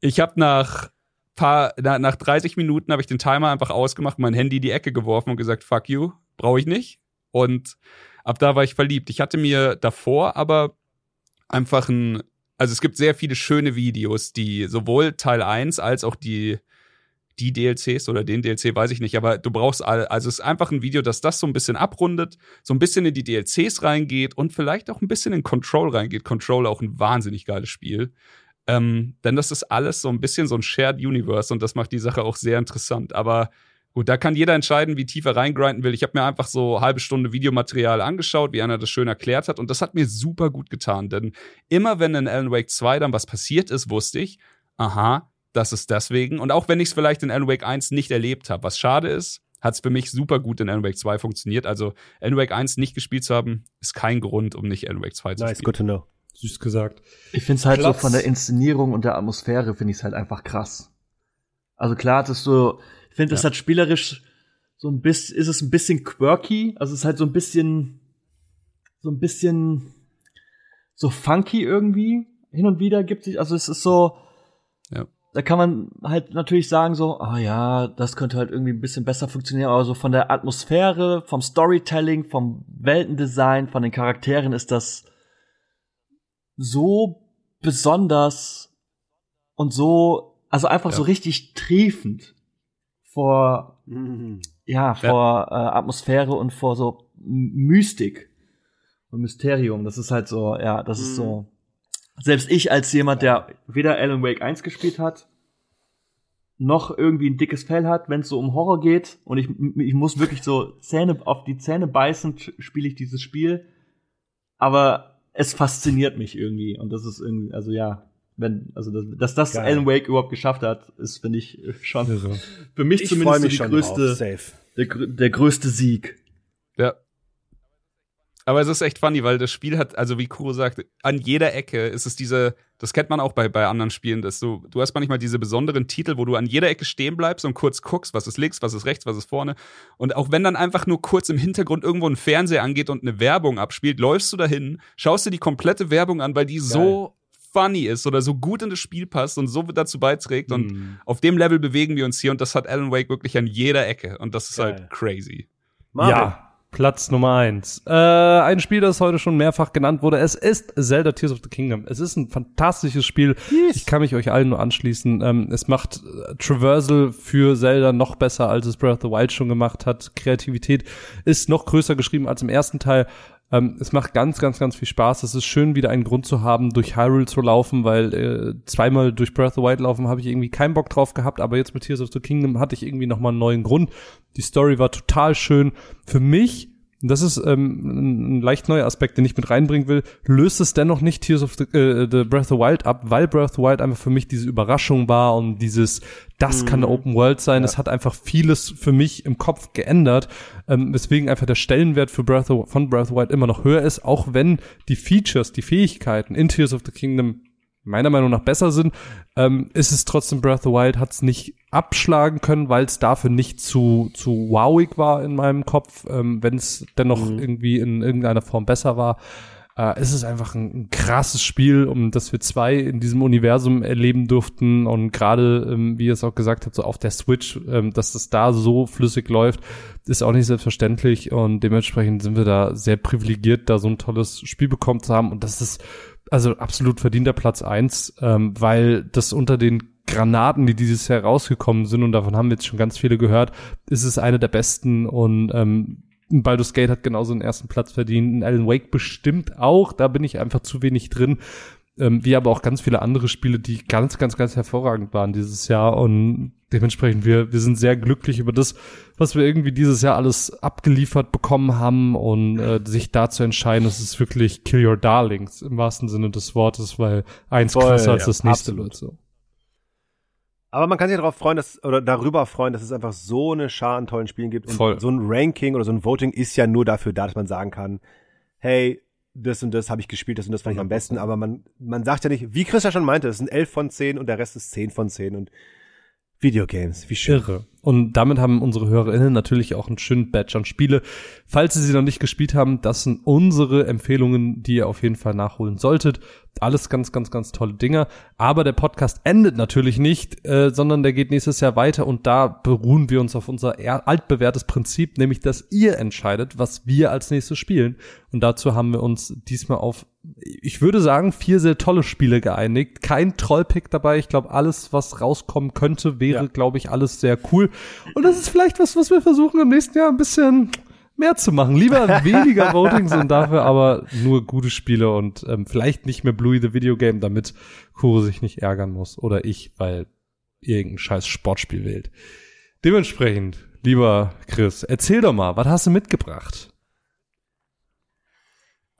ich hab nach paar, na, nach 30 Minuten habe ich den Timer einfach ausgemacht, mein Handy in die Ecke geworfen und gesagt, fuck you, brauche ich nicht. Und ab da war ich verliebt. Ich hatte mir davor aber einfach ein, also es gibt sehr viele schöne Videos, die sowohl Teil 1 als auch die, die DLCs oder den DLC, weiß ich nicht, aber du brauchst alle, also es ist einfach ein Video, das das so ein bisschen abrundet, so ein bisschen in die DLCs reingeht und vielleicht auch ein bisschen in Control reingeht. Control auch ein wahnsinnig geiles Spiel. Ähm, denn das ist alles so ein bisschen so ein Shared Universe und das macht die Sache auch sehr interessant. Aber gut, da kann jeder entscheiden, wie tief er reingrinden will. Ich habe mir einfach so halbe Stunde Videomaterial angeschaut, wie einer das schön erklärt hat und das hat mir super gut getan. Denn immer wenn in Alan Wake 2 dann was passiert ist, wusste ich, aha, das ist deswegen. Und auch wenn ich es vielleicht in Alan Wake 1 nicht erlebt habe, was schade ist, hat es für mich super gut in Alan Wake 2 funktioniert. Also Alan Wake 1 nicht gespielt zu haben, ist kein Grund, um nicht Alan Wake 2 zu nice, spielen. good to know. Süß gesagt. Ich find's halt Platz. so von der Inszenierung und der Atmosphäre finde ich's halt einfach krass. Also klar, das ist so, ich finde, das Ja. hat spielerisch so ein bisschen, ist es ein bisschen quirky, also es ist halt so ein bisschen, so ein bisschen so funky irgendwie. Hin und wieder gibt sich, also es ist so, Ja. da kann man halt natürlich sagen so, ah ja, das könnte halt irgendwie ein bisschen besser funktionieren, aber so von der Atmosphäre, vom Storytelling, vom Weltendesign, von den Charakteren ist das so besonders und so, also einfach Ja. so richtig triefend vor, Mhm. ja, vor Äh, Atmosphäre und vor so Mystik und Mysterium. Das ist halt so, ja, das ist Mhm. so. Selbst ich als jemand, der weder Alan Wake 1 gespielt hat, noch irgendwie ein dickes Fell hat, wenn es so um Horror geht und ich, ich muss wirklich so Zähne auf die Zähne beißend spiele ich dieses Spiel, aber es fasziniert mich irgendwie und das ist irgendwie, also ja, wenn, also das, dass das Geil. Alan Wake überhaupt geschafft hat, ist finde ich schon Irre. für mich Ich zumindest so mich die größte, der, der größte Sieg. Ja. Aber es ist echt funny, weil das Spiel hat, also wie Kuro sagt, an jeder Ecke ist es diese, das kennt man auch bei, bei anderen Spielen, dass du, du hast manchmal diese besonderen Titel, wo du an jeder Ecke stehen bleibst und kurz guckst, was ist links, was ist rechts, was ist vorne. Und auch wenn dann einfach nur kurz im Hintergrund irgendwo ein Fernseher angeht und eine Werbung abspielt, läufst du dahin, schaust dir die komplette Werbung an, weil die so funny ist oder so gut in das Spiel passt und so dazu beiträgt. Und Mhm. auf dem Level bewegen wir uns hier und das hat Alan Wake wirklich an jeder Ecke. Und das ist Geil. halt crazy. Marvin. Ja, Platz Nummer eins. Äh, ein Spiel, das heute schon mehrfach genannt wurde. Es ist Zelda Tears of the Kingdom. Es ist ein fantastisches Spiel. Ich kann mich euch allen nur anschließen. Ähm, es macht äh, Traversal für Zelda noch besser, als es Breath of the Wild schon gemacht hat. Kreativität ist noch größer geschrieben als im ersten Teil. Ähm, es macht ganz, ganz, ganz viel Spaß. Es ist schön, wieder einen Grund zu haben, durch Hyrule zu laufen, weil äh, zweimal durch Breath of the Wild laufen habe ich irgendwie keinen Bock drauf gehabt, aber jetzt mit Tears of the Kingdom hatte ich irgendwie nochmal einen neuen Grund. Die Story war total schön. Für mich das ist ähm, ein leicht neuer Aspekt, den ich mit reinbringen will, löst es dennoch nicht Tears of the, äh, the Breath of the Wild ab, weil Breath of the Wild einfach für mich diese Überraschung war und dieses, das mhm. kann eine Open World sein. Es hat einfach vieles für mich im Kopf geändert, ähm, weswegen einfach der Stellenwert für Breath of, von Breath of the Wild immer noch höher ist, auch wenn die Features, die Fähigkeiten in Tears of the Kingdom meiner Meinung nach besser sind, ähm, ist es trotzdem Breath of the Wild hat es nicht abschlagen können, weil es dafür nicht zu zu wowig war in meinem Kopf. Ähm, Wenn es dennoch mhm. irgendwie in irgendeiner Form besser war, äh, ist es einfach ein, ein, krasses Spiel, um das wir zwei in diesem Universum erleben durften und gerade, ähm, wie ihr es auch gesagt habt, so auf der Switch, ähm, dass das da so flüssig läuft, ist auch nicht selbstverständlich und dementsprechend sind wir da sehr privilegiert, da so ein tolles Spiel bekommen zu haben und das ist also absolut verdienter Platz eins, ähm, weil das unter den Granaten, die dieses Jahr rausgekommen sind, und davon haben wir jetzt schon ganz viele gehört, ist es eine der besten. Und ähm, Baldur's Gate hat genauso einen ersten Platz verdient, Alan Wake bestimmt auch, da bin ich einfach zu wenig drin. Ähm, wie aber auch ganz viele andere Spiele, die ganz, ganz, ganz hervorragend waren dieses Jahr. Und dementsprechend wir, wir sind sehr glücklich über das, was wir irgendwie dieses Jahr alles abgeliefert bekommen haben und äh, sich da zu entscheiden, das ist wirklich Kill Your Darlings im wahrsten Sinne des Wortes, weil eins Voll, krasser als das nächste absolut. so. Aber man kann sich darauf freuen, dass, oder darüber freuen, dass es einfach so eine Schar an tollen Spielen gibt. Und Voll. so ein Ranking oder so ein Voting ist ja nur dafür da, dass man sagen kann, hey, das und das habe ich gespielt, das und das fand ich am besten, aber man, man sagt ja nicht, wie Chris ja schon meinte, es sind 11 von 10 und der Rest ist 10 von 10 und Videogames, wie schön. Irre. Und damit haben unsere HörerInnen natürlich auch einen schönen Badge an Spiele. Falls Sie sie noch nicht gespielt haben, das sind unsere Empfehlungen, die ihr auf jeden Fall nachholen solltet. Alles ganz, ganz, ganz tolle Dinger. Aber der Podcast endet natürlich nicht, äh, sondern der geht nächstes Jahr weiter und da beruhen wir uns auf unser altbewährtes Prinzip, nämlich dass ihr entscheidet, was wir als nächstes spielen. Und dazu haben wir uns diesmal auf, ich würde sagen, vier sehr tolle Spiele geeinigt. Kein Trollpick dabei. Ich glaube, alles, was rauskommen könnte, wäre, ja. glaube ich, alles sehr cool. Und das ist vielleicht was, was wir versuchen im nächsten Jahr ein bisschen mehr zu machen. Lieber weniger Votings und dafür aber nur gute Spiele und ähm, vielleicht nicht mehr Bluey the Video Game, damit Kuro sich nicht ärgern muss. Oder ich, weil irgendein scheiß Sportspiel wählt. Dementsprechend, lieber Chris, erzähl doch mal, was hast du mitgebracht?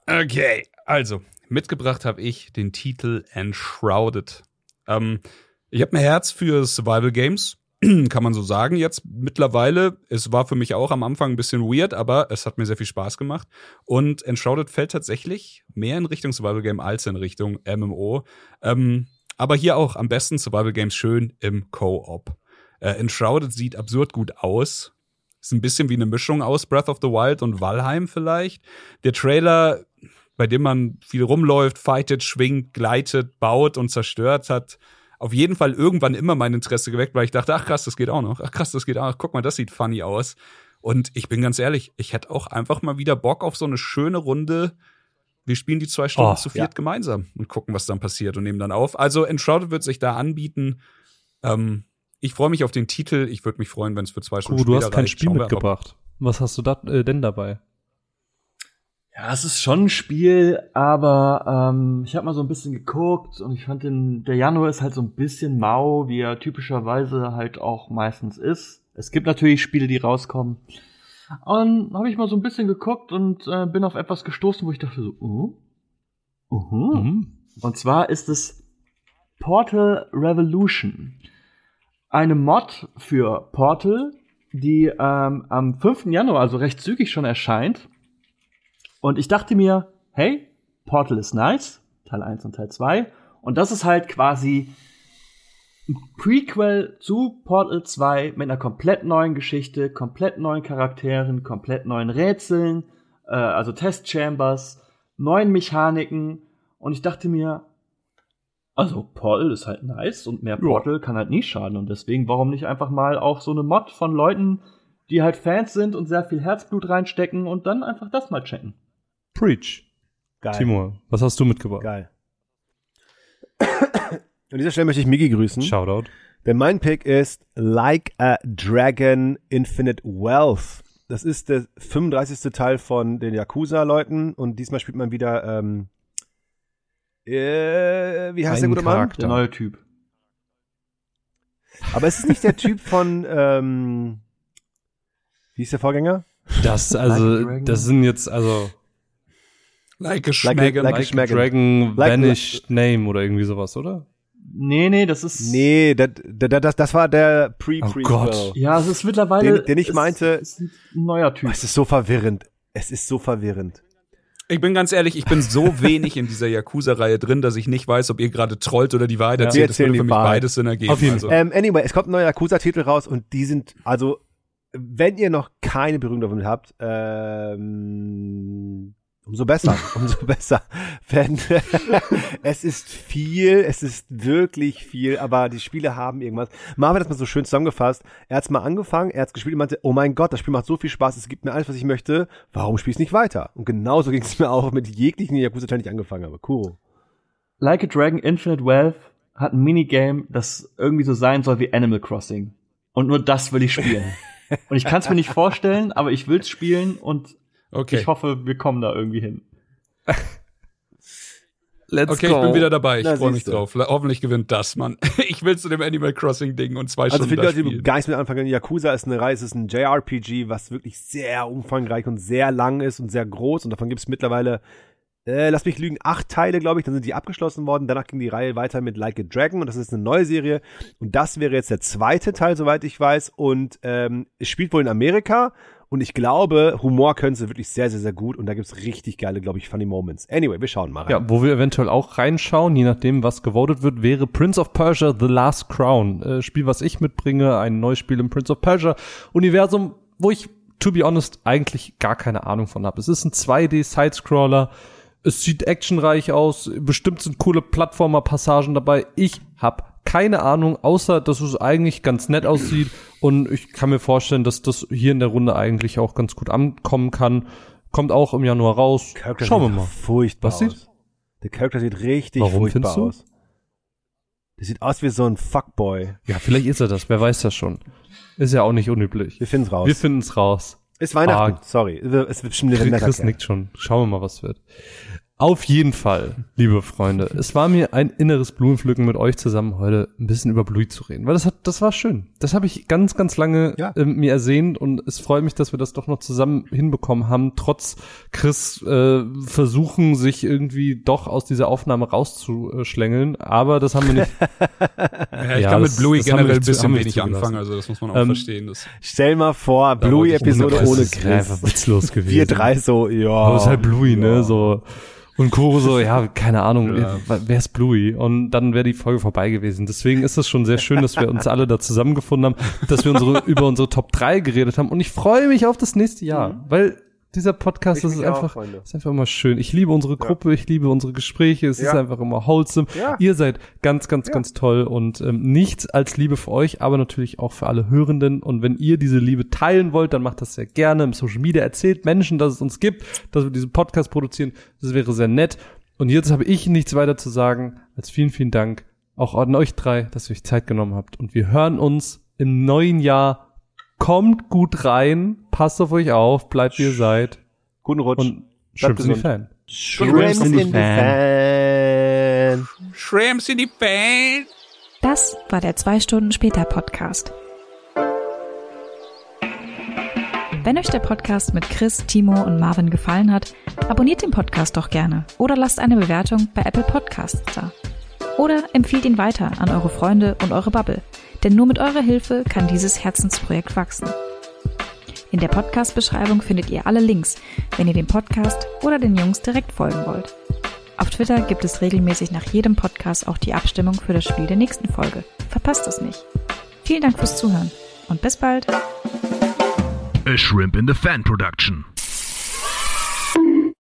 Okay, also, mitgebracht habe ich den Titel Enshrouded. Ähm, ich habe ein Herz für Survival Games kann man so sagen jetzt mittlerweile. Es war für mich auch am Anfang ein bisschen weird, aber es hat mir sehr viel Spaß gemacht. Und Enshrouded fällt tatsächlich mehr in Richtung Survival Game als in Richtung MMO. Ähm, aber hier auch am besten Survival Games schön im Co-op. Äh, Enshrouded sieht absurd gut aus. Ist ein bisschen wie eine Mischung aus Breath of the Wild und Valheim vielleicht. Der Trailer, bei dem man viel rumläuft, fightet, schwingt, gleitet, baut und zerstört, hat auf jeden Fall irgendwann immer mein Interesse geweckt, weil ich dachte, ach krass, das geht auch noch. Ach krass, das geht auch noch. Guck mal, das sieht funny aus. Und ich bin ganz ehrlich, ich hätte auch einfach mal wieder Bock auf so eine schöne Runde. Wir spielen die zwei Stunden oh, zu viert ja. gemeinsam und gucken, was dann passiert und nehmen dann auf. Also Enshrouded wird sich da anbieten. Ähm, ich freue mich auf den Titel. Ich würde mich freuen, wenn es für zwei Stunden oh, du hast kein reicht. Spiel mitgebracht. Was hast du da äh, denn dabei? Ja, es ist schon ein Spiel, aber ähm, ich habe mal so ein bisschen geguckt und ich fand den, der Januar ist halt so ein bisschen mau, wie er typischerweise halt auch meistens ist. Es gibt natürlich Spiele, die rauskommen. Und habe ich mal so ein bisschen geguckt und äh, bin auf etwas gestoßen, wo ich dachte so, uh, uh, uh. Mhm. Und zwar ist es Portal Revolution. Eine Mod für Portal, die ähm, am 5. Januar, also recht zügig schon erscheint und ich dachte mir, hey, Portal ist nice, Teil 1 und Teil 2. Und das ist halt quasi ein Prequel zu Portal 2 mit einer komplett neuen Geschichte, komplett neuen Charakteren, komplett neuen Rätseln, äh, also Testchambers, neuen Mechaniken. Und ich dachte mir, also Portal ist halt nice und mehr Portal ja. kann halt nie schaden. Und deswegen, warum nicht einfach mal auch so eine Mod von Leuten, die halt Fans sind und sehr viel Herzblut reinstecken und dann einfach das mal checken. Preach. Geil. Timur, was hast du mitgebracht? Geil. An dieser Stelle möchte ich Migi grüßen. Shoutout. Denn mein Pick ist Like a Dragon Infinite Wealth. Das ist der 35. Teil von den Yakuza-Leuten und diesmal spielt man wieder, ähm, äh, wie heißt der Einen gute Mann? Charakter. Der neue Typ. Aber es ist nicht der Typ von, ähm, wie ist der Vorgänger? Das, also, das sind jetzt, also, Like a Like Schmecken. like a like a Schmecken. Dragon Like- Vanished Name oder irgendwie sowas, oder? Nee, nee, das ist. Nee, das, das, das, das war der Pre-Prequel. Oh Gott. Ja, es ist mittlerweile. Den- den ich es meinte- Ist ein neuer Typ. Es ist so verwirrend. Es ist so verwirrend. Ich bin ganz ehrlich, ich bin so wenig in dieser Yakuza-Reihe drin, dass ich nicht weiß, ob ihr gerade trollt oder die Wahrheit Ja. erzählt. Wir Das würde erzählen für die mich Wahrheit. beides Sinn ergeben. Auf jeden also. Ähm, anyway, es kommt ein neuer Yakuza-Titel raus und die sind, also, wenn ihr noch keine Berührung damit habt, ähm, umso besser, umso besser. Wenn, es ist viel, es ist wirklich viel, aber die Spiele haben irgendwas. Marvin hat das mal so schön zusammengefasst. Er hat's mal angefangen, er hat's gespielt und meinte, oh mein Gott, das Spiel macht so viel Spaß, es gibt mir alles, was ich möchte. Warum spiel's nicht weiter? Und genauso ging es mir auch mit jeglichen Yakuza-Teilen, die ich angefangen habe. Kuro. Like a Dragon Infinite Wealth hat ein Minigame, das irgendwie so sein soll wie Animal Crossing. Und nur das will ich spielen. und ich kann es mir nicht vorstellen, aber ich will's spielen und Okay. ich hoffe, wir kommen da irgendwie hin. Let's Okay, ich bin wieder dabei. Ich freue mich siehste. drauf. Hoffentlich gewinnt das, Mann. Ich will zu dem Animal Crossing Ding und zwei Also Stunden für die Leute, die gar nichts mit anfangen Yakuza ist eine Reihe, es ist ein JRPG, was wirklich sehr umfangreich und sehr lang ist und sehr groß und davon gibt es mittlerweile, äh, lass mich lügen, acht Teile, glaube ich, dann sind die abgeschlossen worden, danach ging die Reihe weiter mit Like a Dragon und das ist eine neue Serie und das wäre jetzt der zweite Teil, soweit ich weiß und ähm, es spielt wohl in Amerika und ich glaube, Humor können sie wirklich sehr, sehr, sehr gut und da gibt's richtig geile, glaube ich, funny Moments. Anyway, wir schauen mal rein. Ja, wo wir eventuell auch reinschauen, je nachdem, was gewotet wird, wäre Prince of Persia The Last Crown. Äh, Spiel, was ich mitbringe, ein neues Spiel im Prince of Persia Universum, wo ich, to be honest, eigentlich gar keine Ahnung von habe. Es ist ein 2D-Sidescroller. Es sieht actionreich aus. Bestimmt sind coole Plattformer-Passagen dabei. Ich habe keine Ahnung, außer dass es eigentlich ganz nett aussieht. Und ich kann mir vorstellen, dass das hier in der Runde eigentlich auch ganz gut ankommen kann. Kommt auch im Januar raus. Charakter Schauen wir sieht mal. furchtbar Was sieht? aus. Der Charakter sieht richtig Warum furchtbar findest du? aus. Der sieht aus wie so ein Fuckboy. Ja, vielleicht ist er das, wer weiß das schon. Ist ja auch nicht unüblich. Wir finden's raus. Wir finden's raus. Ist Weihnachten, Ah. sorry. Es wird bestimmt ein Chris, nickt schon. Schauen wir mal, was wird. Auf jeden Fall, liebe Freunde, es war mir ein inneres Blumenpflücken mit euch zusammen heute ein bisschen über Bluey zu reden, weil das hat, das war schön. Das habe ich ganz, ganz lange Ja. ähm, mir ersehnt und es freut mich, dass wir das doch noch zusammen hinbekommen haben, trotz Chris äh, versuchen, sich irgendwie doch aus dieser Aufnahme rauszuschlängeln, aber das haben wir nicht. Ja, ich Ja, kann das- mit Bluey generell ein bisschen wenig anfangen, also das muss man auch Ähm, verstehen. Das Stell mal vor, Bluey-Episode ohne Das wäre einfach Chris. witzlos gewesen. Wir drei so, ja. Aber es ist halt Bluey, ja. ne? So. Und Kuro so, ja, keine Ahnung, Ja. wer ist Bluey? Und dann wäre die Folge vorbei gewesen. Deswegen ist es schon sehr schön, dass wir uns alle da zusammengefunden haben, dass wir unsere, über unsere Top 3 geredet haben. Und ich freue mich auf das nächste Jahr, weil dieser Podcast, Ich das ist auch, einfach, Freunde. ist einfach immer schön. Ich liebe unsere Gruppe, ich liebe unsere Gespräche, es ist Ja. einfach immer wholesome. Ja. Ihr seid ganz, ganz, ganz toll und ähm, nichts als Liebe für euch, aber natürlich auch für alle Hörenden. Und wenn ihr diese Liebe teilen wollt, dann macht das sehr gerne im Social Media. Erzählt Menschen, dass es uns gibt, dass wir diesen Podcast produzieren. Das wäre sehr nett. Und jetzt habe ich nichts weiter zu sagen als vielen, vielen Dank auch an euch drei, dass ihr euch Zeit genommen habt. Und wir hören uns im neuen Jahr. Kommt gut rein, passt auf euch auf, bleibt wie ihr seid Guten Rutsch. und Shrimps in die. Fan. Shrimps in the Fan. Shrimps in die Fan. Das war der 2 Stunden später Podcast. Wenn euch der Podcast mit Chris, Timo und Marvin gefallen hat, abonniert den Podcast doch gerne oder lasst eine Bewertung bei Apple Podcasts da. Oder empfiehlt ihn weiter an eure Freunde und eure Bubble, denn nur mit eurer Hilfe kann dieses Herzensprojekt wachsen. In der Podcast-Beschreibung findet ihr alle Links, wenn ihr dem Podcast oder den Jungs direkt folgen wollt. Auf Twitter gibt es regelmäßig nach jedem Podcast auch die Abstimmung für das Spiel der nächsten Folge. Verpasst es nicht. Vielen Dank fürs Zuhören und bis bald. A Shrimp in the Fan production.